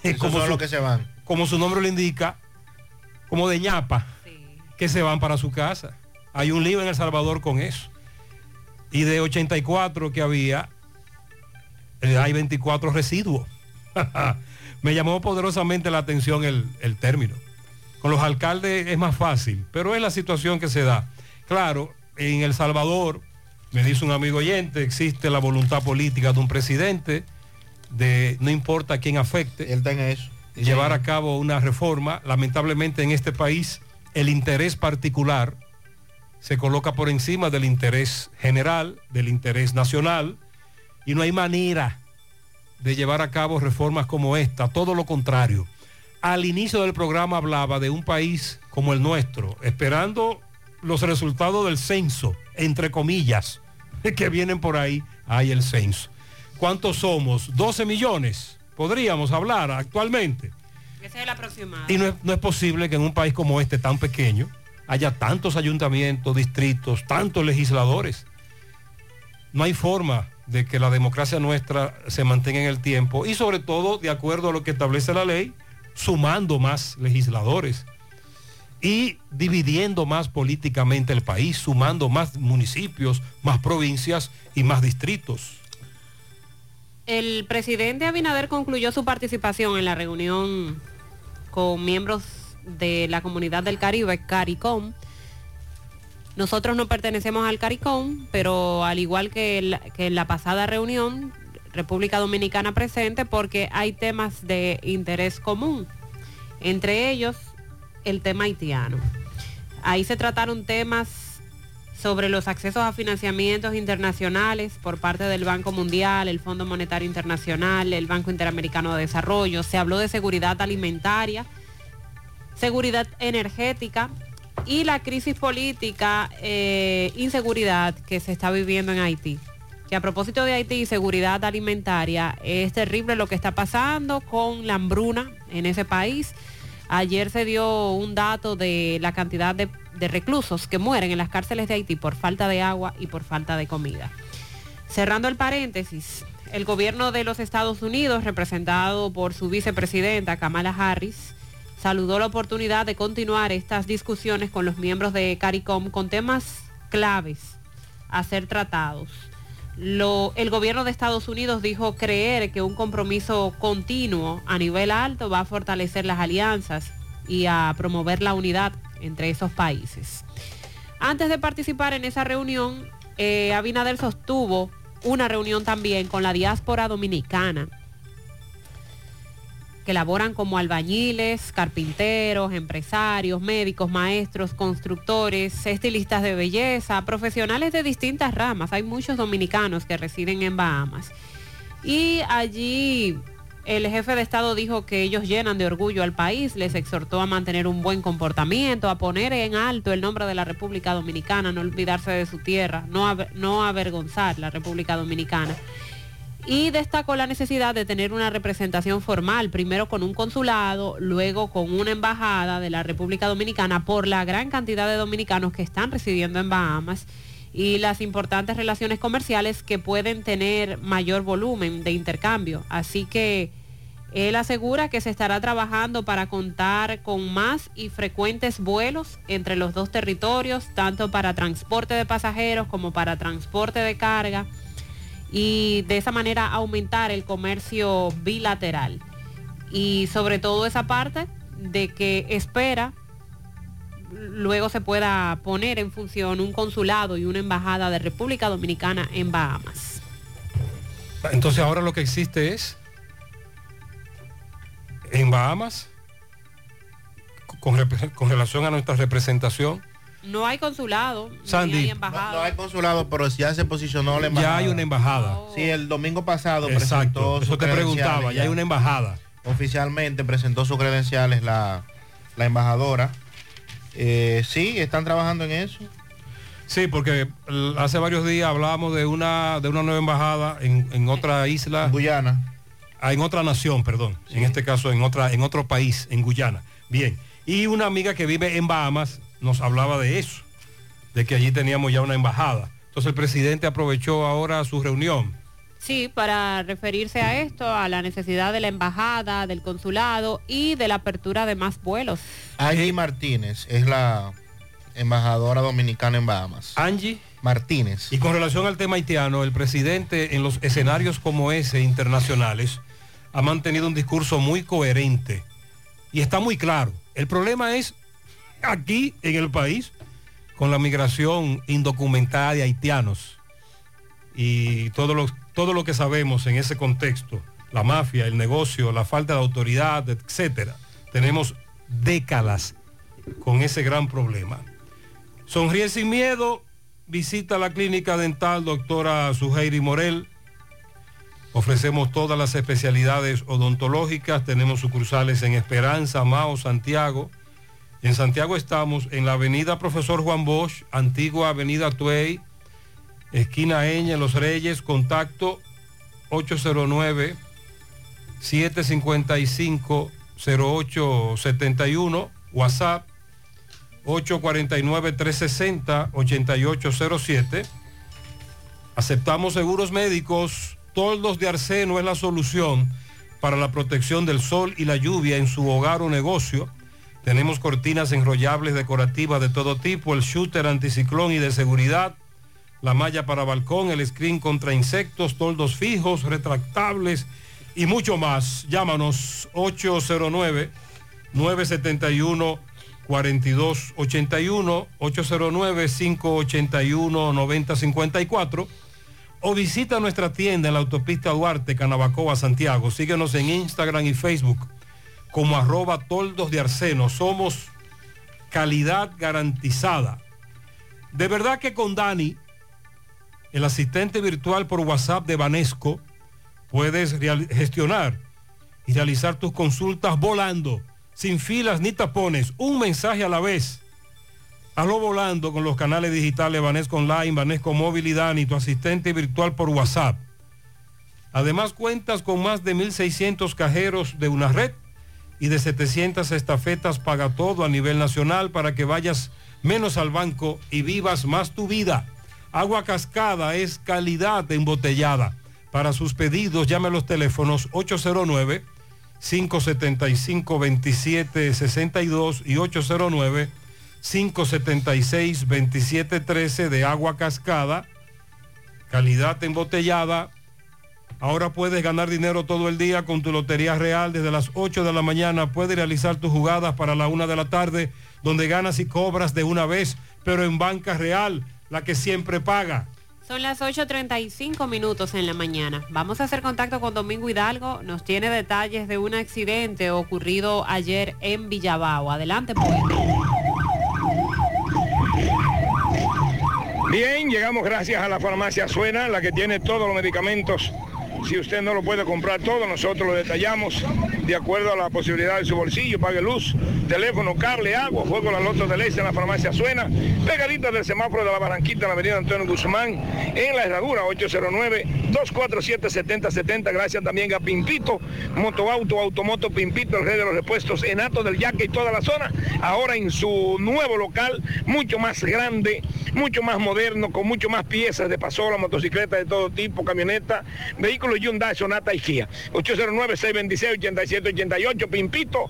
Esos <laughs> como son su- los que se van. Como su nombre lo indica, como de ñapa, que se van para su casa. Hay un lío en El Salvador con eso. Y de 84 que había, eh, hay 24 residuos. <laughs> Me llamó poderosamente la atención el, el término. Con los alcaldes es más fácil, pero es la situación que se da. Claro, en El Salvador, me dice un amigo oyente, existe la voluntad política de un presidente, de no importa quién afecte, Él eso. llevar a cabo una reforma. Lamentablemente en este país el interés particular se coloca por encima del interés general, del interés nacional, y no hay manera de llevar a cabo reformas como esta, todo lo contrario. Al inicio del programa hablaba de un país como el nuestro, esperando los resultados del censo, entre comillas, <laughs> que vienen por ahí, hay el censo. ¿Cuántos somos? 12 millones, podríamos hablar actualmente. Ese es el aproximado. Y no es, no es posible que en un país como este tan pequeño haya tantos ayuntamientos, distritos, tantos legisladores. No hay forma de que la democracia nuestra se mantenga en el tiempo y sobre todo, de acuerdo a lo que establece la ley, sumando más legisladores y dividiendo más políticamente el país, sumando más municipios, más provincias y más distritos. El presidente Abinader concluyó su participación en la reunión con miembros de la comunidad del Caribe, CARICOM. Nosotros no pertenecemos al CARICOM, pero al igual que, en la pasada reunión, República Dominicana presente porque hay temas de interés común, entre ellos el tema haitiano. Ahí se trataron temas sobre los accesos a financiamientos internacionales por parte del Banco Mundial, el Fondo Monetario Internacional, el Banco Interamericano de Desarrollo. Se habló de seguridad alimentaria, seguridad energética y la crisis política, eh, inseguridad que se está viviendo en Haití. Que a propósito de Haití y seguridad alimentaria, es terrible lo que está pasando con la hambruna en ese país. Ayer se dio un dato de la cantidad de, reclusos que mueren en las cárceles de Haití por falta de agua y por falta de comida. Cerrando el paréntesis, el gobierno de los Estados Unidos, representado por su vicepresidenta Kamala Harris, saludó la oportunidad de continuar estas discusiones con los miembros de CARICOM con temas claves a ser tratados. El gobierno de Estados Unidos dijo creer que un compromiso continuo a nivel alto va a fortalecer las alianzas y a promover la unidad entre esos países. Antes de participar en esa reunión, eh, Abinader sostuvo una reunión también con la diáspora dominicana que laboran como albañiles, carpinteros, empresarios, médicos, maestros, constructores, estilistas de belleza, profesionales de distintas ramas. Hay muchos dominicanos que residen en Bahamas. Y allí el jefe de Estado dijo que ellos llenan de orgullo al país, les exhortó a mantener un buen comportamiento, a poner en alto el nombre de la República Dominicana, no olvidarse de su tierra, no, no avergonzar la República Dominicana y destacó la necesidad de tener una representación formal, primero con un consulado, luego con una embajada de la República Dominicana por la gran cantidad de dominicanos que están residiendo en Bahamas y las importantes relaciones comerciales que pueden tener mayor volumen de intercambio. Así que él asegura que se estará trabajando para contar con más y frecuentes vuelos entre los dos territorios, tanto para transporte de pasajeros como para transporte de carga y de esa manera aumentar el comercio bilateral. Y sobre todo esa parte de que espera luego se pueda poner en función un consulado y una embajada de República Dominicana en Bahamas. Entonces ahora lo que existe es en Bahamas con, relación a nuestra representación. No hay consulado, Sandy. ni hay No, embajada. no hay consulado, pero ya se posicionó la embajada. Ya hay una embajada. Sí, el domingo pasado presentó Exacto. sus Eso te preguntaba, ya hay una embajada. Oficialmente presentó sus credenciales la, la embajadora. Eh, sí, están trabajando en eso. Sí, porque hace varios días hablábamos de una, de una nueva embajada en, en otra isla. Guyana. Ah, en otra nación, perdón. En este caso, en, otra, en otro país, en Guyana. Bien. Y una amiga que vive en Bahamas nos hablaba de eso, de que allí teníamos ya una embajada. Entonces el presidente aprovechó ahora su reunión. Sí, para referirse a esto, a la necesidad de la embajada, del consulado y de la apertura de más vuelos. Angie Martínez es la embajadora dominicana en Bahamas. Angie Martínez. Y con relación al tema haitiano, el presidente en los escenarios como ese internacionales ha mantenido un discurso muy coherente y está muy claro. El problema es aquí en el país con la migración indocumentada de haitianos y todo lo, todo lo que sabemos en ese contexto, la mafia, el negocio, la falta de autoridad, etcétera. Tenemos décadas con ese gran problema. Sonríe sin miedo, visita la clínica dental doctora Suheiri Morel. Ofrecemos todas las especialidades odontológicas, tenemos sucursales en Esperanza, Mao, Santiago. En Santiago estamos en la avenida Profesor Juan Bosch, antigua avenida Tuey, esquina Eña, Los Reyes, contacto 809 755 0871, WhatsApp 849-360-8807. Aceptamos seguros médicos. Toldos de arseno es la solución para la protección del sol y la lluvia en su hogar o negocio. Tenemos cortinas enrollables decorativas de todo tipo, el shooter anticiclón y de seguridad, la malla para balcón, el screen contra insectos, toldos fijos, retractables y mucho más. Llámanos 809 971 4281 809 581 9054 o visita nuestra tienda en la autopista Duarte, Canabacoa, Santiago. Síguenos en Instagram y Facebook como arroba toldos de arseno. Somos calidad garantizada. De verdad que con Dani, el asistente virtual por WhatsApp de Banesco, puedes gestionar y realizar tus consultas volando, sin filas ni tapones, un mensaje a la vez. Hazlo volando con los canales digitales Banesco Online, Banesco Móvil y Dani, tu asistente virtual por WhatsApp. Además cuentas con más de 1.600 cajeros de una red y de 700 estafetas paga todo a nivel nacional para que vayas menos al banco y vivas más tu vida. Agua cascada es calidad embotellada. Para sus pedidos llame a los teléfonos 809 575 2762 y 809 576 2713 de agua cascada. Calidad embotellada. Ahora puedes ganar dinero todo el día con tu Lotería Real. Desde las 8 de la mañana puedes realizar tus jugadas para la 1 de la tarde, donde ganas y cobras de una vez, pero en banca real, la que siempre paga. Son las 8.35 minutos en la mañana. Vamos a hacer contacto con Domingo Hidalgo. Nos tiene detalles de un accidente ocurrido ayer en Villabao. Adelante, pues. Bien, llegamos gracias a la farmacia Suena, la que tiene todos los medicamentos. Si usted no lo puede comprar todo, nosotros lo detallamos de acuerdo a la posibilidad de su bolsillo. Pague luz, teléfono, cable, agua, juego la loto de leche en la farmacia Suena. Pegadita del semáforo de la Barranquita en la avenida Antonio Guzmán, en la herradura 809-247-7070. Gracias también a Pimpito, Motoauto, Automoto Pimpito, el rey de los repuestos en Ato del Yaque y toda la zona. Ahora en su nuevo local, mucho más grande, mucho más moderno, con mucho más piezas de pasola, motocicletas de todo tipo, camioneta, vehículos Hyundai, Sonata y Kia. 809-626-8788, Pimpito,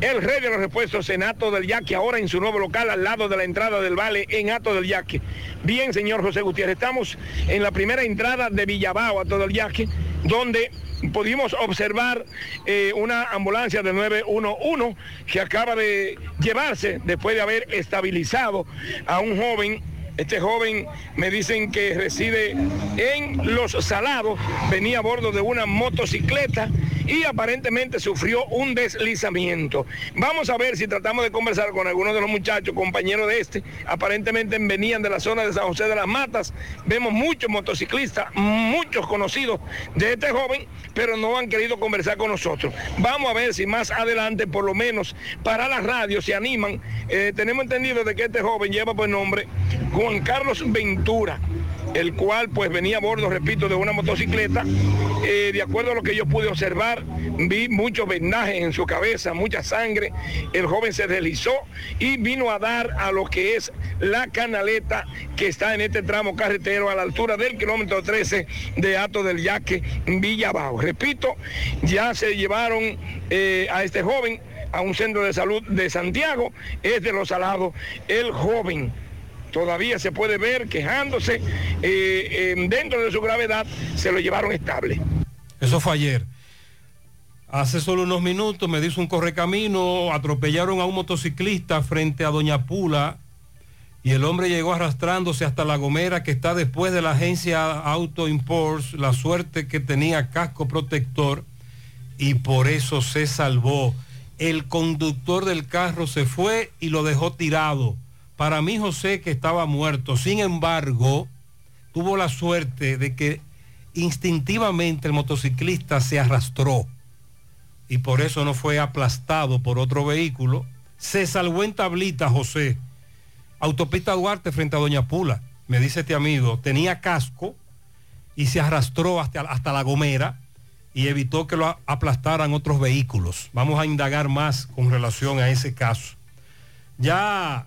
el rey de los repuestos en Ato del Yaque, ahora en su nuevo local al lado de la entrada del Vale en Ato del Yaque. Bien, señor José Gutiérrez, estamos en la primera entrada de Villabao, Ato del Yaque, donde pudimos observar eh, una ambulancia de 911 que acaba de llevarse después de haber estabilizado a un joven este joven me dicen que reside en Los Salados, venía a bordo de una motocicleta y aparentemente sufrió un deslizamiento. Vamos a ver si tratamos de conversar con algunos de los muchachos, compañeros de este, aparentemente venían de la zona de San José de las Matas. Vemos muchos motociclistas, muchos conocidos de este joven, pero no han querido conversar con nosotros. Vamos a ver si más adelante, por lo menos para la radio, se animan. Eh, tenemos entendido de que este joven lleva por nombre Juan Carlos Ventura el cual pues venía a bordo, repito, de una motocicleta. Eh, de acuerdo a lo que yo pude observar, vi muchos vendajes en su cabeza, mucha sangre. El joven se deslizó y vino a dar a lo que es la canaleta que está en este tramo carretero a la altura del kilómetro 13 de Ato del Yaque, Villabao. Repito, ya se llevaron eh, a este joven a un centro de salud de Santiago, es de los alados, el joven todavía se puede ver quejándose, eh, dentro de su gravedad se lo llevaron estable. Eso fue ayer. Hace solo unos minutos me dice un correcamino, atropellaron a un motociclista frente a Doña Pula y el hombre llegó arrastrándose hasta La Gomera que está después de la agencia Auto Imports, la suerte que tenía casco protector y por eso se salvó. El conductor del carro se fue y lo dejó tirado para mí José que estaba muerto, sin embargo, tuvo la suerte de que instintivamente el motociclista se arrastró y por eso no fue aplastado por otro vehículo. Se salvó en tablita José. Autopista Duarte frente a Doña Pula, me dice este amigo, tenía casco y se arrastró hasta, hasta la gomera y evitó que lo aplastaran otros vehículos. Vamos a indagar más con relación a ese caso. Ya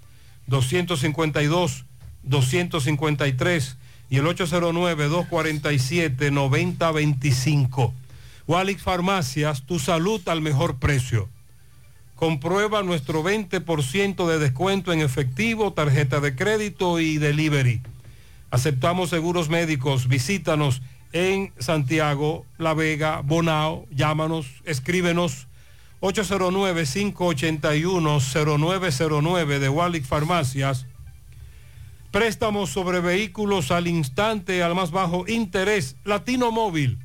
252, 253 y el 809-247-9025. Walix Farmacias, tu salud al mejor precio. Comprueba nuestro 20% de descuento en efectivo, tarjeta de crédito y delivery. Aceptamos seguros médicos. Visítanos en Santiago, La Vega, Bonao. Llámanos, escríbenos 809-581-0909 de Wallick Farmacias. Préstamos sobre vehículos al instante, al más bajo interés. Latino Móvil.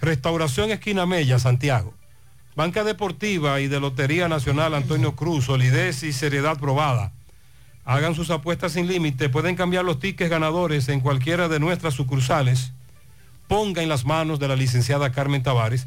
Restauración Esquina Mella, Santiago. Banca Deportiva y de Lotería Nacional Antonio Cruz, solidez y seriedad probada. Hagan sus apuestas sin límite. Pueden cambiar los tickets ganadores en cualquiera de nuestras sucursales. Ponga en las manos de la licenciada Carmen Tavares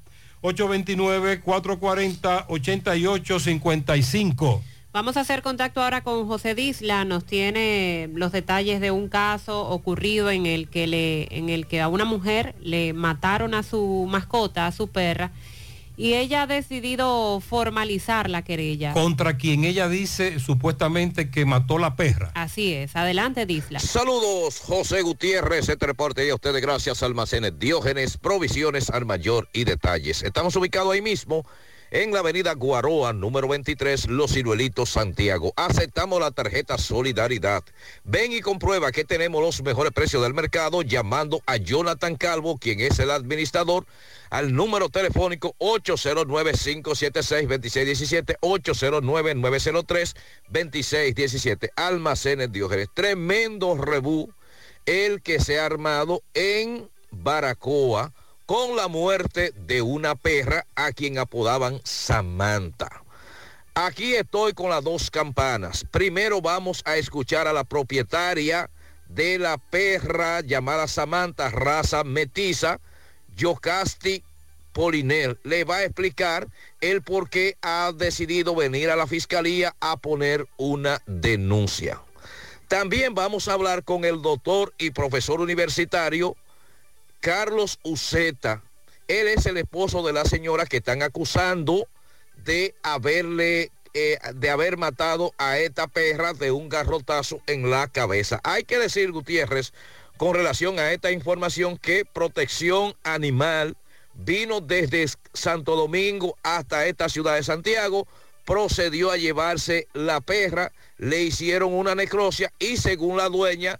829-440-8855. Vamos a hacer contacto ahora con José Disla, nos tiene los detalles de un caso ocurrido en el que le, en el que a una mujer le mataron a su mascota, a su perra, y ella ha decidido formalizar la querella. Contra quien ella dice supuestamente que mató la perra. Así es. Adelante, Disla. Saludos, José Gutiérrez. Este reporte y a ustedes gracias Almacenes Diógenes, Provisiones al Mayor y Detalles. Estamos ubicados ahí mismo en la avenida Guaroa, número 23, Los Ciruelitos, Santiago. Aceptamos la tarjeta Solidaridad. Ven y comprueba que tenemos los mejores precios del mercado llamando a Jonathan Calvo, quien es el administrador, al número telefónico 809-576-2617, 809-903-2617. Almacenes Diógenes. Tremendo rebú el que se ha armado en Baracoa con la muerte de una perra a quien apodaban Samantha. Aquí estoy con las dos campanas. Primero vamos a escuchar a la propietaria de la perra llamada Samantha, raza metiza, Yocasti Polinel le va a explicar el por qué ha decidido venir a la fiscalía a poner una denuncia. También vamos a hablar con el doctor y profesor universitario Carlos Uceta. Él es el esposo de la señora que están acusando de haberle eh, de haber matado a esta perra de un garrotazo en la cabeza. Hay que decir, Gutiérrez, con relación a esta información, que protección animal vino desde Santo Domingo hasta esta ciudad de Santiago, procedió a llevarse la perra, le hicieron una necrosia y según la dueña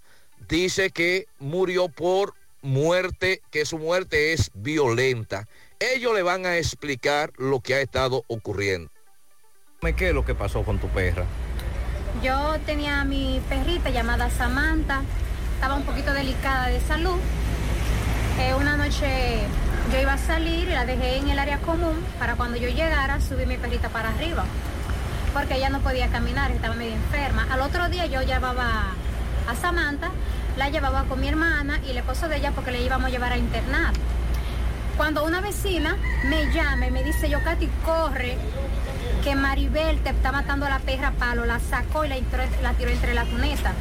dice que murió por muerte, que su muerte es violenta. Ellos le van a explicar lo que ha estado ocurriendo. ¿Qué es lo que pasó con tu perra? Yo tenía a mi perrita llamada Samantha, estaba un poquito delicada de salud. Eh, una noche yo iba a salir y la dejé en el área común para cuando yo llegara subir mi perrita para arriba, porque ella no podía caminar, estaba medio enferma. Al otro día yo llevaba a Samantha, la llevaba con mi hermana y el esposo de ella porque le íbamos a llevar a internar. Cuando una vecina me llama y me dice, yo Katy, corre, que Maribel te está matando a la perra a palo, la sacó y la, tiró entre la cuneta.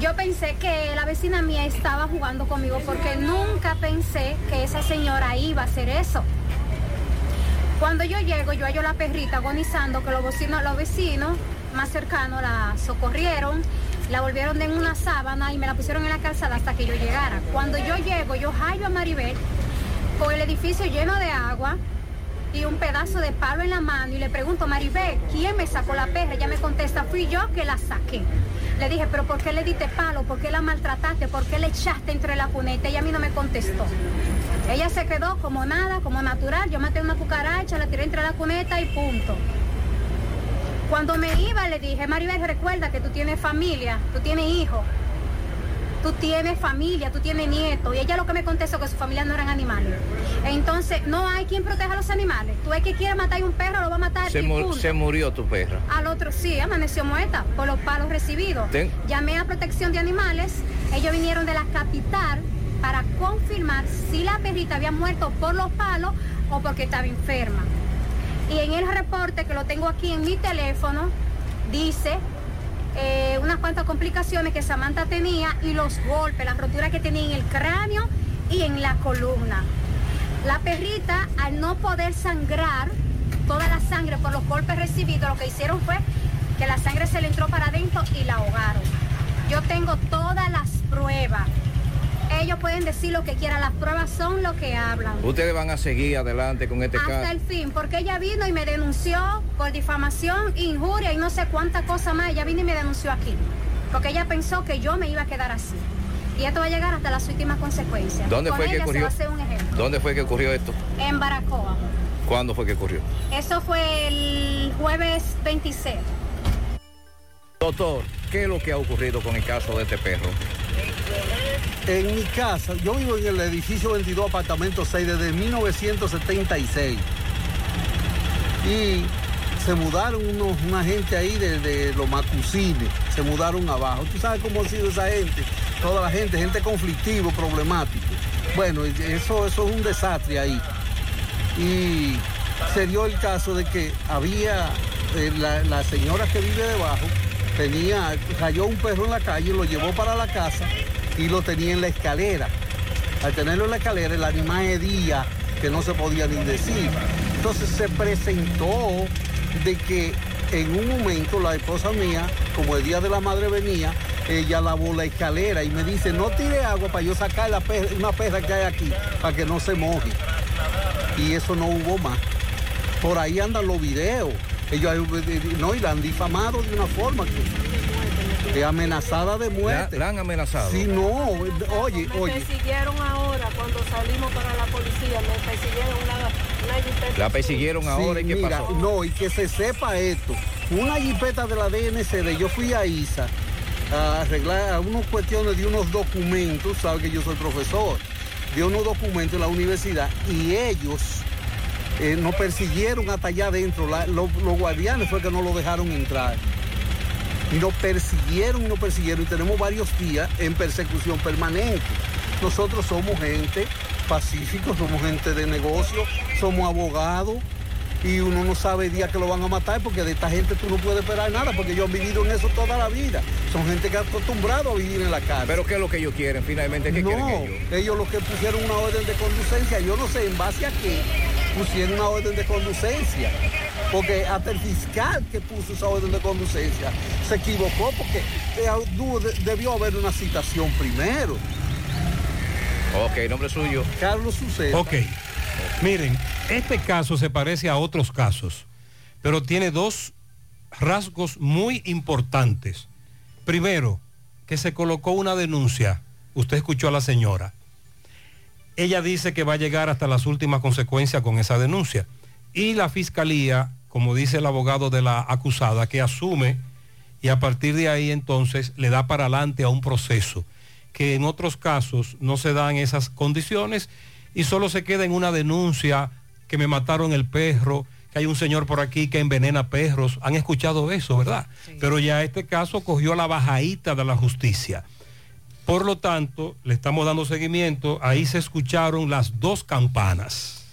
Yo pensé que la vecina mía estaba jugando conmigo porque nunca pensé que esa señora iba a hacer eso. Cuando yo llego, yo hallo la perrita agonizando, que los vecinos, los vecinos más cercanos la socorrieron, la volvieron en una sábana y me la pusieron en la calzada hasta que yo llegara. Cuando yo llego, yo hallo a Maribel con el edificio lleno de agua y un pedazo de palo en la mano y le pregunto, Maribel, ¿quién me sacó la perra? Ella me contesta, fui yo que la saqué. Le dije, pero ¿por qué le diste palo? ¿Por qué la maltrataste? ¿Por qué le echaste entre la cuneta? Ella a mí no me contestó. Ella se quedó como nada, como natural. Yo maté una cucaracha, la tiré entre la cuneta y punto. Cuando me iba le dije, Maribel, recuerda que tú tienes familia, tú tienes hijos, tú tienes familia, tú tienes nietos. Y ella lo que me contestó que su familia no eran animales. Entonces, no hay quien proteja a los animales. Tú es que quiere matar a un perro, lo va a matar. Se, murió tu perra. Al otro sí, amaneció muerta por los palos recibidos. Ten- Llamé a protección de animales. Ellos vinieron de la capital para confirmar si la perrita había muerto por los palos o porque estaba enferma. Y en el reporte que lo tengo aquí en mi teléfono, dice eh, unas cuantas complicaciones que Samantha tenía y los golpes, las roturas que tenía en el cráneo y en la columna. La perrita, al no poder sangrar toda la sangre por los golpes recibidos, lo que hicieron fue que la sangre se le entró para adentro y la ahogaron. Yo tengo todas las pruebas. Ellos pueden decir lo que quieran, las pruebas son lo que hablan. Ustedes van a seguir adelante con este Hasta caso. el fin, porque ella vino y me denunció por difamación, injuria y no sé cuánta cosa más. Ella vino y me denunció aquí, porque ella pensó que yo me iba a quedar así. Y esto va a llegar hasta las últimas consecuencias. ¿Dónde Con fue que ella se ocurrió? va a hacer un ejemplo. ¿Dónde fue que ocurrió esto? En Baracoa. ¿Cuándo fue que ocurrió? Eso fue el jueves 26. Doctor, ¿qué es lo que ha ocurrido con el caso de este perro? En mi casa, yo vivo en el edificio 22, apartamento 6, desde 1976. Y se mudaron unos, una gente ahí de, de los Macusines, se mudaron abajo. ¿Tú sabes cómo ha sido esa gente? Toda la gente, gente conflictivo, problemático. Bueno, eso, eso es un desastre ahí. Y se dio el caso de que había, eh, la, la señora que vive debajo, tenía, cayó un perro en la calle, lo llevó para la casa y lo tenía en la escalera. Al tenerlo en la escalera, el animal hedía que no se podía ni decir. Entonces se presentó de que en un momento la esposa mía, como el día de la madre venía, ella lavó la escalera y me dice, no tire agua para yo sacar la perra- una perra que hay aquí, para que no se moje. Y eso no hubo más. Por ahí andan los videos. Ellos no, y la han difamado de una forma que, que amenazada de muerte. ¿La, la han amenazado? Sí, no, oye, Me oye. persiguieron ahora cuando salimos para la policía, me persiguieron una, una jipeta La persiguieron ahora y Sí, qué mira, pasó. No, y que se sepa esto. Una jipeta de la DNCD, yo fui a ISA a arreglar unas cuestiones de unos documentos, sabes que yo soy profesor, de unos documentos en la universidad y ellos eh, nos persiguieron hasta allá adentro. La- los, los guardianes fue que no lo dejaron entrar. Y nos persiguieron y nos persiguieron y tenemos varios días en persecución permanente. Nosotros somos gente pacíficos, somos gente de negocio, somos abogados y uno no sabe el día que lo van a matar porque de esta gente tú no puedes esperar nada porque ellos han vivido en eso toda la vida. Son gente que ha acostumbrado a vivir en la calle. Pero ¿qué es lo que ellos quieren finalmente? ¿Qué no, quieren ellos? ellos lo que pusieron una orden de conducencia, yo no sé en base a qué pusieron una orden de conducencia. Porque hasta el fiscal que puso esa orden de conducencia se equivocó porque eh, debió haber una citación primero. Ok, nombre suyo. Carlos Suceda. Ok. Miren, este caso se parece a otros casos, pero tiene dos rasgos muy importantes. Primero, que se colocó una denuncia. Usted escuchó a la señora. Ella dice que va a llegar hasta las últimas consecuencias con esa denuncia. Y la fiscalía, como dice el abogado de la acusada, que asume y a partir de ahí entonces le da para adelante a un proceso que en otros casos no se dan esas condiciones y solo se queda en una denuncia que me mataron el perro, que hay un señor por aquí que envenena perros. Han escuchado eso, ¿verdad? Pero ya este caso cogió la bajaíta de la justicia. Por lo tanto, le estamos dando seguimiento. Ahí se escucharon las dos campanas.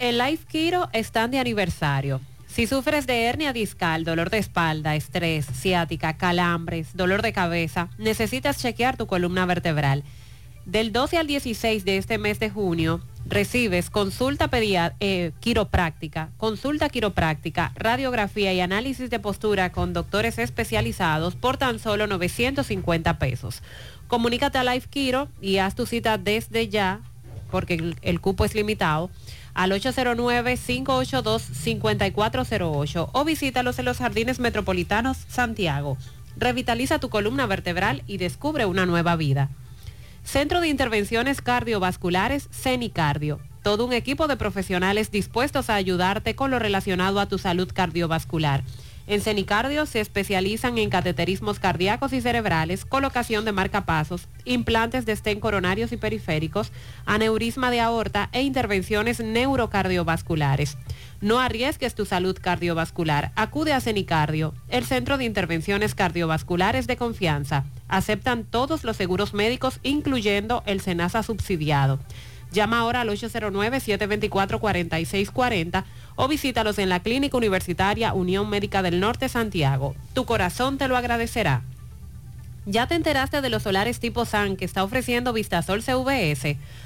El Life Kiro están de aniversario. Si sufres de hernia discal, dolor de espalda, estrés, ciática, calambres, dolor de cabeza, necesitas chequear tu columna vertebral. Del 12 al 16 de este mes de junio, recibes consulta eh, quiropráctica, consulta quiropráctica, radiografía y análisis de postura con doctores especializados por tan solo 950 pesos. Comunícate a Life Quiro y haz tu cita desde ya, porque el cupo es limitado, al 809-582-5408 o visítalos en los Jardines Metropolitanos Santiago. Revitaliza tu columna vertebral y descubre una nueva vida. Centro de Intervenciones Cardiovasculares, CENICardio. Todo un equipo de profesionales dispuestos a ayudarte con lo relacionado a tu salud cardiovascular. En CENICardio se especializan en cateterismos cardíacos y cerebrales, colocación de marcapasos, implantes de estén coronarios y periféricos, aneurisma de aorta e intervenciones neurocardiovasculares. No arriesgues tu salud cardiovascular. Acude a CENICardio, el centro de intervenciones cardiovasculares de confianza. Aceptan todos los seguros médicos, incluyendo el SENASA subsidiado. Llama ahora al 809-724-4640 o visítalos en la Clínica Universitaria Unión Médica del Norte Santiago. Tu corazón te lo agradecerá. ¿Ya te enteraste de los solares tipo SAN que está ofreciendo Vistasol CVS?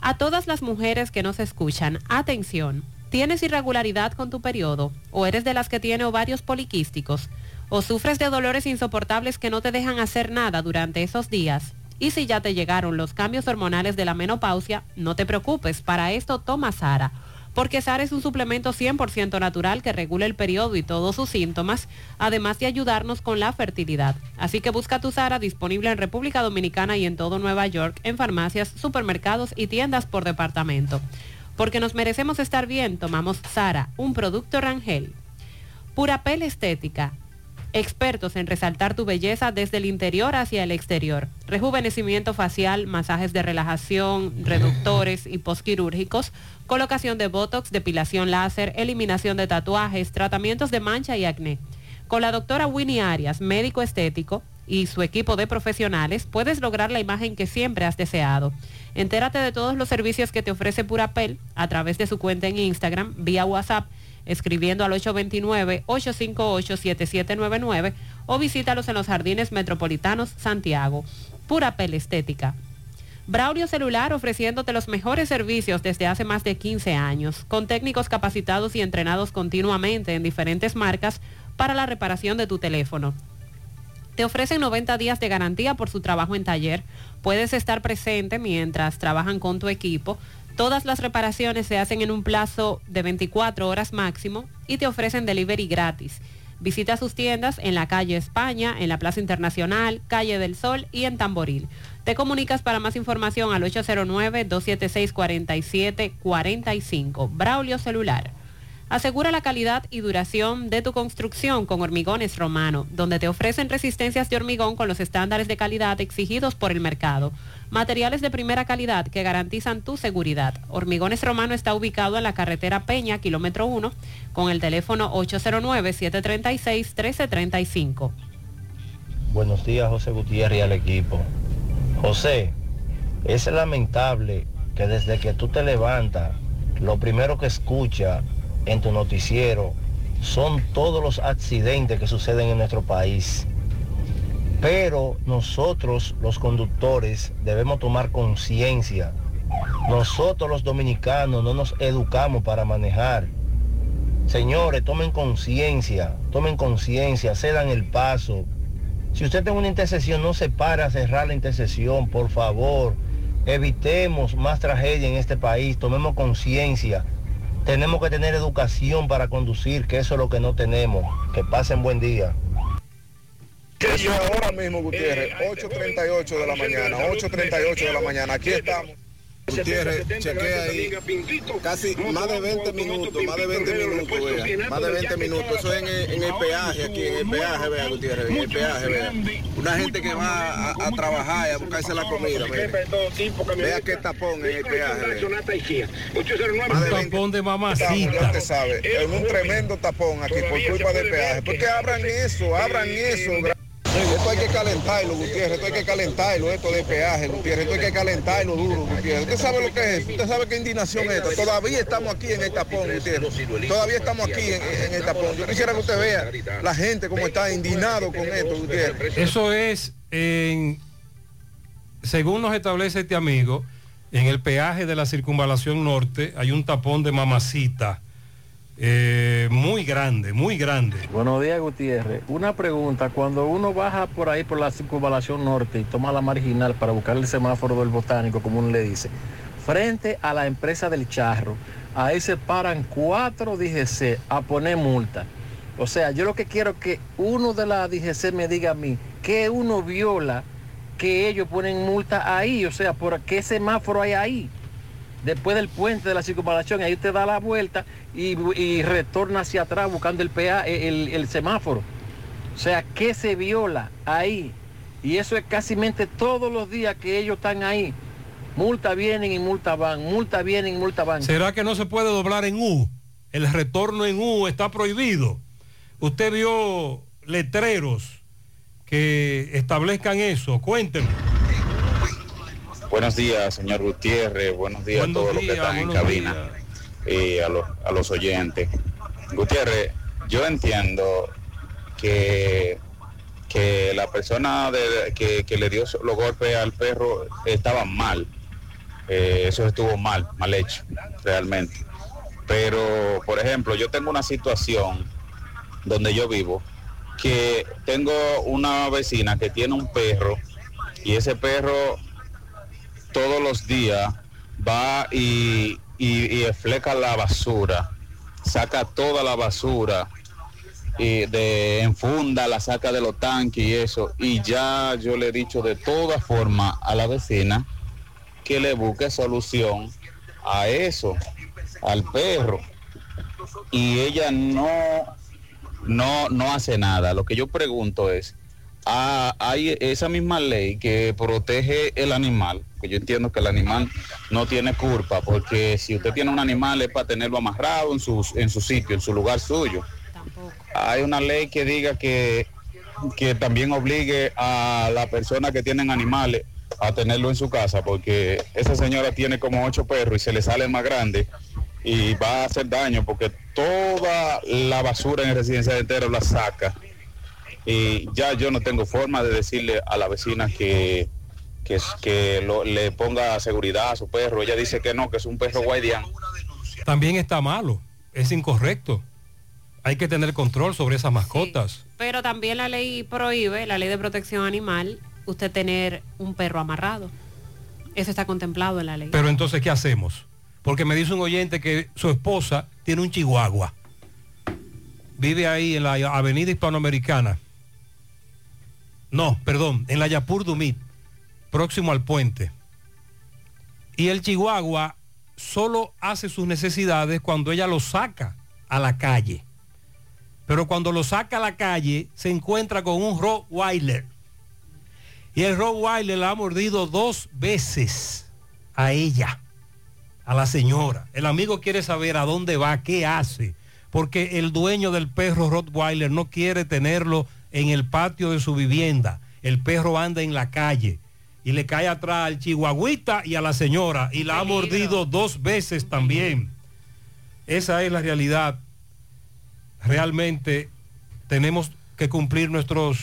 A todas las mujeres que nos escuchan, atención. ¿Tienes irregularidad con tu periodo? ¿O eres de las que tiene ovarios poliquísticos? ¿O sufres de dolores insoportables que no te dejan hacer nada durante esos días? Y si ya te llegaron los cambios hormonales de la menopausia, no te preocupes, para esto toma Sara. Porque Sara es un suplemento 100% natural que regula el periodo y todos sus síntomas, además de ayudarnos con la fertilidad. Así que busca tu Sara disponible en República Dominicana y en todo Nueva York, en farmacias, supermercados y tiendas por departamento. Porque nos merecemos estar bien, tomamos Sara, un producto Rangel. Purapel Estética. Expertos en resaltar tu belleza desde el interior hacia el exterior. Rejuvenecimiento facial, masajes de relajación, reductores y posquirúrgicos, colocación de botox, depilación láser, eliminación de tatuajes, tratamientos de mancha y acné. Con la doctora Winnie Arias, médico estético, y su equipo de profesionales, puedes lograr la imagen que siempre has deseado. Entérate de todos los servicios que te ofrece Purapel a través de su cuenta en Instagram, vía WhatsApp, escribiendo al 829-858-7799 o visítalos en los Jardines Metropolitanos Santiago. Purapel Estética. Braulio Celular ofreciéndote los mejores servicios desde hace más de 15 años, con técnicos capacitados y entrenados continuamente en diferentes marcas para la reparación de tu teléfono. Te ofrecen 90 días de garantía por su trabajo en taller. Puedes estar presente mientras trabajan con tu equipo. Todas las reparaciones se hacen en un plazo de 24 horas máximo y te ofrecen delivery gratis. Visita sus tiendas en la calle España, en la Plaza Internacional, Calle del Sol y en Tamboril. Te comunicas para más información al 809-276-4745. Braulio Celular. Asegura la calidad y duración de tu construcción con Hormigones Romano, donde te ofrecen resistencias de hormigón con los estándares de calidad exigidos por el mercado. Materiales de primera calidad que garantizan tu seguridad. Hormigones Romano está ubicado en la carretera Peña, kilómetro 1, con el teléfono 809-736-1335. Buenos días, José Gutiérrez y al equipo. José, es lamentable que desde que tú te levantas, lo primero que escucha en tu noticiero son todos los accidentes que suceden en nuestro país. Pero nosotros, los conductores, debemos tomar conciencia. Nosotros los dominicanos no nos educamos para manejar. Señores, tomen conciencia, tomen conciencia, cedan el paso. Si usted tiene una intersección, no se para a cerrar la intersección, por favor. Evitemos más tragedia en este país, tomemos conciencia. Tenemos que tener educación para conducir, que eso es lo que no tenemos. Que pasen buen día. Yo ahora mismo, Gutiérrez, 8.38 de la mañana, 8.38 de la mañana, aquí estamos. Gutiérrez, chequea ahí, casi más de 20 minutos, más de 20 minutos, vea, más de 20 minutos, eso es en el, en el peaje aquí, en el peaje, vea, Gutiérrez, en el peaje, vea. Una gente que va a, a trabajar y a buscarse la comida, vea. Vea qué tapón en el peaje, vea. Un tapón de Ya mamacita. usted sabe, es un tremendo tapón aquí por culpa del peaje. Porque abran eso, abran eso. Esto hay que calentarlo, Gutiérrez, esto hay que calentarlo, esto de peaje, Gutiérrez, esto hay que calentarlo duro, Gutiérrez. Usted sabe lo que es, usted sabe qué indignación es esta. Todavía estamos aquí en el tapón, Gutiérrez. Todavía estamos aquí en, el tapón. Yo quisiera que usted vea la gente como está indignado con esto, Gutiérrez. Eso es según nos establece este amigo, en el peaje de la circunvalación norte hay un tapón de mamacita eh, muy grande, muy grande. Buenos días, Gutiérrez. Una pregunta, cuando uno baja por ahí por la circunvalación norte y toma la marginal para buscar el semáforo del botánico, como uno le dice, frente a la empresa del charro, ahí se paran cuatro DGC a poner multa. O sea, yo lo que quiero que uno de la DGC me diga a mí que uno viola que ellos ponen multa ahí, o sea, por qué semáforo hay ahí. Después del puente de la circunvalación, ahí usted da la vuelta y, y retorna hacia atrás buscando el, PA, el, el semáforo. O sea, ¿qué se viola ahí? Y eso es casi todos los días que ellos están ahí. Multa vienen y multa van, multa vienen y multa van. ¿Será que no se puede doblar en U? El retorno en U está prohibido. Usted vio letreros que establezcan eso. Cuénteme. Buenos días, señor Gutiérrez. Buenos días Buenos a todos los que están en cabina y a los, a los oyentes. Gutiérrez, yo entiendo que, que la persona de- que, que le dio los golpes al perro estaba mal. Eh, eso estuvo mal, mal hecho, realmente. Pero, por ejemplo, yo tengo una situación donde yo vivo que tengo una vecina que tiene un perro y ese perro todos los días va y, y, y fleca la basura, saca toda la basura y de enfunda, la saca de los tanques y eso. Y ya yo le he dicho de toda forma a la vecina que le busque solución a eso, al perro. Y ella no, no, no hace nada. Lo que yo pregunto es, ah, hay esa misma ley que protege el animal, que yo entiendo que el animal no tiene culpa, porque si usted tiene un animal es para tenerlo amarrado en su, en su sitio, en su lugar suyo. Hay una ley que diga que, que también obligue a la persona que tienen animales a tenerlo en su casa, porque esa señora tiene como ocho perros y se le sale más grande y va a hacer daño porque toda la basura en el residencial entero la saca y ya yo no tengo forma de decirle a la vecina que que, que lo- le ponga seguridad a su perro. Ella dice que no, que es un perro guardián. También está malo, es incorrecto. Hay que tener control sobre esas mascotas. Pero también la ley prohíbe, la ley de protección animal, usted tener un perro amarrado. Eso está contemplado en la ley. Pero entonces, ¿qué hacemos? Porque me dice un oyente que su esposa tiene un chihuahua. Vive ahí en la avenida hispanoamericana. No, perdón, en la Yapur Dumit, próximo al puente. Y el chihuahua solo hace sus necesidades cuando ella lo saca a la calle. Pero cuando lo saca a la calle, se encuentra con un Rottweiler. Y el Rottweiler la ha mordido dos veces a ella, a la señora. El amigo quiere saber a dónde va, qué hace, porque el dueño del perro Rottweiler no quiere tenerlo en el patio de su vivienda. El perro anda en la calle y le cae atrás al chihuahuita y a la señora y la ha mordido dos veces también. Esa es la realidad. Realmente tenemos que cumplir nuestros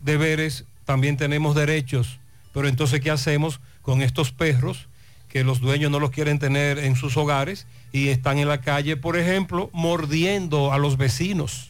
deberes, también tenemos derechos, pero entonces ¿qué hacemos con estos perros que los dueños no los quieren tener en sus hogares y están en la calle, por ejemplo, mordiendo a los vecinos?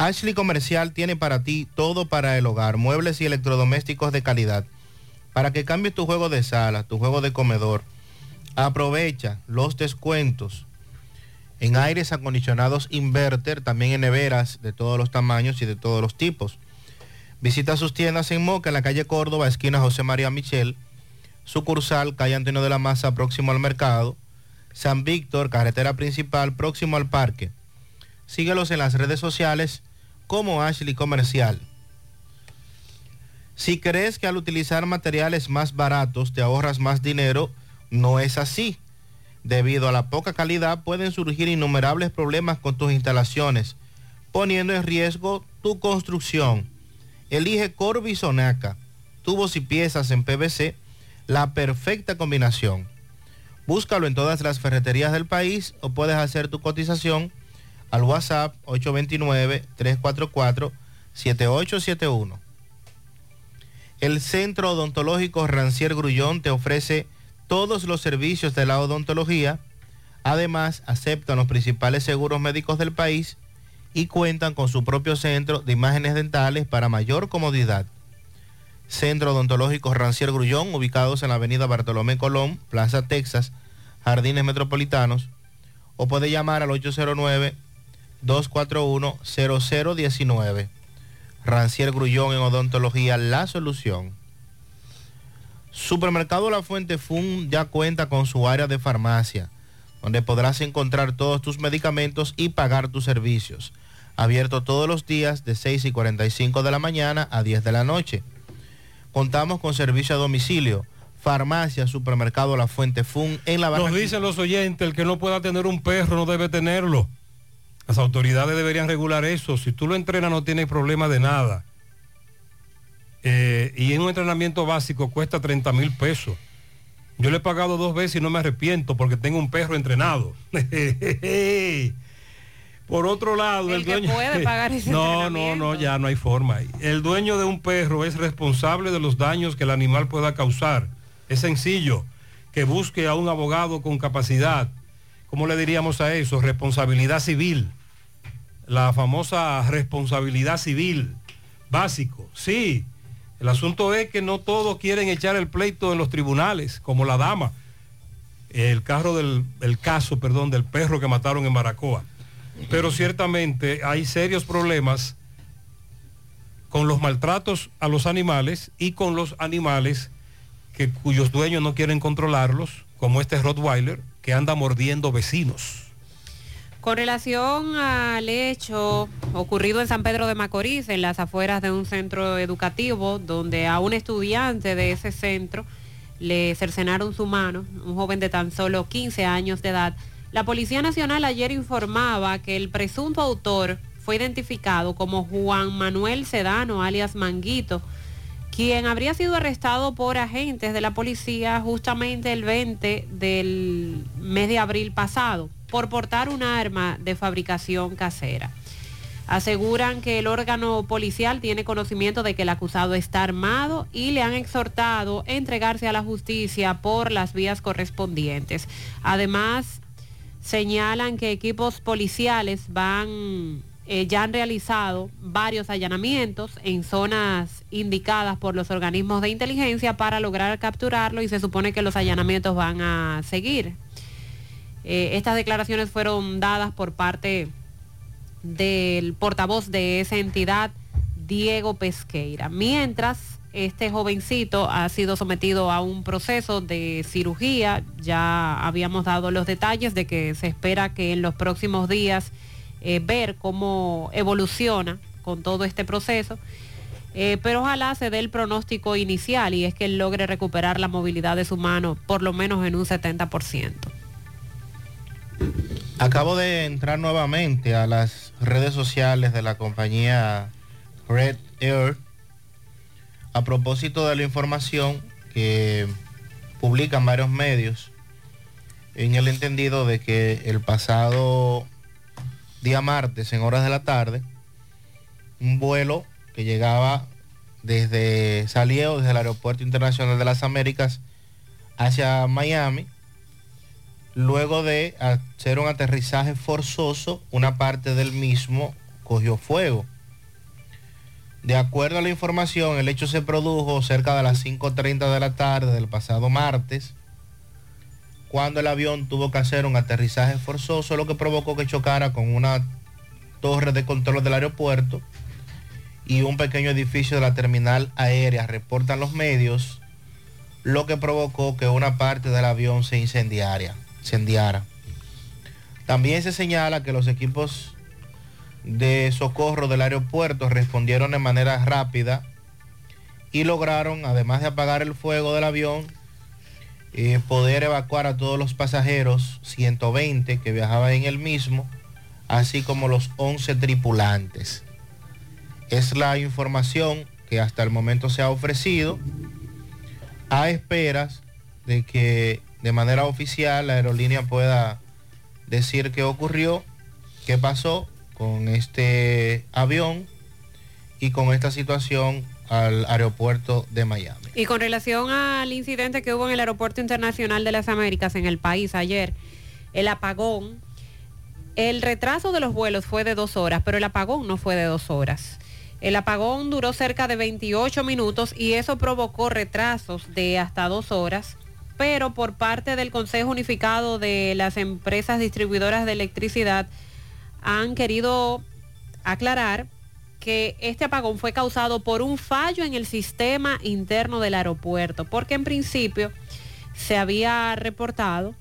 Ashley Comercial tiene para ti todo para el hogar, muebles y electrodomésticos de calidad. Para que cambies tu juego de sala, tu juego de comedor, aprovecha los descuentos en aires acondicionados inverter, también en neveras de todos los tamaños y de todos los tipos. Visita sus tiendas en Moca, en la calle Córdoba, esquina José María Michel, sucursal, calle Antonio de la Maza, próximo al mercado, San Víctor, carretera principal, próximo al parque. Síguelos en las redes sociales como Ashley Comercial. Si crees que al utilizar materiales más baratos te ahorras más dinero, no es así. Debido a la poca calidad pueden surgir innumerables problemas con tus instalaciones, poniendo en riesgo tu construcción. Elige Corby Sonaca, tubos y piezas en PVC, la perfecta combinación. Búscalo en todas las ferreterías del país o puedes hacer tu cotización al WhatsApp 829-344-7871. El Centro Odontológico Rancier Grullón te ofrece todos los servicios de la odontología. Además, aceptan los principales seguros médicos del país y cuentan con su propio centro de imágenes dentales para mayor comodidad. Centro Odontológico Rancier Grullón, ubicados en la avenida Bartolomé Colón, Plaza Texas, Jardines Metropolitanos, o puede llamar al 809-241-0019. Rancier Grullón en Odontología, la solución. Supermercado La Fuente Fun ya cuenta con su área de farmacia, donde podrás encontrar todos tus medicamentos y pagar tus servicios. Abierto todos los días de 6 y 45 de la mañana a 10 de la noche. Contamos con servicio a domicilio. Farmacia, supermercado La Fuente Fun en la Nos dicen los oyentes, el que no pueda tener un perro no debe tenerlo. Las autoridades deberían regular eso. Si tú lo entrenas no tienes problema de nada. Eh, y en un entrenamiento básico cuesta 30 mil pesos. Yo le he pagado dos veces y no me arrepiento porque tengo un perro entrenado. <laughs> Por otro lado, el, dueño... puede pagar ese <laughs> no, no, no, ya no hay forma. El dueño de un perro es responsable de los daños que el animal pueda causar. Es sencillo, que busque a un abogado con capacidad. ¿Cómo le diríamos a eso? Responsabilidad civil. La famosa responsabilidad civil. Básico, sí el asunto es que no todos quieren echar el pleito en los tribunales, como la dama. El carro del el caso, perdón, del perro que mataron en Baracoa. Pero ciertamente hay serios problemas con los maltratos a los animales y con los animales que, cuyos dueños no quieren controlarlos, como este Rottweiler, que anda mordiendo vecinos. Con relación al hecho ocurrido en San Pedro de Macorís, en las afueras de un centro educativo, donde a un estudiante de ese centro le cercenaron su mano, un joven de tan solo 15 años de edad, la Policía Nacional ayer informaba que el presunto autor fue identificado como Juan Manuel Sedano, alias Manguito, quien habría sido arrestado por agentes de la policía justamente el 20 del mes de abril pasado por portar un arma de fabricación casera. Aseguran que el órgano policial tiene conocimiento de que el acusado está armado y le han exhortado a entregarse a la justicia por las vías correspondientes. Además, señalan que equipos policiales van eh, ya han realizado varios allanamientos en zonas indicadas por los organismos de inteligencia para lograr capturarlo y se supone que los allanamientos van a seguir. Eh, estas declaraciones fueron dadas por parte del portavoz de esa entidad, Diego Pesqueira. Mientras este jovencito ha sido sometido a un proceso de cirugía, ya habíamos dado los detalles de que se espera que en los próximos días eh, ver cómo evoluciona con todo este proceso. Eh, pero ojalá se dé el pronóstico inicial y es que él logre recuperar la movilidad de su mano por lo menos en un 70%. Acabo de entrar nuevamente a las redes sociales de la compañía Red Air a propósito de la información que publican varios medios en el entendido de que el pasado día martes en horas de la tarde un vuelo que llegaba desde salió desde el aeropuerto internacional de las Américas hacia Miami luego de hacer un aterrizaje forzoso una parte del mismo cogió fuego. De acuerdo a la información, el hecho se produjo cerca de las 5.30 de la tarde del pasado martes, cuando el avión tuvo que hacer un aterrizaje forzoso, lo que provocó que chocara con una torre de control del aeropuerto y un pequeño edificio de la terminal aérea, reportan los medios, lo que provocó que una parte del avión se incendiara. También se señala que los equipos de socorro del aeropuerto respondieron de manera rápida y lograron, además de apagar el fuego del avión, eh, poder evacuar a todos los pasajeros, 120 que viajaban en el mismo, así como los 11 tripulantes. Es la información que hasta el momento se ha ofrecido a esperas de que de manera oficial la aerolínea pueda decir qué ocurrió, qué pasó con este avión y con esta situación al aeropuerto de Miami. Y con relación al incidente que hubo en el Aeropuerto Internacional de las Américas en el país ayer, el apagón, el retraso de los vuelos fue de dos horas, pero el apagón no fue de dos horas. El apagón duró cerca de 28 minutos y eso provocó retrasos de hasta dos horas, pero por parte del Consejo Unificado de las Empresas Distribuidoras de Electricidad, han querido aclarar que este apagón fue causado por un fallo en el sistema interno del aeropuerto, porque en principio se había reportado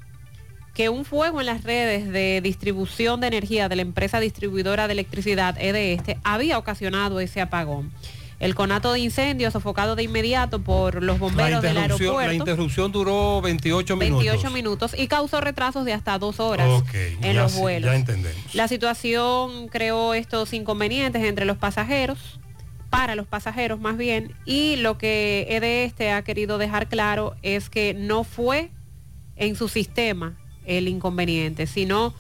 que un fuego en las redes de distribución de energía de la empresa distribuidora de electricidad EDE había ocasionado ese apagón el conato de incendio sofocado de inmediato por los bomberos del aeropuerto. La interrupción duró 28 minutos. 28 minutos y causó retrasos de hasta dos horas en los vuelos. Ya entendemos. La situación creó estos inconvenientes entre los pasajeros, para los pasajeros más bien, y lo que este ha querido dejar claro es que no fue en su sistema el inconveniente, sino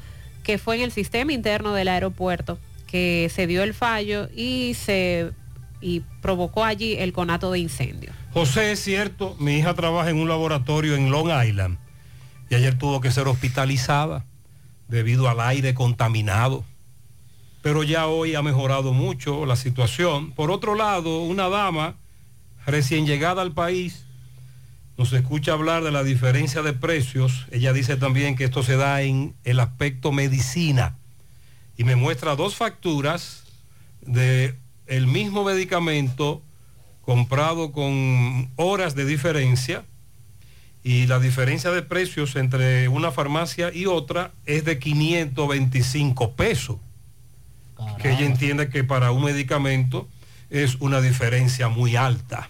que fue en el sistema interno del aeropuerto que se dio el fallo y se y provocó allí el conato de incendio. José, es cierto, mi hija trabaja en un laboratorio en Long Island y ayer tuvo que ser hospitalizada debido al aire contaminado. Pero ya hoy ha mejorado mucho la situación. Por otro lado, una dama recién llegada al país nos escucha hablar de la diferencia de precios. Ella dice también que esto se da en el aspecto medicina y me muestra dos facturas de el mismo medicamento comprado con horas de diferencia y la diferencia de precios entre una farmacia y otra es de 525 pesos. Que ella entiende que para un medicamento es una diferencia muy alta.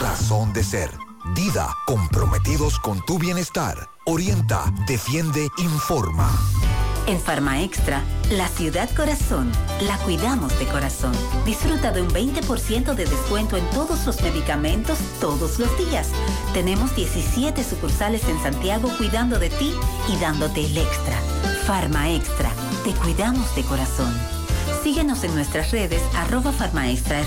razón de ser. Dida, comprometidos con tu bienestar. Orienta, defiende, informa. En Farma Extra, la ciudad corazón, la cuidamos de corazón. Disfruta de un 20% de descuento en todos los medicamentos todos los días. Tenemos 17 sucursales en Santiago cuidando de ti y dándote el extra. Farma Extra, te cuidamos de corazón. Síguenos en nuestras redes arroba farmaextrard.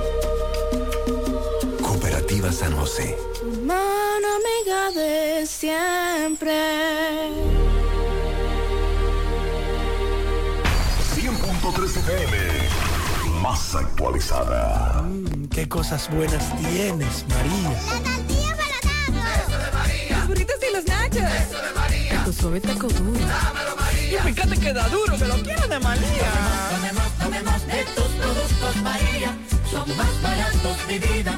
Cooperativa San José. Mano amiga de siempre. 100.3 FM. Más actualizada. Qué cosas buenas tienes, María. Eso de María. Los burritos y los nachos. Eso de María. Tu suave taco duro. Dámelo, María. Y fíjate que da duro, que lo quiero de María. Tomemos, tomemos de tus productos, María. Son más baratos, mi vida.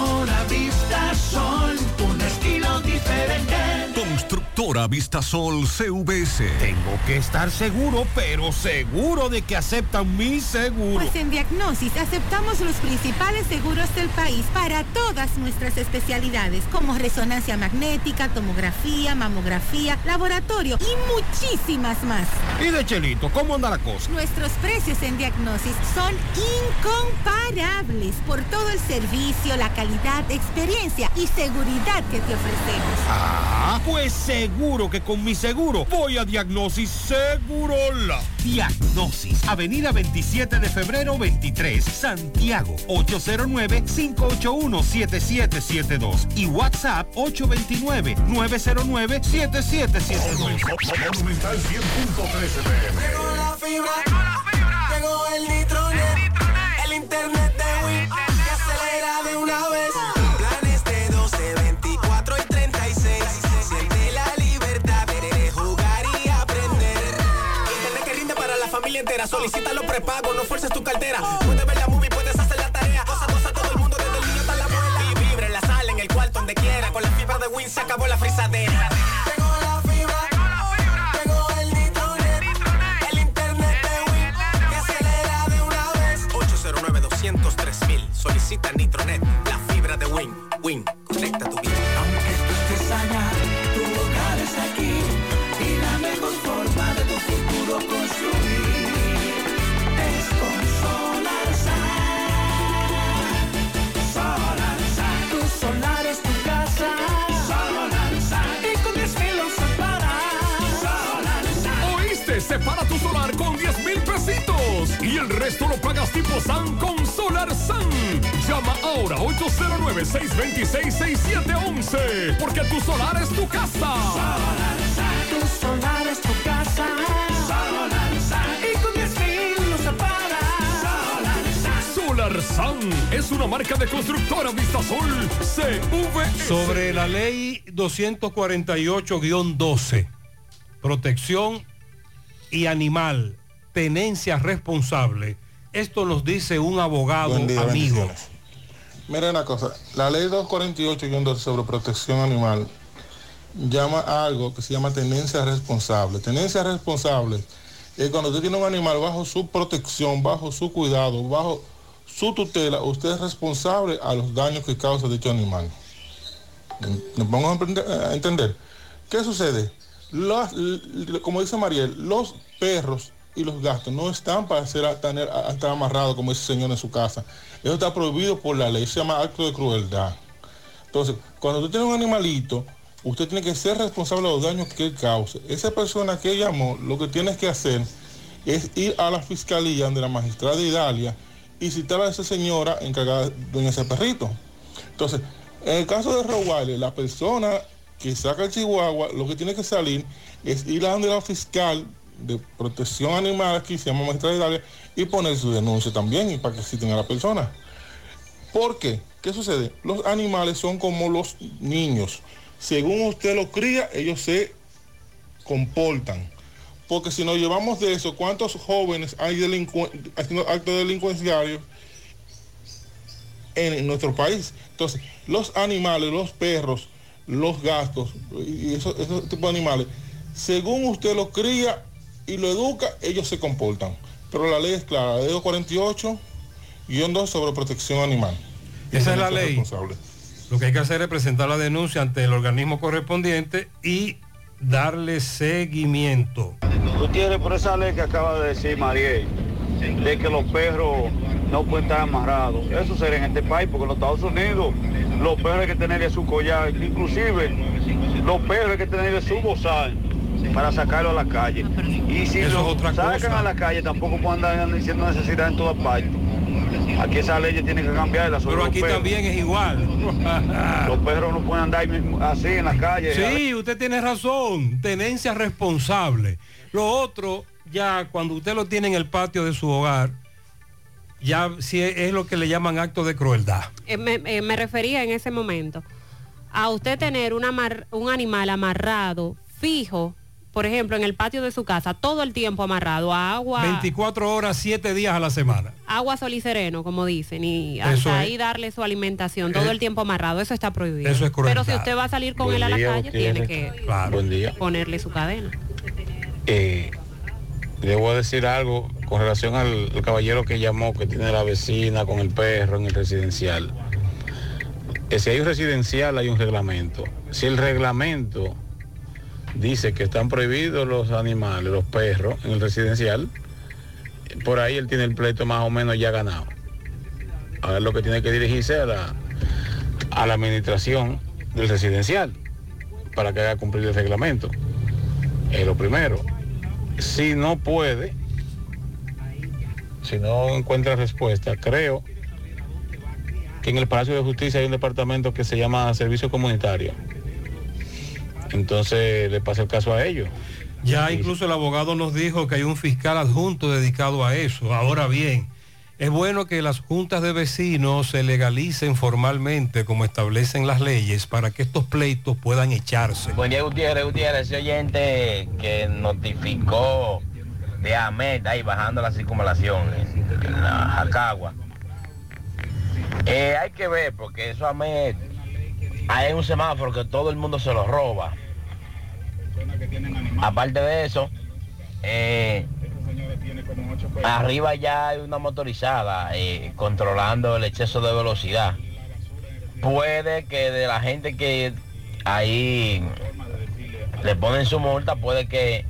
Constructora Vistasol CVS. Tengo que estar seguro, pero seguro de que aceptan mi seguro. Pues en Diagnosis aceptamos los principales seguros del país para todas nuestras especialidades, como resonancia magnética, tomografía, mamografía, laboratorio y muchísimas más. ¿Y de Chelito, cómo anda la cosa? Nuestros precios en Diagnosis son incomparables por todo el servicio, la calidad, experiencia y seguridad que te ofrecemos. Ah, pues seguro que con mi seguro voy a Diagnosis Segurola. Diagnosis, Avenida 27 de febrero 23, Santiago, 809-581-7772 y WhatsApp 829-909-7772. Monumental 100.13 Llegó la fibra, llegó el nitronet, el internet de Wii, familia entera. Solicítalo prepago, no fuerces tu cartera. Puedes ver la movie, puedes hacer la tarea. Cosa, cosa, todo el mundo, desde el niño hasta la abuela. Y vibre en la sala, en el cuarto, donde quiera. Con la fibra de Win se acabó la frisadera. Llegó la fibra, llegó el nitronet, el internet de Win, que acelera de una vez. mil. Solicita Nitronet, la fibra de Win. Win, Separa tu solar con 10 mil pesitos y el resto lo pagas tipo SAN con Solar SAN. Llama ahora 809-626-6711 porque tu solar es tu casa. Tu solar es tu casa. Solar Y con 10 mil lo separas. Solar SAN es una marca de constructora Vistasol CV. Sobre la ley 248-12, protección y animal, tenencia responsable. Esto nos dice un abogado día, amigo. Mira una cosa, la ley 248 sobre protección animal llama a algo que se llama tenencia responsable. Tenencia responsable es cuando usted tiene un animal bajo su protección, bajo su cuidado, bajo su tutela, usted es responsable a los daños que causa dicho animal. ¿Nos vamos a entender? ¿Qué sucede? Los- l- como dice Mariel, los perros y los gatos no están para ser, tener, estar amarrados como ese señor en su casa. Eso está prohibido por la ley, se llama acto de crueldad. Entonces, cuando usted tiene un animalito, usted tiene que ser responsable de los daños que él cause. Esa persona que llamó, lo que tienes que hacer es ir a la fiscalía de la magistrada de Idalia y citar a esa señora encargada de ese perrito. Entonces, en el caso de Rottweiler, la persona que saca el chihuahua, lo que tiene que salir es ir a donde la fiscal de protección animal aquí, se llama magistrada de y poner su denuncia también y para que citen a la persona. ¿Por qué? ¿Qué sucede? Los animales son como los niños. Según usted los cría, ellos se comportan. Porque si nos llevamos de eso, ¿cuántos jóvenes hay haciendo actos delincuenciarios en, en nuestro país? Entonces, los animales, los perros, los gatos y esos, esos tipos de animales, según usted los cría y lo educa, ellos se comportan. Pero la ley es clara, la ley 248 guion 2 sobre protección animal. Esa es la ley. responsable. Lo que hay que hacer es presentar la denuncia ante el organismo correspondiente y darle seguimiento. Gutiérrez, por esa ley que acaba de decir Mariel, de que los perros no pueden estar amarrados, eso sería en este país, porque en los Estados Unidos los perros hay que tenerle su collar, inclusive los perros hay que tenerle su bozal para sacarlo a la calle. Y si Eso lo es otra sacan cosa. a la calle tampoco pueden andar diciendo necesidad en todas partes. Aquí esa ley tiene que cambiarla. sobre Pero aquí también es igual. <laughs> Los perros no pueden andar así en la calle. Sí, usted tiene razón. Tenencia responsable. Lo otro, ya cuando usted lo tiene en el patio de su hogar, ya sí es lo que le llaman acto de crueldad. Eh, me, eh, me refería en ese momento a usted tener un, amar- un animal amarrado, fijo, por ejemplo, en el patio de su casa, todo el tiempo amarrado a agua, 24 horas, 7 días a la semana. agua, sol y sereno, como dicen, y Eso hasta es. ahí darle su alimentación, todo Eh, el tiempo amarrado, eso está prohibido. eso es crueldad. Pero si usted va a salir con Buen él a la día, calle, tiene que Claro. Ponerle su cadena. Eh, le voy a decir algo con relación al, al caballero que llamó, que tiene la vecina con el perro en el residencial. Si hay un residencial, hay un reglamento. Si el reglamento dice que están prohibidos los animales, los perros, en el residencial, por ahí él tiene el pleito más o menos ya ganado. Ahora lo que tiene que dirigirse a la, a la administración del residencial para que haga cumplir el reglamento. Es lo primero. Si no puede, si no encuentra respuesta, creo que en el Palacio de Justicia hay un departamento que se llama Servicio Comunitario. Entonces le pasa el caso a ellos. Ya incluso el abogado nos dijo que hay un fiscal adjunto dedicado a eso. Ahora bien, es bueno que las juntas de vecinos se legalicen formalmente como establecen las leyes para que estos pleitos puedan echarse. Buen día, Gutiérrez, Gutiérrez, ese oyente que notificó de Ahmed ahí bajando la circunvalación en la Jacagua. Eh, hay que ver, porque eso Ahmed, hay un semáforo que todo el mundo se lo roba. Aparte de eso, eh, arriba ya hay una motorizada eh, controlando el exceso de velocidad. Puede que de la gente que ahí le ponen su multa, puede que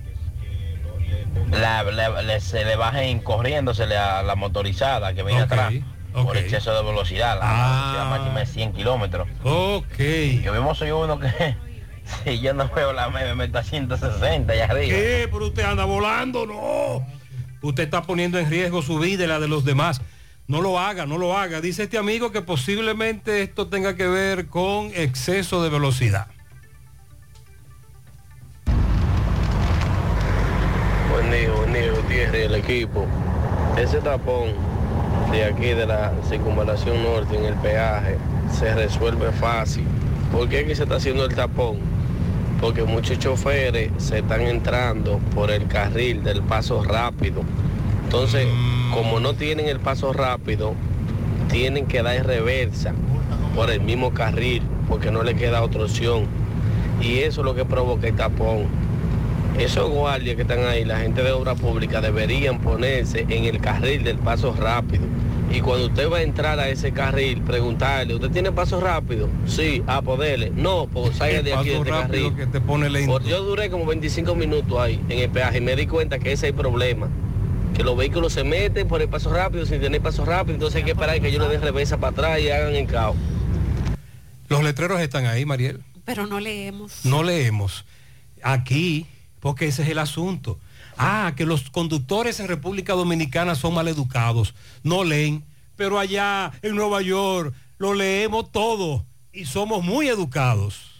la- le- le- se le bajen corriéndosele a la motorizada que viene atrás por ok. exceso de velocidad. La Ah. velocidad máxima es 100 kilómetros. Ok. Yo mismo soy uno que <laughs> si yo no veo la me me está 160 allá arriba. ¿Qué? Pero usted anda volando, no. Usted está poniendo en riesgo su vida y la de los demás. No lo haga, no lo haga. Dice este amigo que posiblemente esto tenga que ver con exceso de velocidad. Buen día, buen día, Gutiérrez el equipo. Ese tapón de aquí de la circunvalación norte en el peaje se resuelve fácil. ¿Por qué que se está haciendo el tapón? Porque muchos choferes se están entrando por el carril del paso rápido. Entonces, como no tienen el paso rápido, tienen que dar reversa por el mismo carril, porque no le queda otra opción. Y eso es lo que provoca el tapón. Esos guardias que están ahí, la gente de obra pública, deberían ponerse en el carril del paso rápido. Y cuando usted va a entrar a ese carril, preguntarle, ¿usted tiene paso rápido? Sí, a poderle. No, pues salga de aquí de este carril. que te pone lento. Por- yo duré como 25 minutos ahí en el peaje y me di cuenta que ese es el problema. Que los vehículos se meten por el paso rápido sin tener paso rápido, entonces hay que esperar que yo le dé reversa para atrás y hagan el caos. Los letreros están ahí, Mariel. Pero no leemos. No leemos. Aquí, porque ese es el asunto. Ah, que los conductores en República Dominicana son maleducados. No leen. Pero allá en Nueva York lo leemos todo y somos muy educados.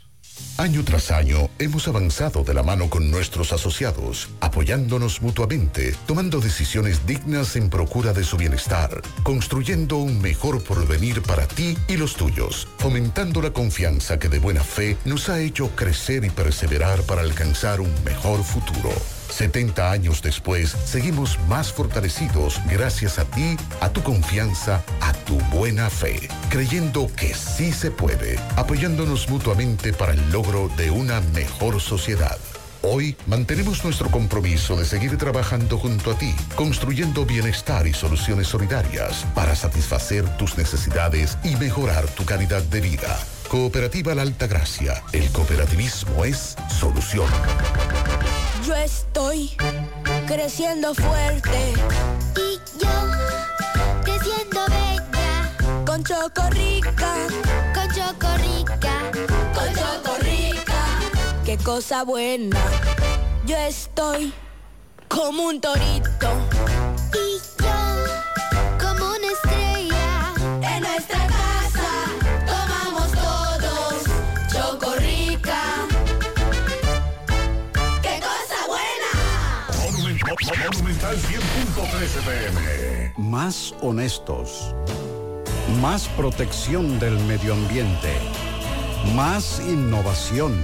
Año tras año hemos avanzado de la mano con nuestros asociados, apoyándonos mutuamente, tomando decisiones dignas en procura de su bienestar, construyendo un mejor porvenir para ti y los tuyos, fomentando la confianza que de buena fe nos ha hecho crecer y perseverar para alcanzar un mejor futuro. 70 años después, seguimos más fortalecidos gracias a ti, a tu confianza, a tu buena fe, creyendo que sí se puede, apoyándonos mutuamente para el logro de una mejor sociedad. Hoy mantenemos nuestro compromiso de seguir trabajando junto a ti, construyendo bienestar y soluciones solidarias para satisfacer tus necesidades y mejorar tu calidad de vida. Cooperativa La Alta Gracia. El cooperativismo es solución. Yo estoy creciendo fuerte. Y yo creciendo bella. Con Chocorrica. Cosa buena. Yo estoy como un torito. Y yo como una estrella. En nuestra casa tomamos todos Chocorrica. ¡Qué cosa buena! Monumental 100.13 pm. Más honestos. Más protección del medio ambiente. Más innovación.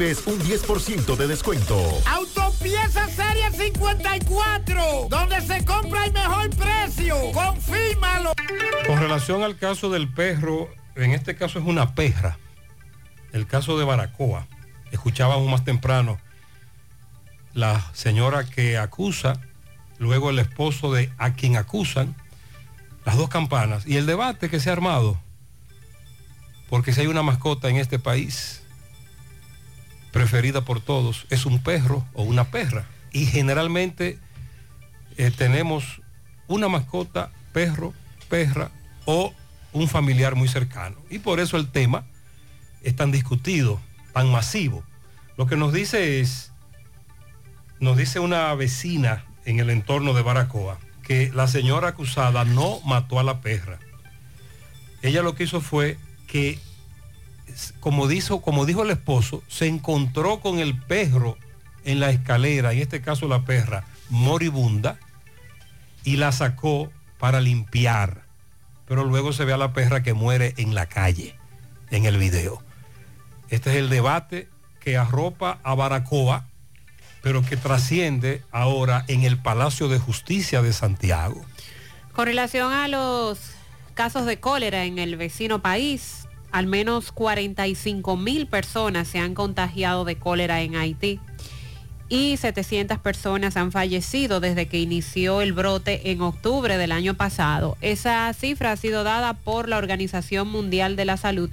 recibes un 10% de descuento. Autopieza Serie 54, donde se compra el mejor precio. Confírmalo. Con relación al caso del perro, en este caso es una perra. El caso de Baracoa. Escuchábamos más temprano la señora que acusa, luego el esposo de a quien acusan, las dos campanas. Y el debate que se ha armado, porque si hay una mascota en este país preferida por todos, es un perro o una perra. Y generalmente eh, tenemos una mascota, perro, perra o un familiar muy cercano. Y por eso el tema es tan discutido, tan masivo. Lo que nos dice es, nos dice una vecina en el entorno de Baracoa, que la señora acusada no mató a la perra. Ella lo que hizo fue que, como dijo, como dijo el esposo, se encontró con el perro en la escalera, en este caso la perra, moribunda, y la sacó para limpiar. Pero luego se ve a la perra que muere en la calle, en el video. Este es el debate que arropa a Baracoa, pero que trasciende ahora en el Palacio de Justicia de Santiago. Con relación a los casos de cólera en el vecino país, al menos 45 mil personas se han contagiado de cólera en Haití y 700 personas han fallecido desde que inició el brote en octubre del año pasado. Esa cifra ha sido dada por la Organización Mundial de la Salud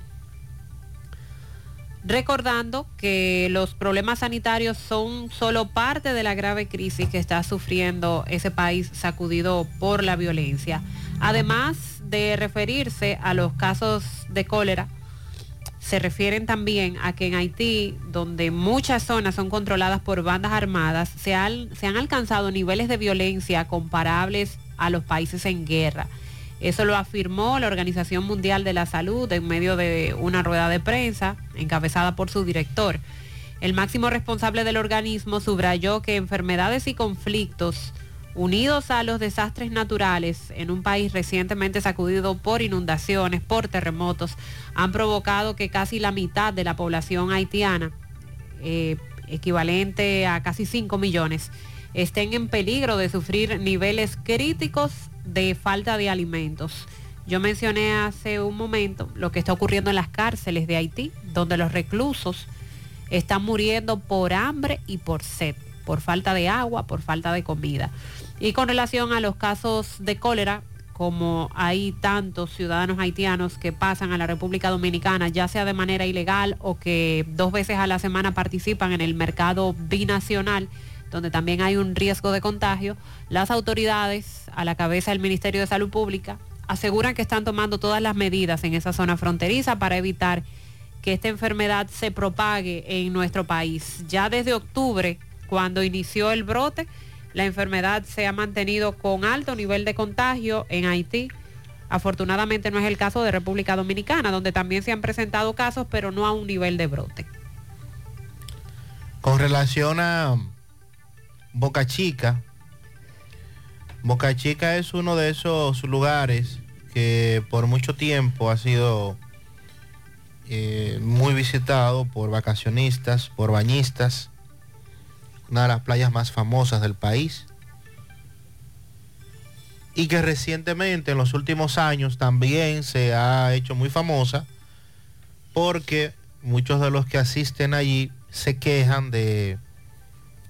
recordando que los problemas sanitarios son solo parte de la grave crisis que está sufriendo ese país sacudido por la violencia. Además de referirse a los casos de cólera, se refieren también a que en Haití, donde muchas zonas son controladas por bandas armadas, se, han alcanzado niveles de violencia comparables a los países en guerra. Eso lo afirmó la Organización Mundial de la Salud en medio de una rueda de prensa encabezada por su director. El máximo responsable del organismo subrayó que enfermedades y conflictos unidos a los desastres naturales en un país recientemente sacudido por inundaciones, por terremotos, han provocado que casi la mitad de la población haitiana, eh, equivalente a casi 5 millones, estén en peligro de sufrir niveles críticos de falta de alimentos. Yo mencioné hace un momento lo que está ocurriendo en las cárceles de Haití, donde los reclusos están muriendo por hambre y por sed, por falta de agua, por falta de comida. Y con relación a los casos de cólera, como hay tantos ciudadanos haitianos que pasan a la República Dominicana, ya sea de manera ilegal o que dos veces a la semana participan en el mercado binacional, donde también hay un riesgo de contagio, las autoridades, a la cabeza del Ministerio de Salud Pública, aseguran que están tomando todas las medidas en esa zona fronteriza para evitar que esta enfermedad se propague en nuestro país. Ya desde octubre, cuando inició el brote, la enfermedad se ha mantenido con alto nivel de contagio en Haití. Afortunadamente no es el caso de República Dominicana, donde también se han presentado casos, pero no a un nivel de brote. Con relación a Boca Chica. Boca Chica es uno de esos lugares que por mucho tiempo ha sido eh, muy visitado por vacacionistas, por bañistas, una de las playas más famosas del país. Y que recientemente, en los últimos años, también se ha hecho muy famosa porque muchos de los que asisten allí se quejan de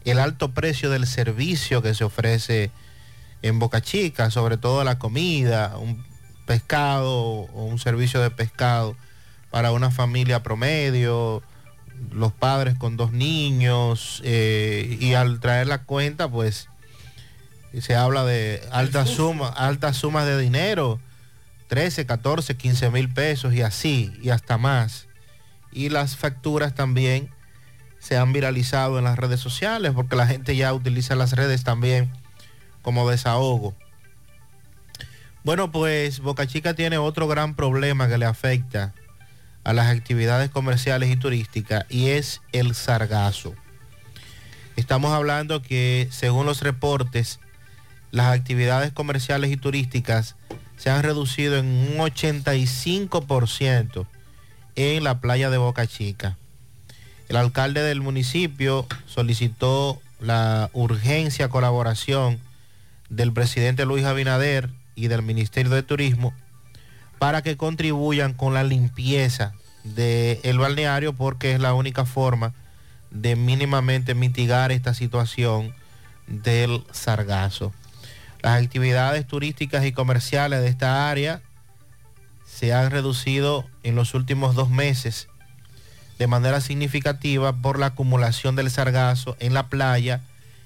el alto precio del servicio que se ofrece en Boca Chica, sobre todo la comida, un pescado o un servicio de pescado para una familia promedio, los padres con dos niños, eh, y al traer la cuenta, pues se habla de altas sumas, altas sumas de dinero, 13, 14, 15 mil pesos y así, y hasta más. Y las facturas también se han viralizado en las redes sociales porque la gente ya utiliza las redes también como desahogo. Bueno, pues Boca Chica tiene otro gran problema que le afecta a las actividades comerciales y turísticas y es el sargazo. Estamos hablando que según los reportes, las actividades comerciales y turísticas se han reducido en un 85% en la playa de Boca Chica. El alcalde del municipio solicitó la urgencia colaboración del presidente Luis Abinader y del Ministerio de Turismo para que contribuyan con la limpieza del balneario porque es la única forma de mínimamente mitigar esta situación del sargazo. Las actividades turísticas y comerciales de esta área se han reducido en los últimos dos meses de manera significativa por la acumulación del sargazo en la playa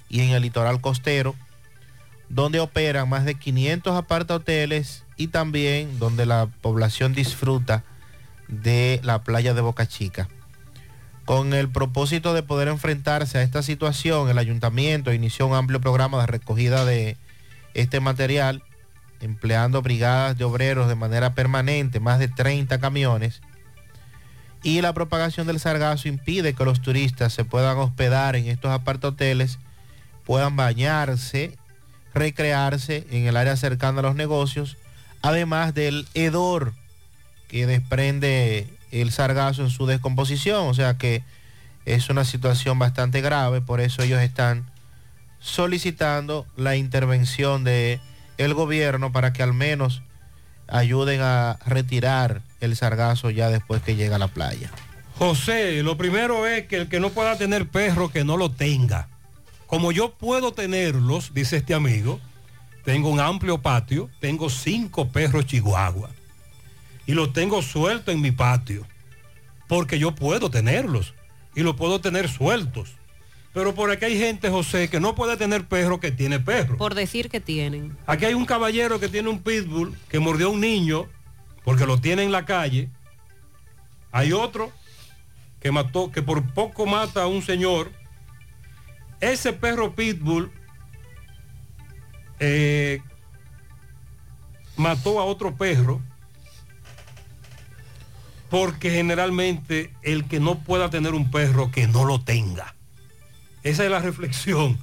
y en el litoral costero, donde operan más de 500 apartahoteles y también donde la población disfruta de la playa de Boca Chica. Con el propósito de poder enfrentarse a esta situación, el ayuntamiento inició un amplio programa de recogida de este material empleando brigadas de obreros de manera permanente, más de 30 camiones, y la propagación del sargazo impide que los turistas se puedan hospedar en estos apartoteles, puedan bañarse, recrearse en el área cercana a los negocios, además del hedor que desprende el sargazo en su descomposición, o sea que es una situación bastante grave, por eso ellos están solicitando la intervención de el gobierno para que al menos ayuden a retirar el sargazo ya después que llega a la playa. José, lo primero es que el que no pueda tener perro, que no lo tenga. Como yo puedo tenerlos, dice este amigo, tengo un amplio patio, tengo cinco perros chihuahua y los tengo sueltos en mi patio, porque yo puedo tenerlos y los puedo tener sueltos. Pero por aquí hay gente, José, que no puede tener perro que tiene perro. Por decir que tienen. Aquí hay un caballero que tiene un pitbull que mordió a un niño porque lo tiene en la calle. Hay otro que mató, que por poco mata a un señor. Ese perro pitbull eh, mató a otro perro porque generalmente el que no pueda tener un perro que no lo tenga. Esa es la reflexión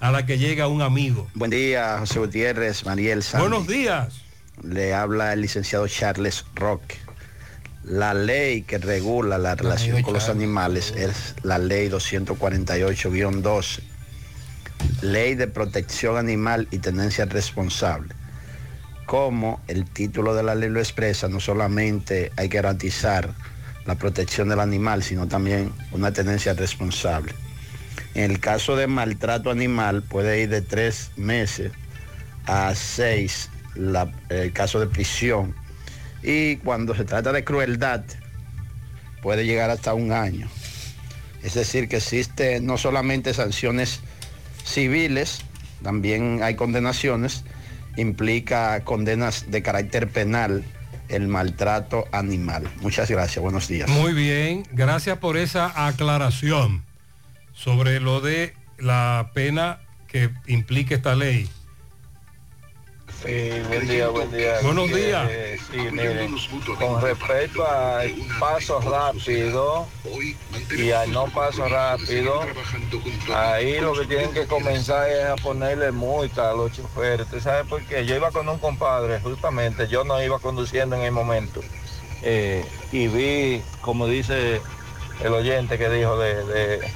a la que llega un amigo. Buen día, José Gutiérrez, Mariel Sandy. Buenos días. Le habla el licenciado Charles Roque. La ley que regula la relación con los animales es la ley 248-12. Ley de protección animal y tenencia responsable. Como el título de la ley lo expresa, no solamente hay que garantizar la protección del animal, sino también una tenencia responsable. En el caso de maltrato animal puede ir de tres meses a seis el caso de prisión. Y cuando se trata de crueldad, puede llegar hasta un año. Es decir, que existe no solamente sanciones civiles, también hay condenaciones, implica condenas de carácter penal el maltrato animal. Muchas gracias, buenos días. Muy bien, gracias por esa aclaración sobre lo de la pena que implica esta ley. Sí, buen día, buen día. Buenos Eh, días. sí, miren, con respecto al paso rápido y al no paso rápido, ahí lo que tienen que comenzar es a ponerle multa a los choferes. ¿Tú sabes por qué? Yo iba con un compadre, justamente, yo no iba conduciendo en el momento. eh, y vi, como dice el oyente que dijo de, de,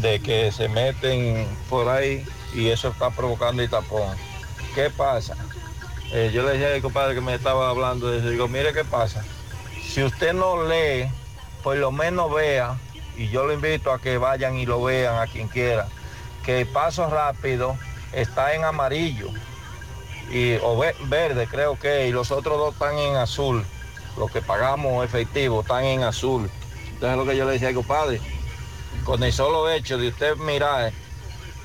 de que se meten por ahí y eso está provocando el tapón. ¿Qué pasa? Eh, yo le decía al compadre que me estaba hablando de eso, digo, mire qué pasa. Si usted no lee, por lo menos vea, y yo lo invito a que vayan y lo vean a quien quiera, que el paso rápido está en amarillo, y, o ve- verde creo que, y los otros dos están en azul. Los que pagamos efectivo están en azul. Entonces lo que yo le decía al compadre, con el solo hecho de usted mirar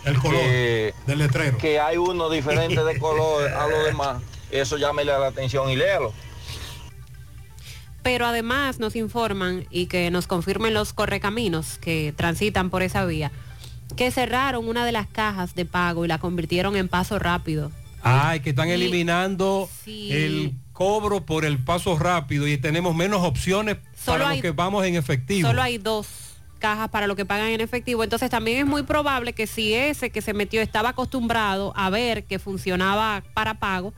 el color del letrero. que hay uno diferente de color a los demás, eso llámele la atención y léalo. Pero además nos informan y que nos confirmen los correcaminos que transitan por esa vía, que cerraron una de las cajas de pago y la convirtieron en paso rápido. Ay, que están Y- eliminando Sí. el cobro por el paso rápido y tenemos menos opciones Solo para hay- los que vamos en efectivo. Solo hay dos cajas para lo que pagan en efectivo. Entonces también es muy probable que si ese que se metió estaba acostumbrado a ver que funcionaba para pago,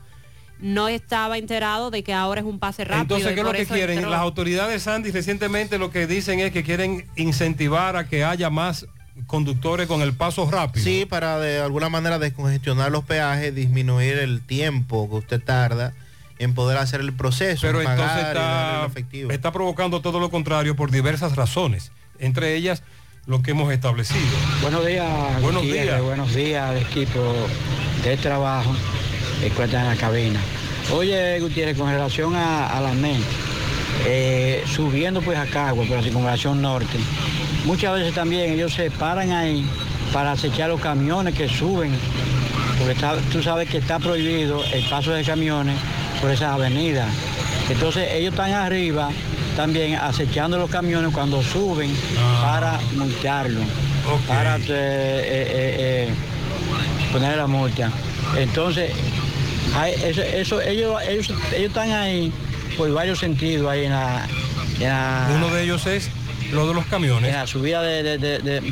no estaba enterado de que ahora es un pase rápido. Entonces, ¿qué es lo que quieren? entró. Las autoridades Sandy recientemente lo que dicen es que quieren incentivar a que haya más conductores con el paso rápido. Sí, para de alguna manera descongestionar los peajes, disminuir el tiempo que usted tarda en poder hacer el proceso, Pero en entonces pagar y dar el está, efectivo. está provocando todo lo contrario por diversas razones, entre ellas lo que hemos establecido. Buenos días, Buenos Gutiérrez, días. buenos días, equipo de trabajo que encuentran en la cabina. Oye, Gutiérrez, con relación a, a la mente, eh, subiendo pues a Cagua por la circunvalación norte, muchas veces también ellos se paran ahí para acechar los camiones que suben, porque está- tú sabes que está prohibido el paso de camiones por esas avenidas. Entonces ellos están arriba también acechando los camiones cuando suben para multarlo, para eh, eh, eh, poner la multa. Entonces, hay- eso, eso- ellos, ellos, ellos están ahí por varios sentidos ahí en la... en la- Uno de ellos es lo de los camiones. En la subida de, de, de, de-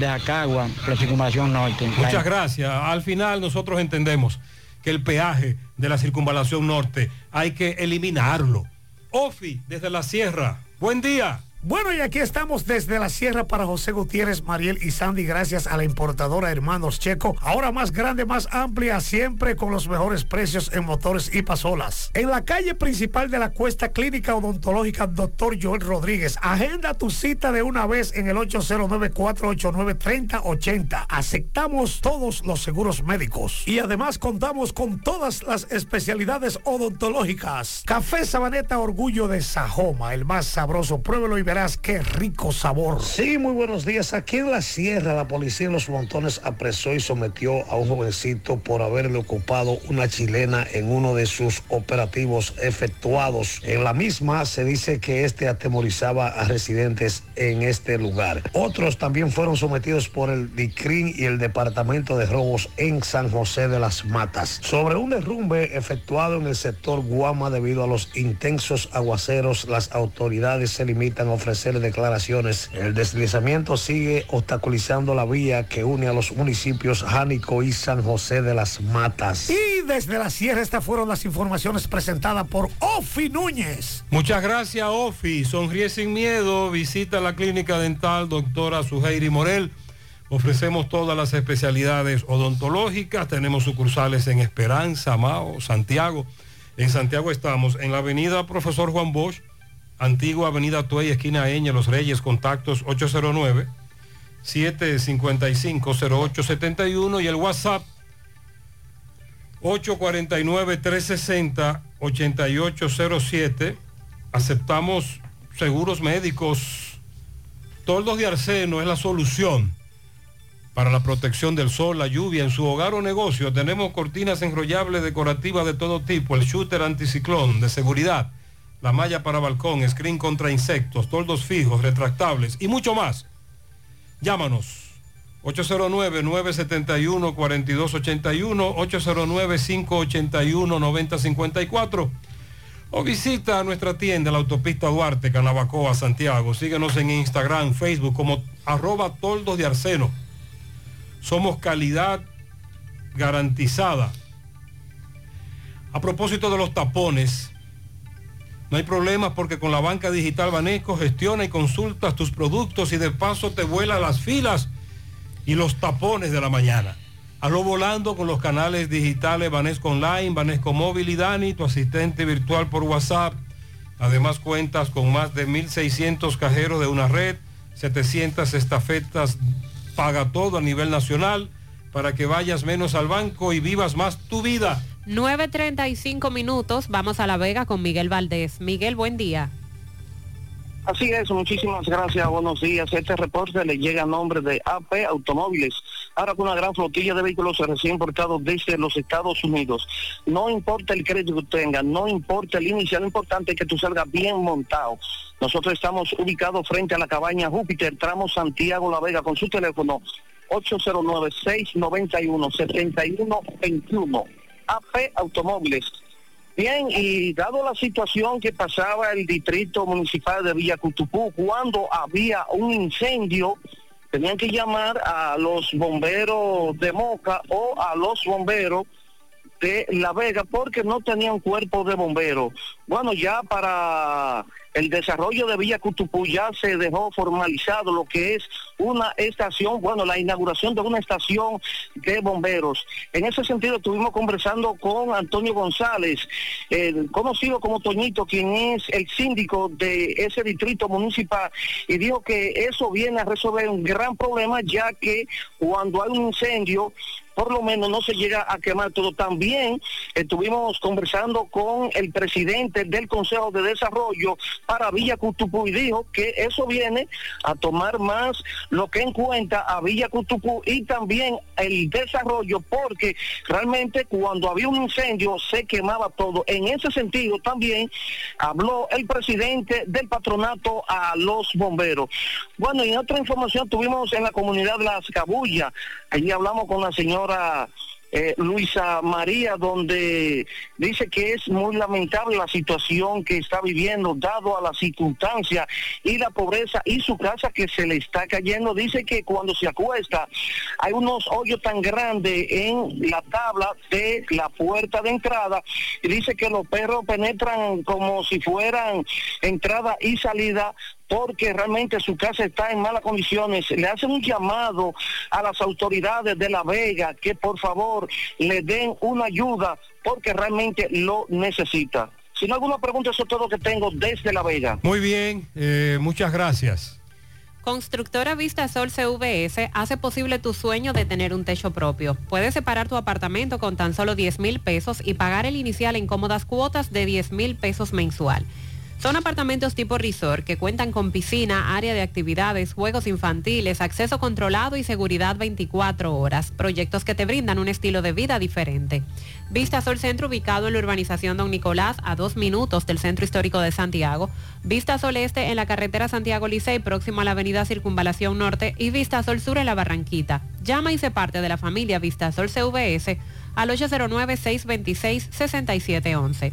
por la circunvalación norte. Muchas gracias. Al final nosotros entendemos que el peaje de la circunvalación norte hay que eliminarlo. Ofi, desde la sierra. Buen día. Bueno, y aquí estamos desde la sierra para José Gutiérrez, Mariel y Sandy, gracias a la importadora Hermanos Checo. Ahora más grande, más amplia, siempre con los mejores precios en motores y pasolas. En la calle principal de la Cuesta Clínica Odontológica Dr. Joel Rodríguez. Agenda tu cita de una vez en el 809-489-3080. Aceptamos todos los seguros médicos. Y además contamos con todas las especialidades odontológicas. Café Sabaneta Orgullo de Sajoma, el más sabroso. Pruébelo y verás qué rico sabor. Sí, muy buenos días. Aquí en la sierra, la policía en los montones apresó y sometió a un jovencito por haberle ocupado una chilena en uno de sus operativos efectuados. En la misma se dice que este atemorizaba a residentes en este lugar. Otros también fueron sometidos por el DICRIN y el Departamento de Robos en San José de las Matas. Sobre un derrumbe efectuado en el sector Guama debido a los intensos aguaceros, las autoridades se limitan a ofrecer declaraciones. El deslizamiento sigue obstaculizando la vía que une a los municipios Jánico y San José de las Matas. Y desde la sierra estas fueron las informaciones presentadas por Ofi Núñez. Muchas gracias, Ofi. Sonríe sin miedo. Visita la clínica dental doctora Suheiri Morel. Ofrecemos todas las especialidades odontológicas. Tenemos sucursales en Esperanza, Mao, Santiago. En Santiago estamos en la avenida Profesor Juan Bosch, antigua avenida Tuey, esquina Eña, Los Reyes, contactos 809 755 0871 y el WhatsApp 849-360-8807. Aceptamos seguros médicos. Toldos de arseno es la solución para la protección del sol, la lluvia en su hogar o negocio. Tenemos cortinas enrollables decorativas de todo tipo, el shooter anticiclón de seguridad, la malla para balcón, screen contra insectos, toldos fijos, retractables y mucho más. Llámanos 809-971-4281, 809-581-9054 o visita nuestra tienda, la autopista Duarte, Canabacoa, Santiago. Síguenos en Instagram, Facebook como arroba toldos de arseno. Somos calidad garantizada. A propósito de los tapones, no hay problema porque con la banca digital Banesco gestiona y consultas tus productos y de paso te vuela las filas y los tapones de la mañana. Hazlo volando con los canales digitales Banesco Online, Banesco Móvil y Dani, tu asistente virtual por WhatsApp. Además cuentas con más de 1.600 cajeros de una red, 700 estafetas, paga todo a nivel nacional para que vayas menos al banco y vivas más tu vida. 9.35 minutos, vamos a La Vega con Miguel Valdés. Miguel, buen día. Así es, muchísimas gracias, buenos días. Este reporte le llega a nombre de AP Automóviles, ahora con una gran flotilla de vehículos recién importados desde los Estados Unidos. No importa el crédito que tenga, no importa el inicial, lo importante es que tú salgas bien montado. Nosotros estamos ubicados frente a la cabaña Júpiter, tramo Santiago La Vega, con su teléfono 809-691-7121. AP Automóviles. Bien, y dado la situación que pasaba el distrito municipal de Villa Cutupú, cuando había un incendio, tenían que llamar a los bomberos de Moca o a los bomberos de La Vega porque no tenían cuerpo de bomberos. Bueno, ya para el desarrollo de Villa Cutupú ya se dejó formalizado lo que es una estación, bueno, la inauguración de una estación de bomberos. En ese sentido estuvimos conversando con Antonio González, conocido como Toñito, quien es el síndico de ese distrito municipal, y dijo que eso viene a resolver un gran problema, ya que cuando hay un incendio, por lo menos no se llega a quemar todo. También estuvimos conversando con el presidente del Consejo de Desarrollo para Villa Cutupú y dijo que eso viene a tomar más lo que en cuenta a Villa Cutupú y también el desarrollo porque realmente cuando había un incendio se quemaba todo. En ese sentido también habló el presidente del patronato a los bomberos. Bueno, y otra información tuvimos en la comunidad de Las Cabullas, allí hablamos con la señora eh, Luisa María, donde dice que es muy lamentable la situación que está viviendo, dado a la circunstancia y la pobreza y su casa que se le está cayendo. Dice que cuando se acuesta hay unos hoyos tan grandes en la tabla de la puerta de entrada y dice que los perros penetran como si fueran entrada y salida porque realmente su casa está en malas condiciones. Le hacen un llamado a las autoridades de La Vega que por favor le den una ayuda porque realmente lo necesita. Si no alguna pregunta, eso es todo lo que tengo desde La Vega. Muy bien, eh, muchas gracias. Constructora Vista Sol CVS hace posible tu sueño de tener un techo propio. Puedes separar tu apartamento con tan solo 10 mil pesos y pagar el inicial en cómodas cuotas de 10 mil pesos mensual. Son apartamentos tipo resort que cuentan con piscina, área de actividades, juegos infantiles, acceso controlado y seguridad 24 horas. Proyectos que te brindan un estilo de vida diferente. Vista Sol Centro ubicado en la urbanización Don Nicolás a dos minutos del Centro Histórico de Santiago. Vista Sol Este en la carretera Santiago Licey próximo a la avenida Circunvalación Norte y Vista Sol Sur en la Barranquita. Llama y se parte de la familia Vista Sol CVS al 809-626-6711.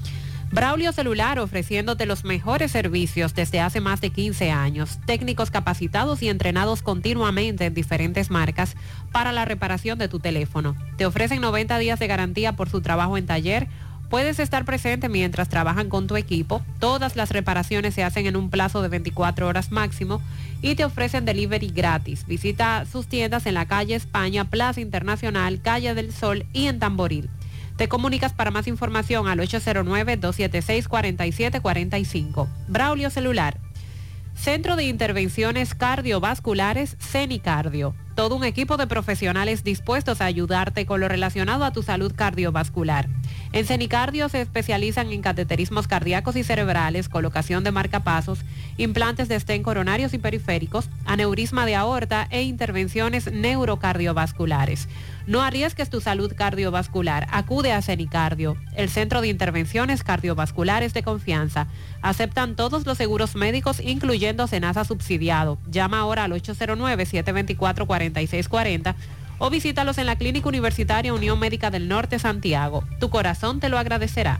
Braulio Celular ofreciéndote los mejores servicios desde hace más de 15 años. Técnicos capacitados y entrenados continuamente en diferentes marcas para la reparación de tu teléfono. Te ofrecen 90 días de garantía por su trabajo en taller. Puedes estar presente mientras trabajan con tu equipo. Todas las reparaciones se hacen en un plazo de 24 horas máximo y te ofrecen delivery gratis. Visita sus tiendas en la calle España, Plaza Internacional, Calle del Sol y en Tamboril. Te comunicas para más información al 809-276-4745. Braulio Celular. Centro de Intervenciones Cardiovasculares CENICardio. Todo un equipo de profesionales dispuestos a ayudarte con lo relacionado a tu salud cardiovascular. En CENICardio se especializan en cateterismos cardíacos y cerebrales, colocación de marcapasos, implantes de estén coronarios y periféricos, aneurisma de aorta e intervenciones neurocardiovasculares. No arriesgues tu salud cardiovascular. Acude a CENICardio, el centro de intervenciones cardiovasculares de confianza. Aceptan todos los seguros médicos, incluyendo Senasa subsidiado. Llama ahora al 809-724-4640 o visítalos en la Clínica Universitaria Unión Médica del Norte Santiago. Tu corazón te lo agradecerá.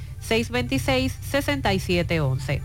626-6711.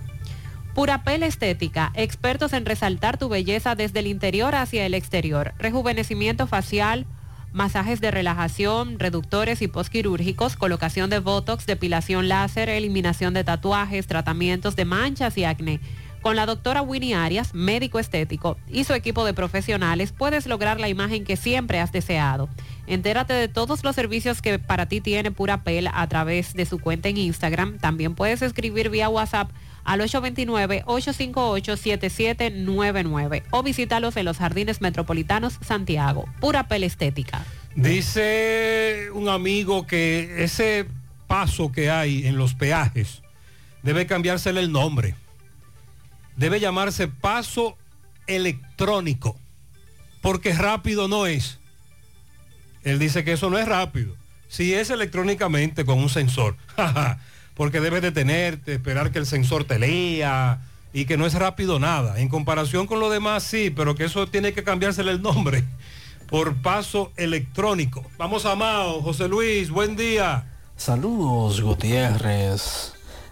Purapel Estética, expertos en resaltar tu belleza desde el interior hacia el exterior. Rejuvenecimiento facial, masajes de relajación, reductores y posquirúrgicos, colocación de botox, depilación láser, eliminación de tatuajes, tratamientos de manchas y acné. Con la doctora Winnie Arias, médico estético, y su equipo de profesionales, puedes lograr la imagen que siempre has deseado. Entérate de todos los servicios que para ti tiene Pura Pel a través de su cuenta en Instagram. También puedes escribir vía WhatsApp al 829-858-7799 o visítalos en los Jardines Metropolitanos Santiago. Pura Pel Estética. Dice un amigo que ese paso que hay en los peajes debe cambiársele el nombre. Debe llamarse paso electrónico, porque rápido no es. Él dice que eso no es rápido. Si es electrónicamente con un sensor, <laughs> porque debes detenerte, esperar que el sensor te lea y que no es rápido nada. En comparación con lo demás, sí, pero que eso tiene que cambiársele el nombre <laughs> por paso electrónico. Vamos a Mao, José Luis, buen día. Saludos Gutiérrez,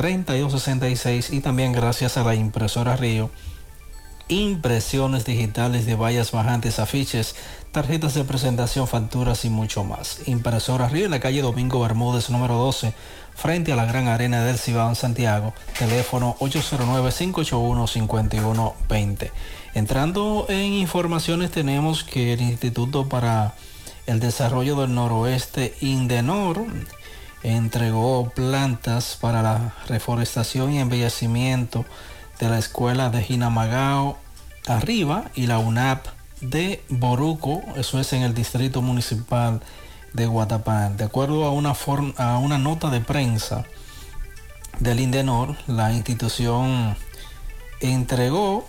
809-572-3266 y también gracias a la impresora Río. Impresiones digitales de vallas bajantes, afiches, tarjetas de presentación, facturas y mucho más. Impresora Río en la calle Domingo Bermúdez número 12, frente a la Gran Arena del Cibao en Santiago, teléfono 809-581-5120. Entrando en informaciones tenemos que el Instituto para el Desarrollo del Noroeste, INDENOR, entregó plantas para la reforestación y embellecimiento de la escuela de Jinamagao arriba y la UNAP de Boruco, eso es en el distrito municipal de Guatapán. De acuerdo a una, a una nota de prensa del INDENOR, la institución entregó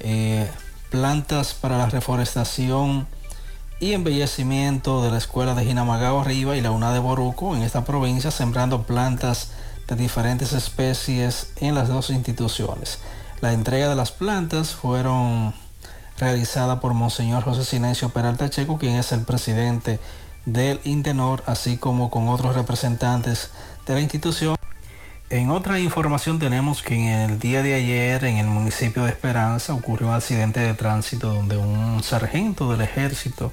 eh, plantas para la reforestación y embellecimiento de la escuela de Jinamagao Arriba y la UNA de Boruco en esta provincia, sembrando plantas de diferentes especies en las dos instituciones. La entrega de las plantas fueron realizada por Monseñor José Silencio Peralta Checo, quien es el presidente del Intenor, así como con otros representantes de la institución. En otra información tenemos que en el día de ayer en el municipio de Esperanza ocurrió un accidente de tránsito donde un sargento del ejército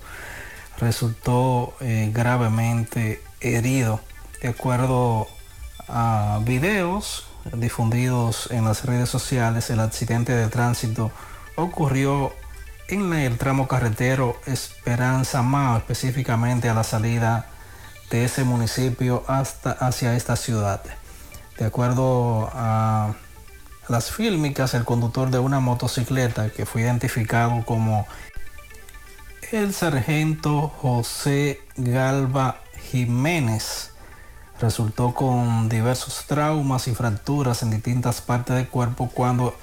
resultó eh, gravemente herido. De acuerdo a videos difundidos en las redes sociales, el accidente de tránsito ocurrió en el tramo carretero Esperanza Mao, específicamente a la salida de ese municipio hasta hacia esta ciudad. De acuerdo a las fílmicas, el conductor de una motocicleta que fue identificado como el sargento José Galva Jiménez resultó con diversos traumas y fracturas en distintas partes del cuerpo cuando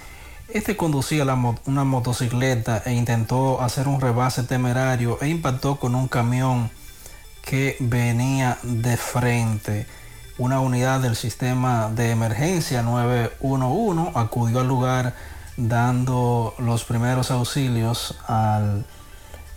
este conducía una motocicleta e intentó hacer un rebase temerario e impactó con un camión que venía de frente. Una unidad del sistema de emergencia 911 acudió al lugar dando los primeros auxilios al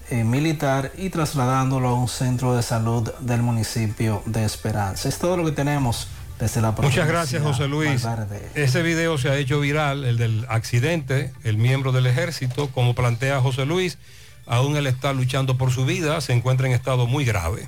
eh, militar y trasladándolo a un centro de salud del municipio de Esperanza. Es todo lo que tenemos desde la Muchas gracias, José Luis. Ese video se ha hecho viral, el del accidente, el miembro del ejército, como plantea José Luis, aún él está luchando por su vida, se encuentra en estado muy grave.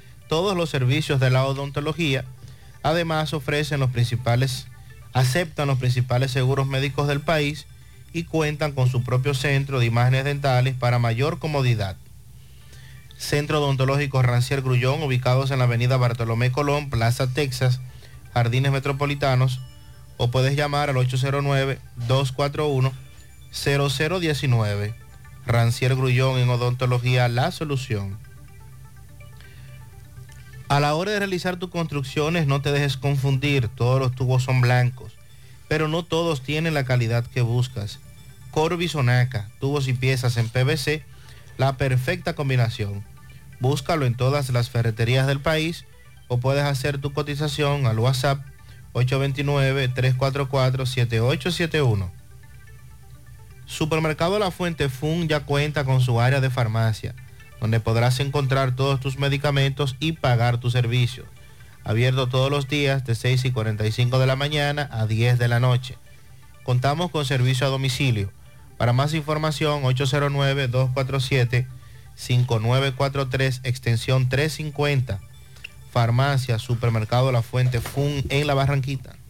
todos los servicios de la odontología. Además ofrecen los principales, aceptan los principales seguros médicos del país y cuentan con su propio centro de imágenes dentales para mayor comodidad. Centro Odontológico Rancier Grullón, ubicados en la avenida Bartolomé Colón, Plaza Texas, Jardines Metropolitanos, o puedes llamar al 809-241-0019. Rancier Grullón en Odontología, la solución. A la hora de realizar tus construcciones no te dejes confundir, todos los tubos son blancos, pero no todos tienen la calidad que buscas. Corby Sonaca, tubos y piezas en PVC, la perfecta combinación. Búscalo en todas las ferreterías del país o puedes hacer tu cotización al WhatsApp 829-344-7871. Supermercado La Fuente Fun ya cuenta con su área de farmacia, donde podrás encontrar todos tus medicamentos y pagar tu servicio. Abierto todos los días de 6 y 45 de la mañana a 10 de la noche. Contamos con servicio a domicilio. Para más información, 809-247 5943, extensión 350. Farmacia, Supermercado La Fuente, FUN en La Barranquita.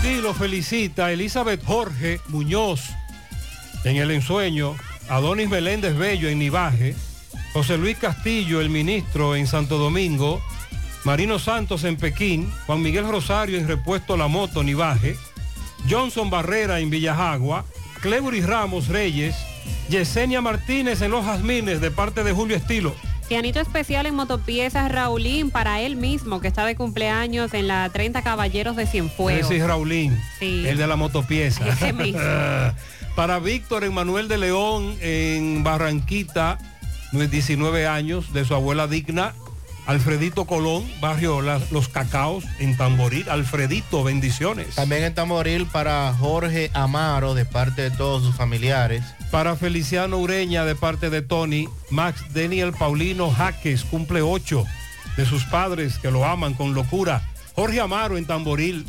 Julio Estilo felicita Elizabeth Jorge Muñoz en el ensueño, Adonis Meléndez Bello en Nivaje, José Luis Castillo, el ministro en Santo Domingo, Marino Santos en Pekín, Juan Miguel Rosario en Repuesto La Moto Nivaje, Johnson Barrera en Villajagua, Cleuris Ramos Reyes, Yesenia Martínez en Los Jazmines de parte de Julio Estilo. Pianito especial en motopiezas Raulín para él mismo, que está de cumpleaños en la 30 Caballeros de Cienfuegos. Ese es Raulín, Sí. el de la motopieza. Ese mismo. <laughs> Para Víctor Emanuel de León en Barranquita, 19 años, de su abuela digna, Alfredito Colón, barrio Los Cacaos en Tamboril. Alfredito, bendiciones. También en Tamboril para Jorge Amaro de parte de todos sus familiares. Para Feliciano Ureña de parte de Tony, Max Daniel Paulino Jaques cumple 8 de sus padres que lo aman con locura. Jorge Amaro en Tamboril.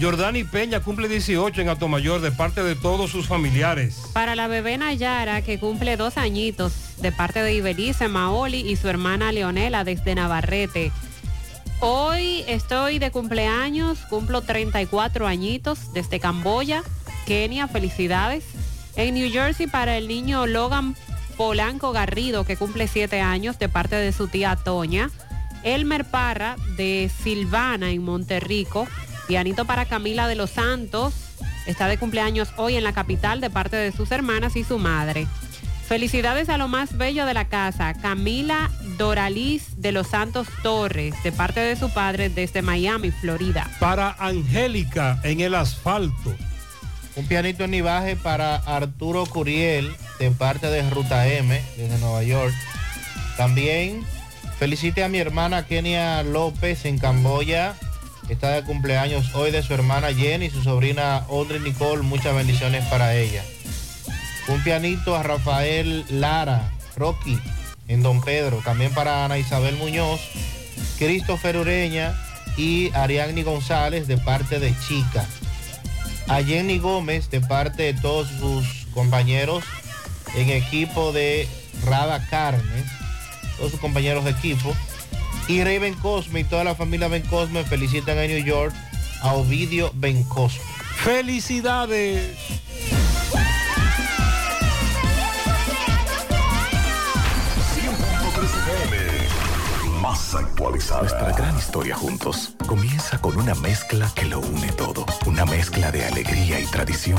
Jordani Peña cumple 18 en Atomayor de parte de todos sus familiares. Para la bebé Nayara, que cumple dos añitos, de parte de Ibelice Maoli y su hermana Leonela desde Navarrete. Hoy estoy de cumpleaños, cumplo 34 añitos desde Camboya, Kenia, felicidades. En New Jersey para el niño Logan Polanco Garrido, que cumple 7 años, de parte de su tía Toña. Elmer Parra de Silvana en Monterrico. Pianito para Camila de los Santos. Está de cumpleaños hoy en la capital de parte de sus hermanas y su madre. Felicidades a lo más bello de la casa, Camila Doraliz de los Santos Torres, de parte de su padre desde Miami, Florida. Para Angélica en el asfalto. Un pianito en nivaje para Arturo Curiel de parte de Ruta M desde Nueva York. También felicite a mi hermana Kenia López en Camboya. Está de cumpleaños hoy de su hermana Jenny y su sobrina Audrey Nicole. Muchas bendiciones para ella. Un pianito a Rafael Lara, Rocky, en Don Pedro. También para Ana Isabel Muñoz, Christopher Ureña y Ariadne González de parte de Chica. A Jenny Gómez de parte de todos sus compañeros en equipo de Rada Carnes, todos sus compañeros de equipo. Y Rey Ben Cosme y toda la familia Ben Cosme felicitan en New York a Ovidio Ben Cosme. ¡Felicidades! Más actualizada. Nuestra gran historia juntos comienza con una mezcla que lo une todo. Una mezcla de alegría y tradición.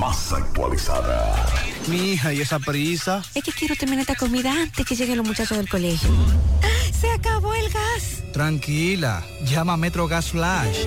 Más actualizada. Mi hija, ¿y esa prisa? Es que quiero terminar esta comida antes que lleguen los muchachos del colegio. ¡Se acabó el gas! Tranquila, llama a Metro Gas Flash.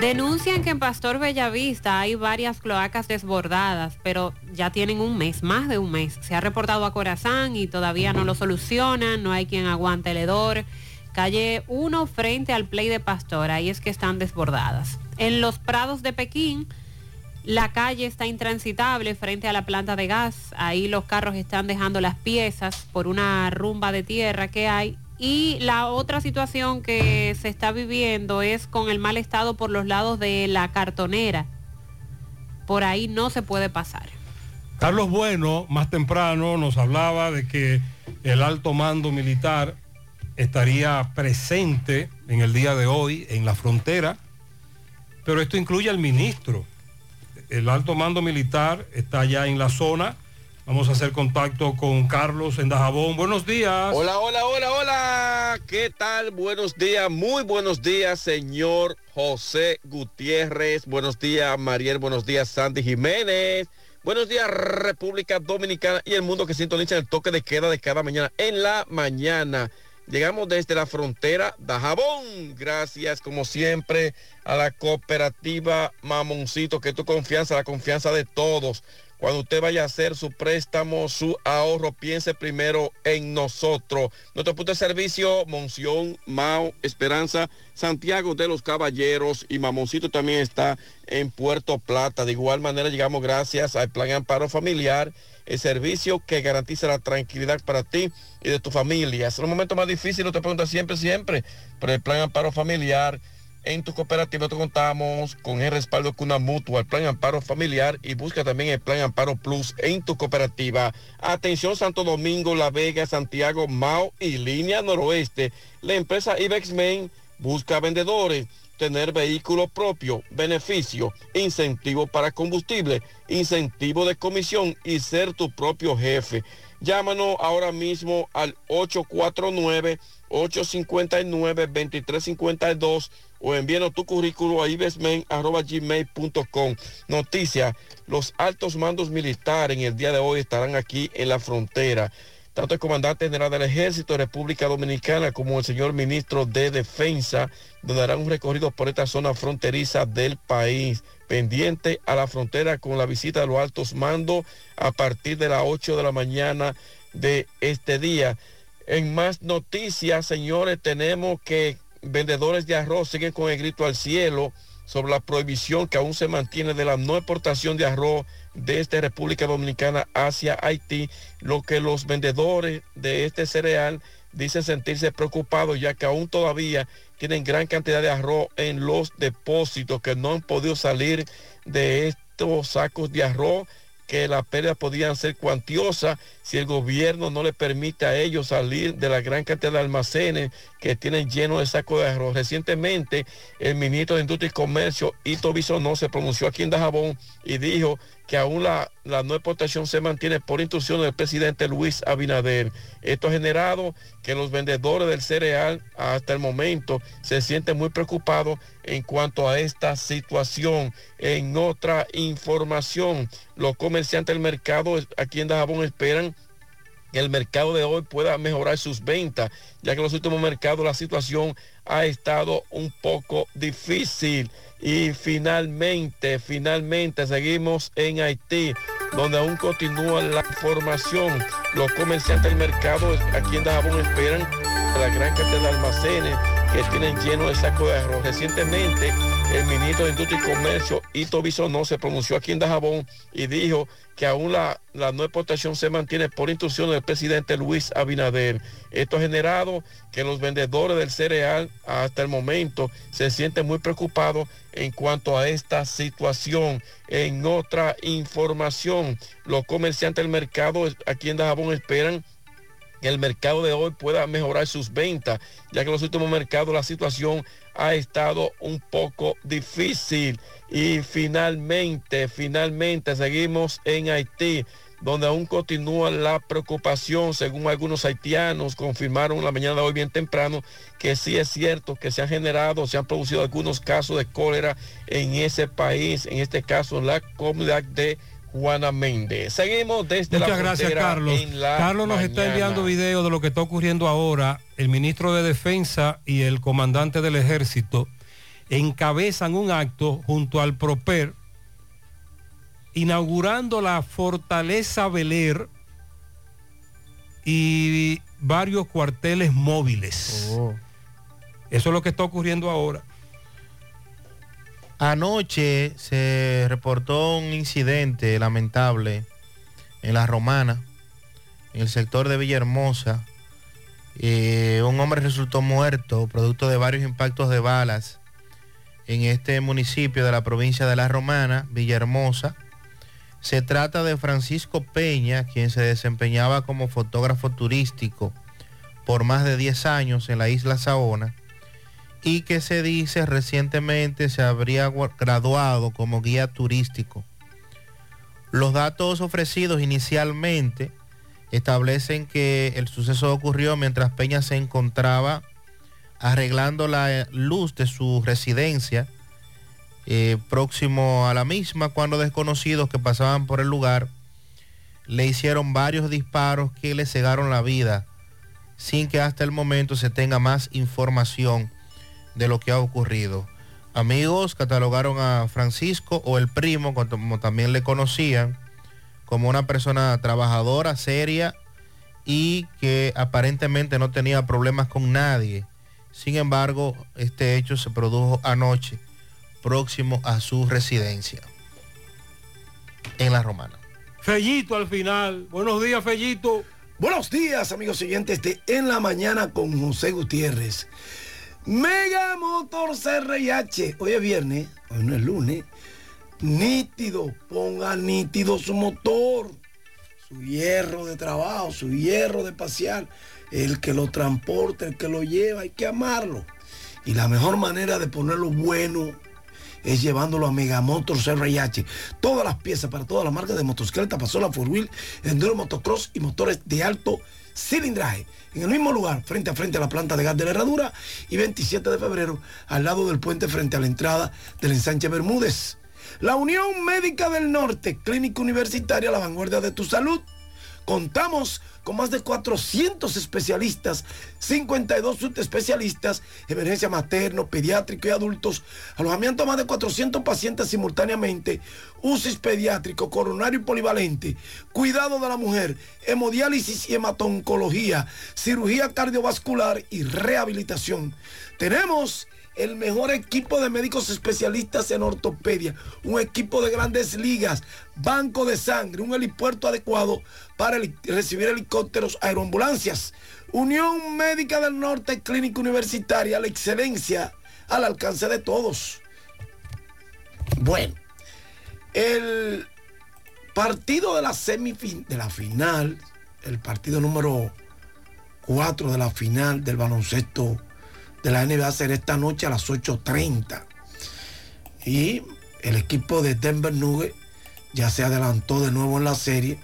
Denuncian que en Pastor Bellavista hay varias cloacas desbordadas, pero ya tienen un mes, más de un mes. Se ha reportado a Corazán y todavía no lo solucionan, no hay quien aguante el hedor. Calle 1 frente al Play de Pastor, ahí es que están desbordadas. En los prados de Pekín, la calle está intransitable frente a la planta de gas. Ahí los carros están dejando las piezas por una rumba de tierra que hay y la otra situación que se está viviendo es con el mal estado por los lados de la cartonera. Por ahí no se puede pasar. Carlos Bueno, más temprano, nos hablaba de que el alto mando militar estaría presente en el día de hoy en la frontera, pero esto incluye al ministro. El alto mando militar está ya en la zona Vamos a hacer contacto con Carlos en Dajabón. Buenos días. Hola, hola, hola, hola. ¿Qué tal? Buenos días, muy buenos días, señor José Gutiérrez. Buenos días, Mariel. Buenos días, Sandy Jiménez. Buenos días, República Dominicana y el mundo que sintoniza el toque de queda de cada mañana en la mañana. Llegamos desde la frontera Dajabón. Gracias, como siempre, a la cooperativa Mamoncito, que tu confianza, la confianza de todos. Cuando usted vaya a hacer su préstamo, su ahorro, piense primero en nosotros. Nuestro punto de servicio, Monción, Mao, Esperanza, Santiago de los Caballeros y Mamoncito también está en Puerto Plata. De igual manera llegamos gracias al Plan Amparo Familiar, el servicio que garantiza la tranquilidad para ti y de tu familia. Es un momento más difícil, no te preguntas siempre, siempre, pero el Plan Amparo Familiar en tu cooperativa te contamos con el respaldo de una mutua, el plan amparo familiar y busca también el plan amparo plus en tu cooperativa. Atención Santo Domingo, La Vega, Santiago, Mao y línea noroeste. La empresa Ibexmen busca vendedores, tener vehículo propio, beneficio, incentivo para combustible, incentivo de comisión y ser tu propio jefe. Llámanos ahora mismo al 849 859 2352 o envíenos tu currículo a ibesmen.gmail.com. Noticia, los altos mandos militares en el día de hoy estarán aquí en la frontera. Tanto el comandante general del ejército de República Dominicana como el señor ministro de Defensa darán un recorrido por esta zona fronteriza del país, pendiente a la frontera con la visita de los altos mandos a partir de las 8 de la mañana de este día. En más noticias, señores, tenemos que vendedores de arroz siguen con el grito al cielo sobre la prohibición que aún se mantiene de la no exportación de arroz desde República Dominicana hacia Haití, lo que los vendedores de este cereal dicen sentirse preocupados ya que aún todavía tienen gran cantidad de arroz en los depósitos que no han podido salir de estos sacos de arroz que las pérdidas podían ser cuantiosas si el gobierno no le permite a ellos salir de la gran cantidad de almacenes que tienen llenos de sacos de arroz. Recientemente, el ministro de Industria y Comercio, Ito no se pronunció aquí en Dajabón y dijo que aún la, la no exportación se mantiene por instrucción del presidente Luis Abinader. Esto ha generado que los vendedores del cereal hasta el momento se sienten muy preocupados en cuanto a esta situación. En otra información, los comerciantes del mercado aquí en Dajabón esperan que el mercado de hoy pueda mejorar sus ventas, ya que en los últimos mercados la situación ha estado un poco difícil. Y finalmente, finalmente seguimos en Haití, donde aún continúa la formación. Los comerciantes del mercado aquí en Dajabón esperan la gran cantidad de almacenes que tienen lleno de saco de arroz. Recientemente, el ministro de Industria y Comercio, Ito no se pronunció aquí en Dajabón y dijo que aún la, la no exportación se mantiene por instrucción del presidente Luis Abinader. Esto ha generado que los vendedores del cereal hasta el momento se sienten muy preocupados en cuanto a esta situación. En otra información, los comerciantes del mercado aquí en Dajabón esperan que el mercado de hoy pueda mejorar sus ventas, ya que en los últimos mercados la situación ha estado un poco difícil. Y finalmente, finalmente seguimos en Haití donde aún continúa la preocupación, según algunos haitianos confirmaron la mañana de hoy bien temprano, que sí es cierto que se han generado, se han producido algunos casos de cólera en ese país, en este caso en la comunidad de Juana Méndez. Seguimos desde Muchas la gracias, Carlos. la Carlos nos está enviando video de lo que está ocurriendo ahora. El ministro de Defensa y el comandante del ejército encabezan un acto junto al PROPER inaugurando la fortaleza Beler y varios cuarteles móviles. Eso es lo que está ocurriendo ahora. Anoche se reportó un incidente lamentable en la Romana, en el sector de Villahermosa. Eh, un hombre resultó muerto producto de varios impactos de balas en este municipio de la provincia de La Romana, Villahermosa. Se trata de Francisco Peña, quien se desempeñaba como fotógrafo turístico por más de 10 años en la isla Saona y que se dice recientemente se habría graduado como guía turístico. Los datos ofrecidos inicialmente establecen que el suceso ocurrió mientras Peña se encontraba arreglando la eh, luz de su residencia eh, próximo a la misma cuando desconocidos que pasaban por el lugar le hicieron varios disparos que le cegaron la vida sin que hasta el momento se tenga más información de lo que ha ocurrido. Amigos catalogaron a Francisco o el primo, como también le conocían, como una persona trabajadora, seria y que aparentemente no tenía problemas con nadie. Sin embargo, este hecho se produjo anoche, próximo a su residencia, en la Romana. Fellito al final. Buenos días, Fellito. Buenos días, amigos oyentes de En la Mañana con José Gutiérrez. Mega Motor CRIH. Hoy es viernes, hoy no es lunes. Nítido, ponga nítido su motor, su hierro de trabajo, su hierro de pasear. El que lo transporta, el que lo lleva, hay que amarlo. Y la mejor manera de ponerlo bueno es llevándolo a Megamotor CRIH. Todas las piezas para todas las marcas de motocicleta, pasola, four wheel, enduro, motocross y motores de alto cilindraje. En el mismo lugar, frente a frente a la planta de gas de la herradura y 27 de febrero, al lado del puente frente a la entrada del ensanche Bermúdez. La Unión Médica del Norte, Clínica Universitaria, la vanguardia de tu salud. Contamos con más de 400 especialistas, 52 subespecialistas, emergencia materno, pediátrico y adultos, alojamiento a más de 400 pacientes simultáneamente, UCIS pediátrico, coronario y polivalente, cuidado de la mujer, hemodiálisis y hematoncología, cirugía cardiovascular y rehabilitación. Tenemos el mejor equipo de médicos especialistas en ortopedia, un equipo de grandes ligas, banco de sangre, un helipuerto adecuado para recibir helicópteros, aeroambulancias. Unión Médica del Norte, Clínica Universitaria, la excelencia al alcance de todos. Bueno, el partido de la semifin de la final, el partido número 4 de la final del baloncesto de la NBA será esta noche a las 8.30. Y el equipo de Denver Nuggets ya se adelantó de nuevo en la serie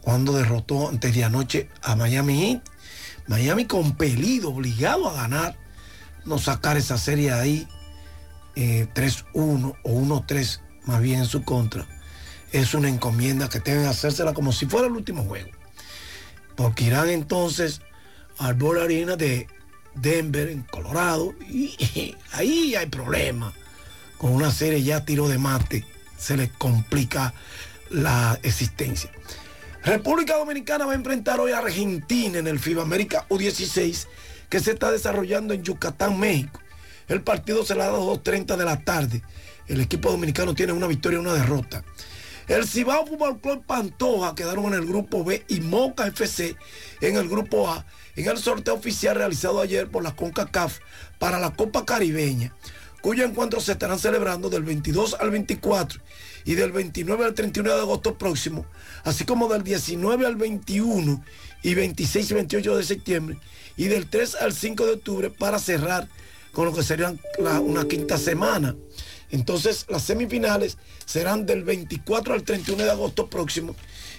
cuando derrotó antes de anoche a Miami Heat. Miami compelido, obligado a ganar, no sacar esa serie ahí eh, 3-1 o 1-3 más bien en su contra. Es una encomienda que deben hacérsela como si fuera el último juego. Porque irán entonces al Ball Arena de Denver, en Colorado, y <laughs> ahí hay problema. Con una serie ya tiro de mate, se les complica la existencia. República Dominicana va a enfrentar hoy a Argentina en el FIBA América U16 que se está desarrollando en Yucatán, México. El partido será a las 2.30 de la tarde. El equipo dominicano tiene una victoria y una derrota. El Cibao Fútbol Club Pantoja quedaron en el grupo B y Moca FC en el grupo A en el sorteo oficial realizado ayer por la CONCACAF para la Copa Caribeña. cuyos encuentros se estarán celebrando del 22 al 24 y del 29 al 31 de agosto próximo, así como del 19 al 21 y 26 y 28 de septiembre y del 3 al 5 de octubre para cerrar con lo que serían la- una quinta semana. Entonces las semifinales serán del 24 al 31 de agosto próximo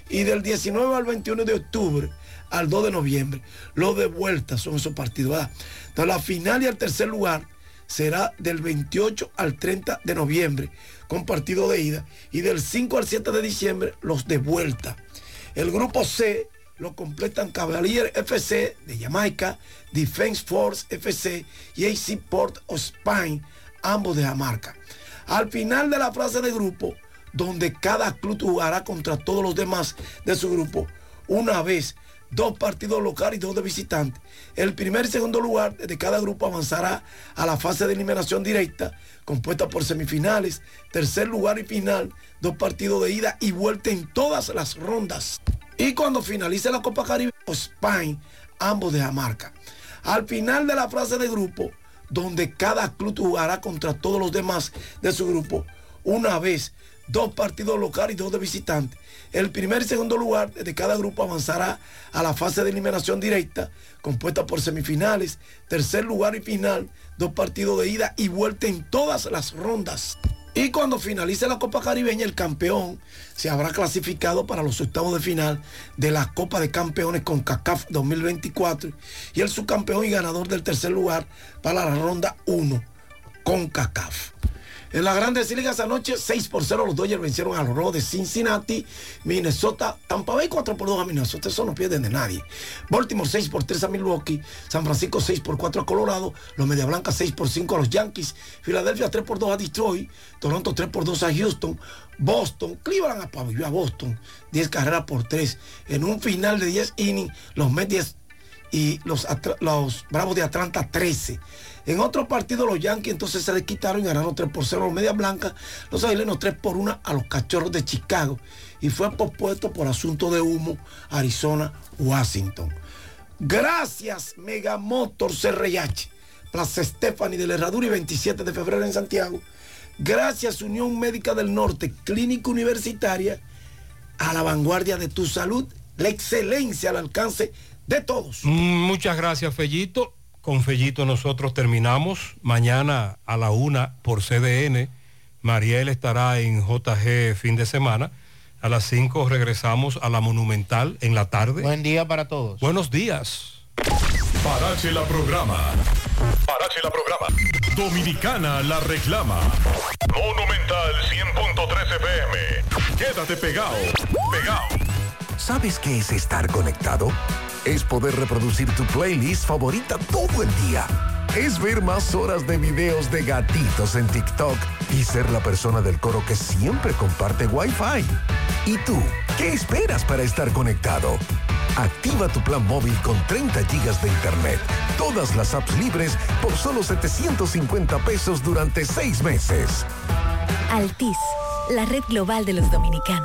y del 19 al 21 de octubre al 2 de noviembre. Los de vuelta son esos partidos. ¿verdad? Entonces la final y el tercer lugar será del 28 al 30 de noviembre con partido de ida y del 5 al 7 de diciembre los de vuelta. El grupo C lo completan Cavalier FC de Jamaica, Defense Force FC y AC Port of Spain, ambos de Jamaica. Al final de la fase de grupo, donde cada club jugará contra todos los demás de su grupo, una vez, dos partidos locales y dos de visitantes. El primer y segundo lugar de cada grupo avanzará a la fase de eliminación directa, compuesta por semifinales, tercer lugar y final, dos partidos de ida y vuelta en todas las rondas. Y cuando finalice la Copa Caribe, Spain, ambos de Jamaica. Al final de la fase de grupo, donde cada club jugará contra todos los demás de su grupo, una vez, dos partidos locales y dos de visitantes. El primer y segundo lugar de cada grupo avanzará a la fase de eliminación directa, compuesta por semifinales, tercer lugar y final, dos partidos de ida y vuelta en todas las rondas. Y cuando finalice la Copa Caribeña, el campeón se habrá clasificado para los octavos de final de la Copa de Campeones con CACAF 2024 y el subcampeón y ganador del tercer lugar para la ronda 1 con CACAF. En las grandes ligas anoche, 6 por 0 los Dodgers vencieron a los Rojos de Cincinnati, Minnesota, Tampa Bay 4 por 2 a Minnesota, eso no pierden de nadie. Baltimore 6 por 3 a Milwaukee, San Francisco 6 por 4 a Colorado, los Media Blancas 6 por 5 a los Yankees, Filadelfia 3 por 2 a Detroit, Toronto 3 por 2 a Houston, Boston, Cleveland apabilló a Boston, 10 carreras por 3. En un final de 10 innings, los Mets 10 y los, los Bravos de Atlanta 13. En otro partido los Yankees entonces se les quitaron y ganaron 3 por 0 a los Medias Blancas, los Aguilenos 3 por 1 a los Cachorros de Chicago y fue pospuesto por asunto de humo Arizona, Washington. Gracias Megamotor CRH, Plaza Stephanie de la Herradura y 27 de febrero en Santiago. Gracias Unión Médica del Norte, Clínica Universitaria, a la vanguardia de tu salud, la excelencia al alcance de todos. Mm, Muchas gracias, Fellito. Con Fellito nosotros terminamos. Mañana a la una por CDN. Mariel estará en JG fin de semana. A las 5 regresamos a la Monumental en la tarde. Buen día para todos. Buenos días. Parache la programa. Parache la programa. Dominicana la reclama. Monumental 100.13 FM. Quédate pegado. Pegado. ¿Sabes qué es estar conectado? Es poder reproducir tu playlist favorita todo el día. Es ver más horas de videos de gatitos en TikTok y ser la persona del coro que siempre comparte Wi-Fi. ¿Y tú? ¿Qué esperas para estar conectado? Activa tu plan móvil con 30 gigas de internet, todas las apps libres por solo 750 pesos durante seis meses. Altis, la red global de los dominicanos.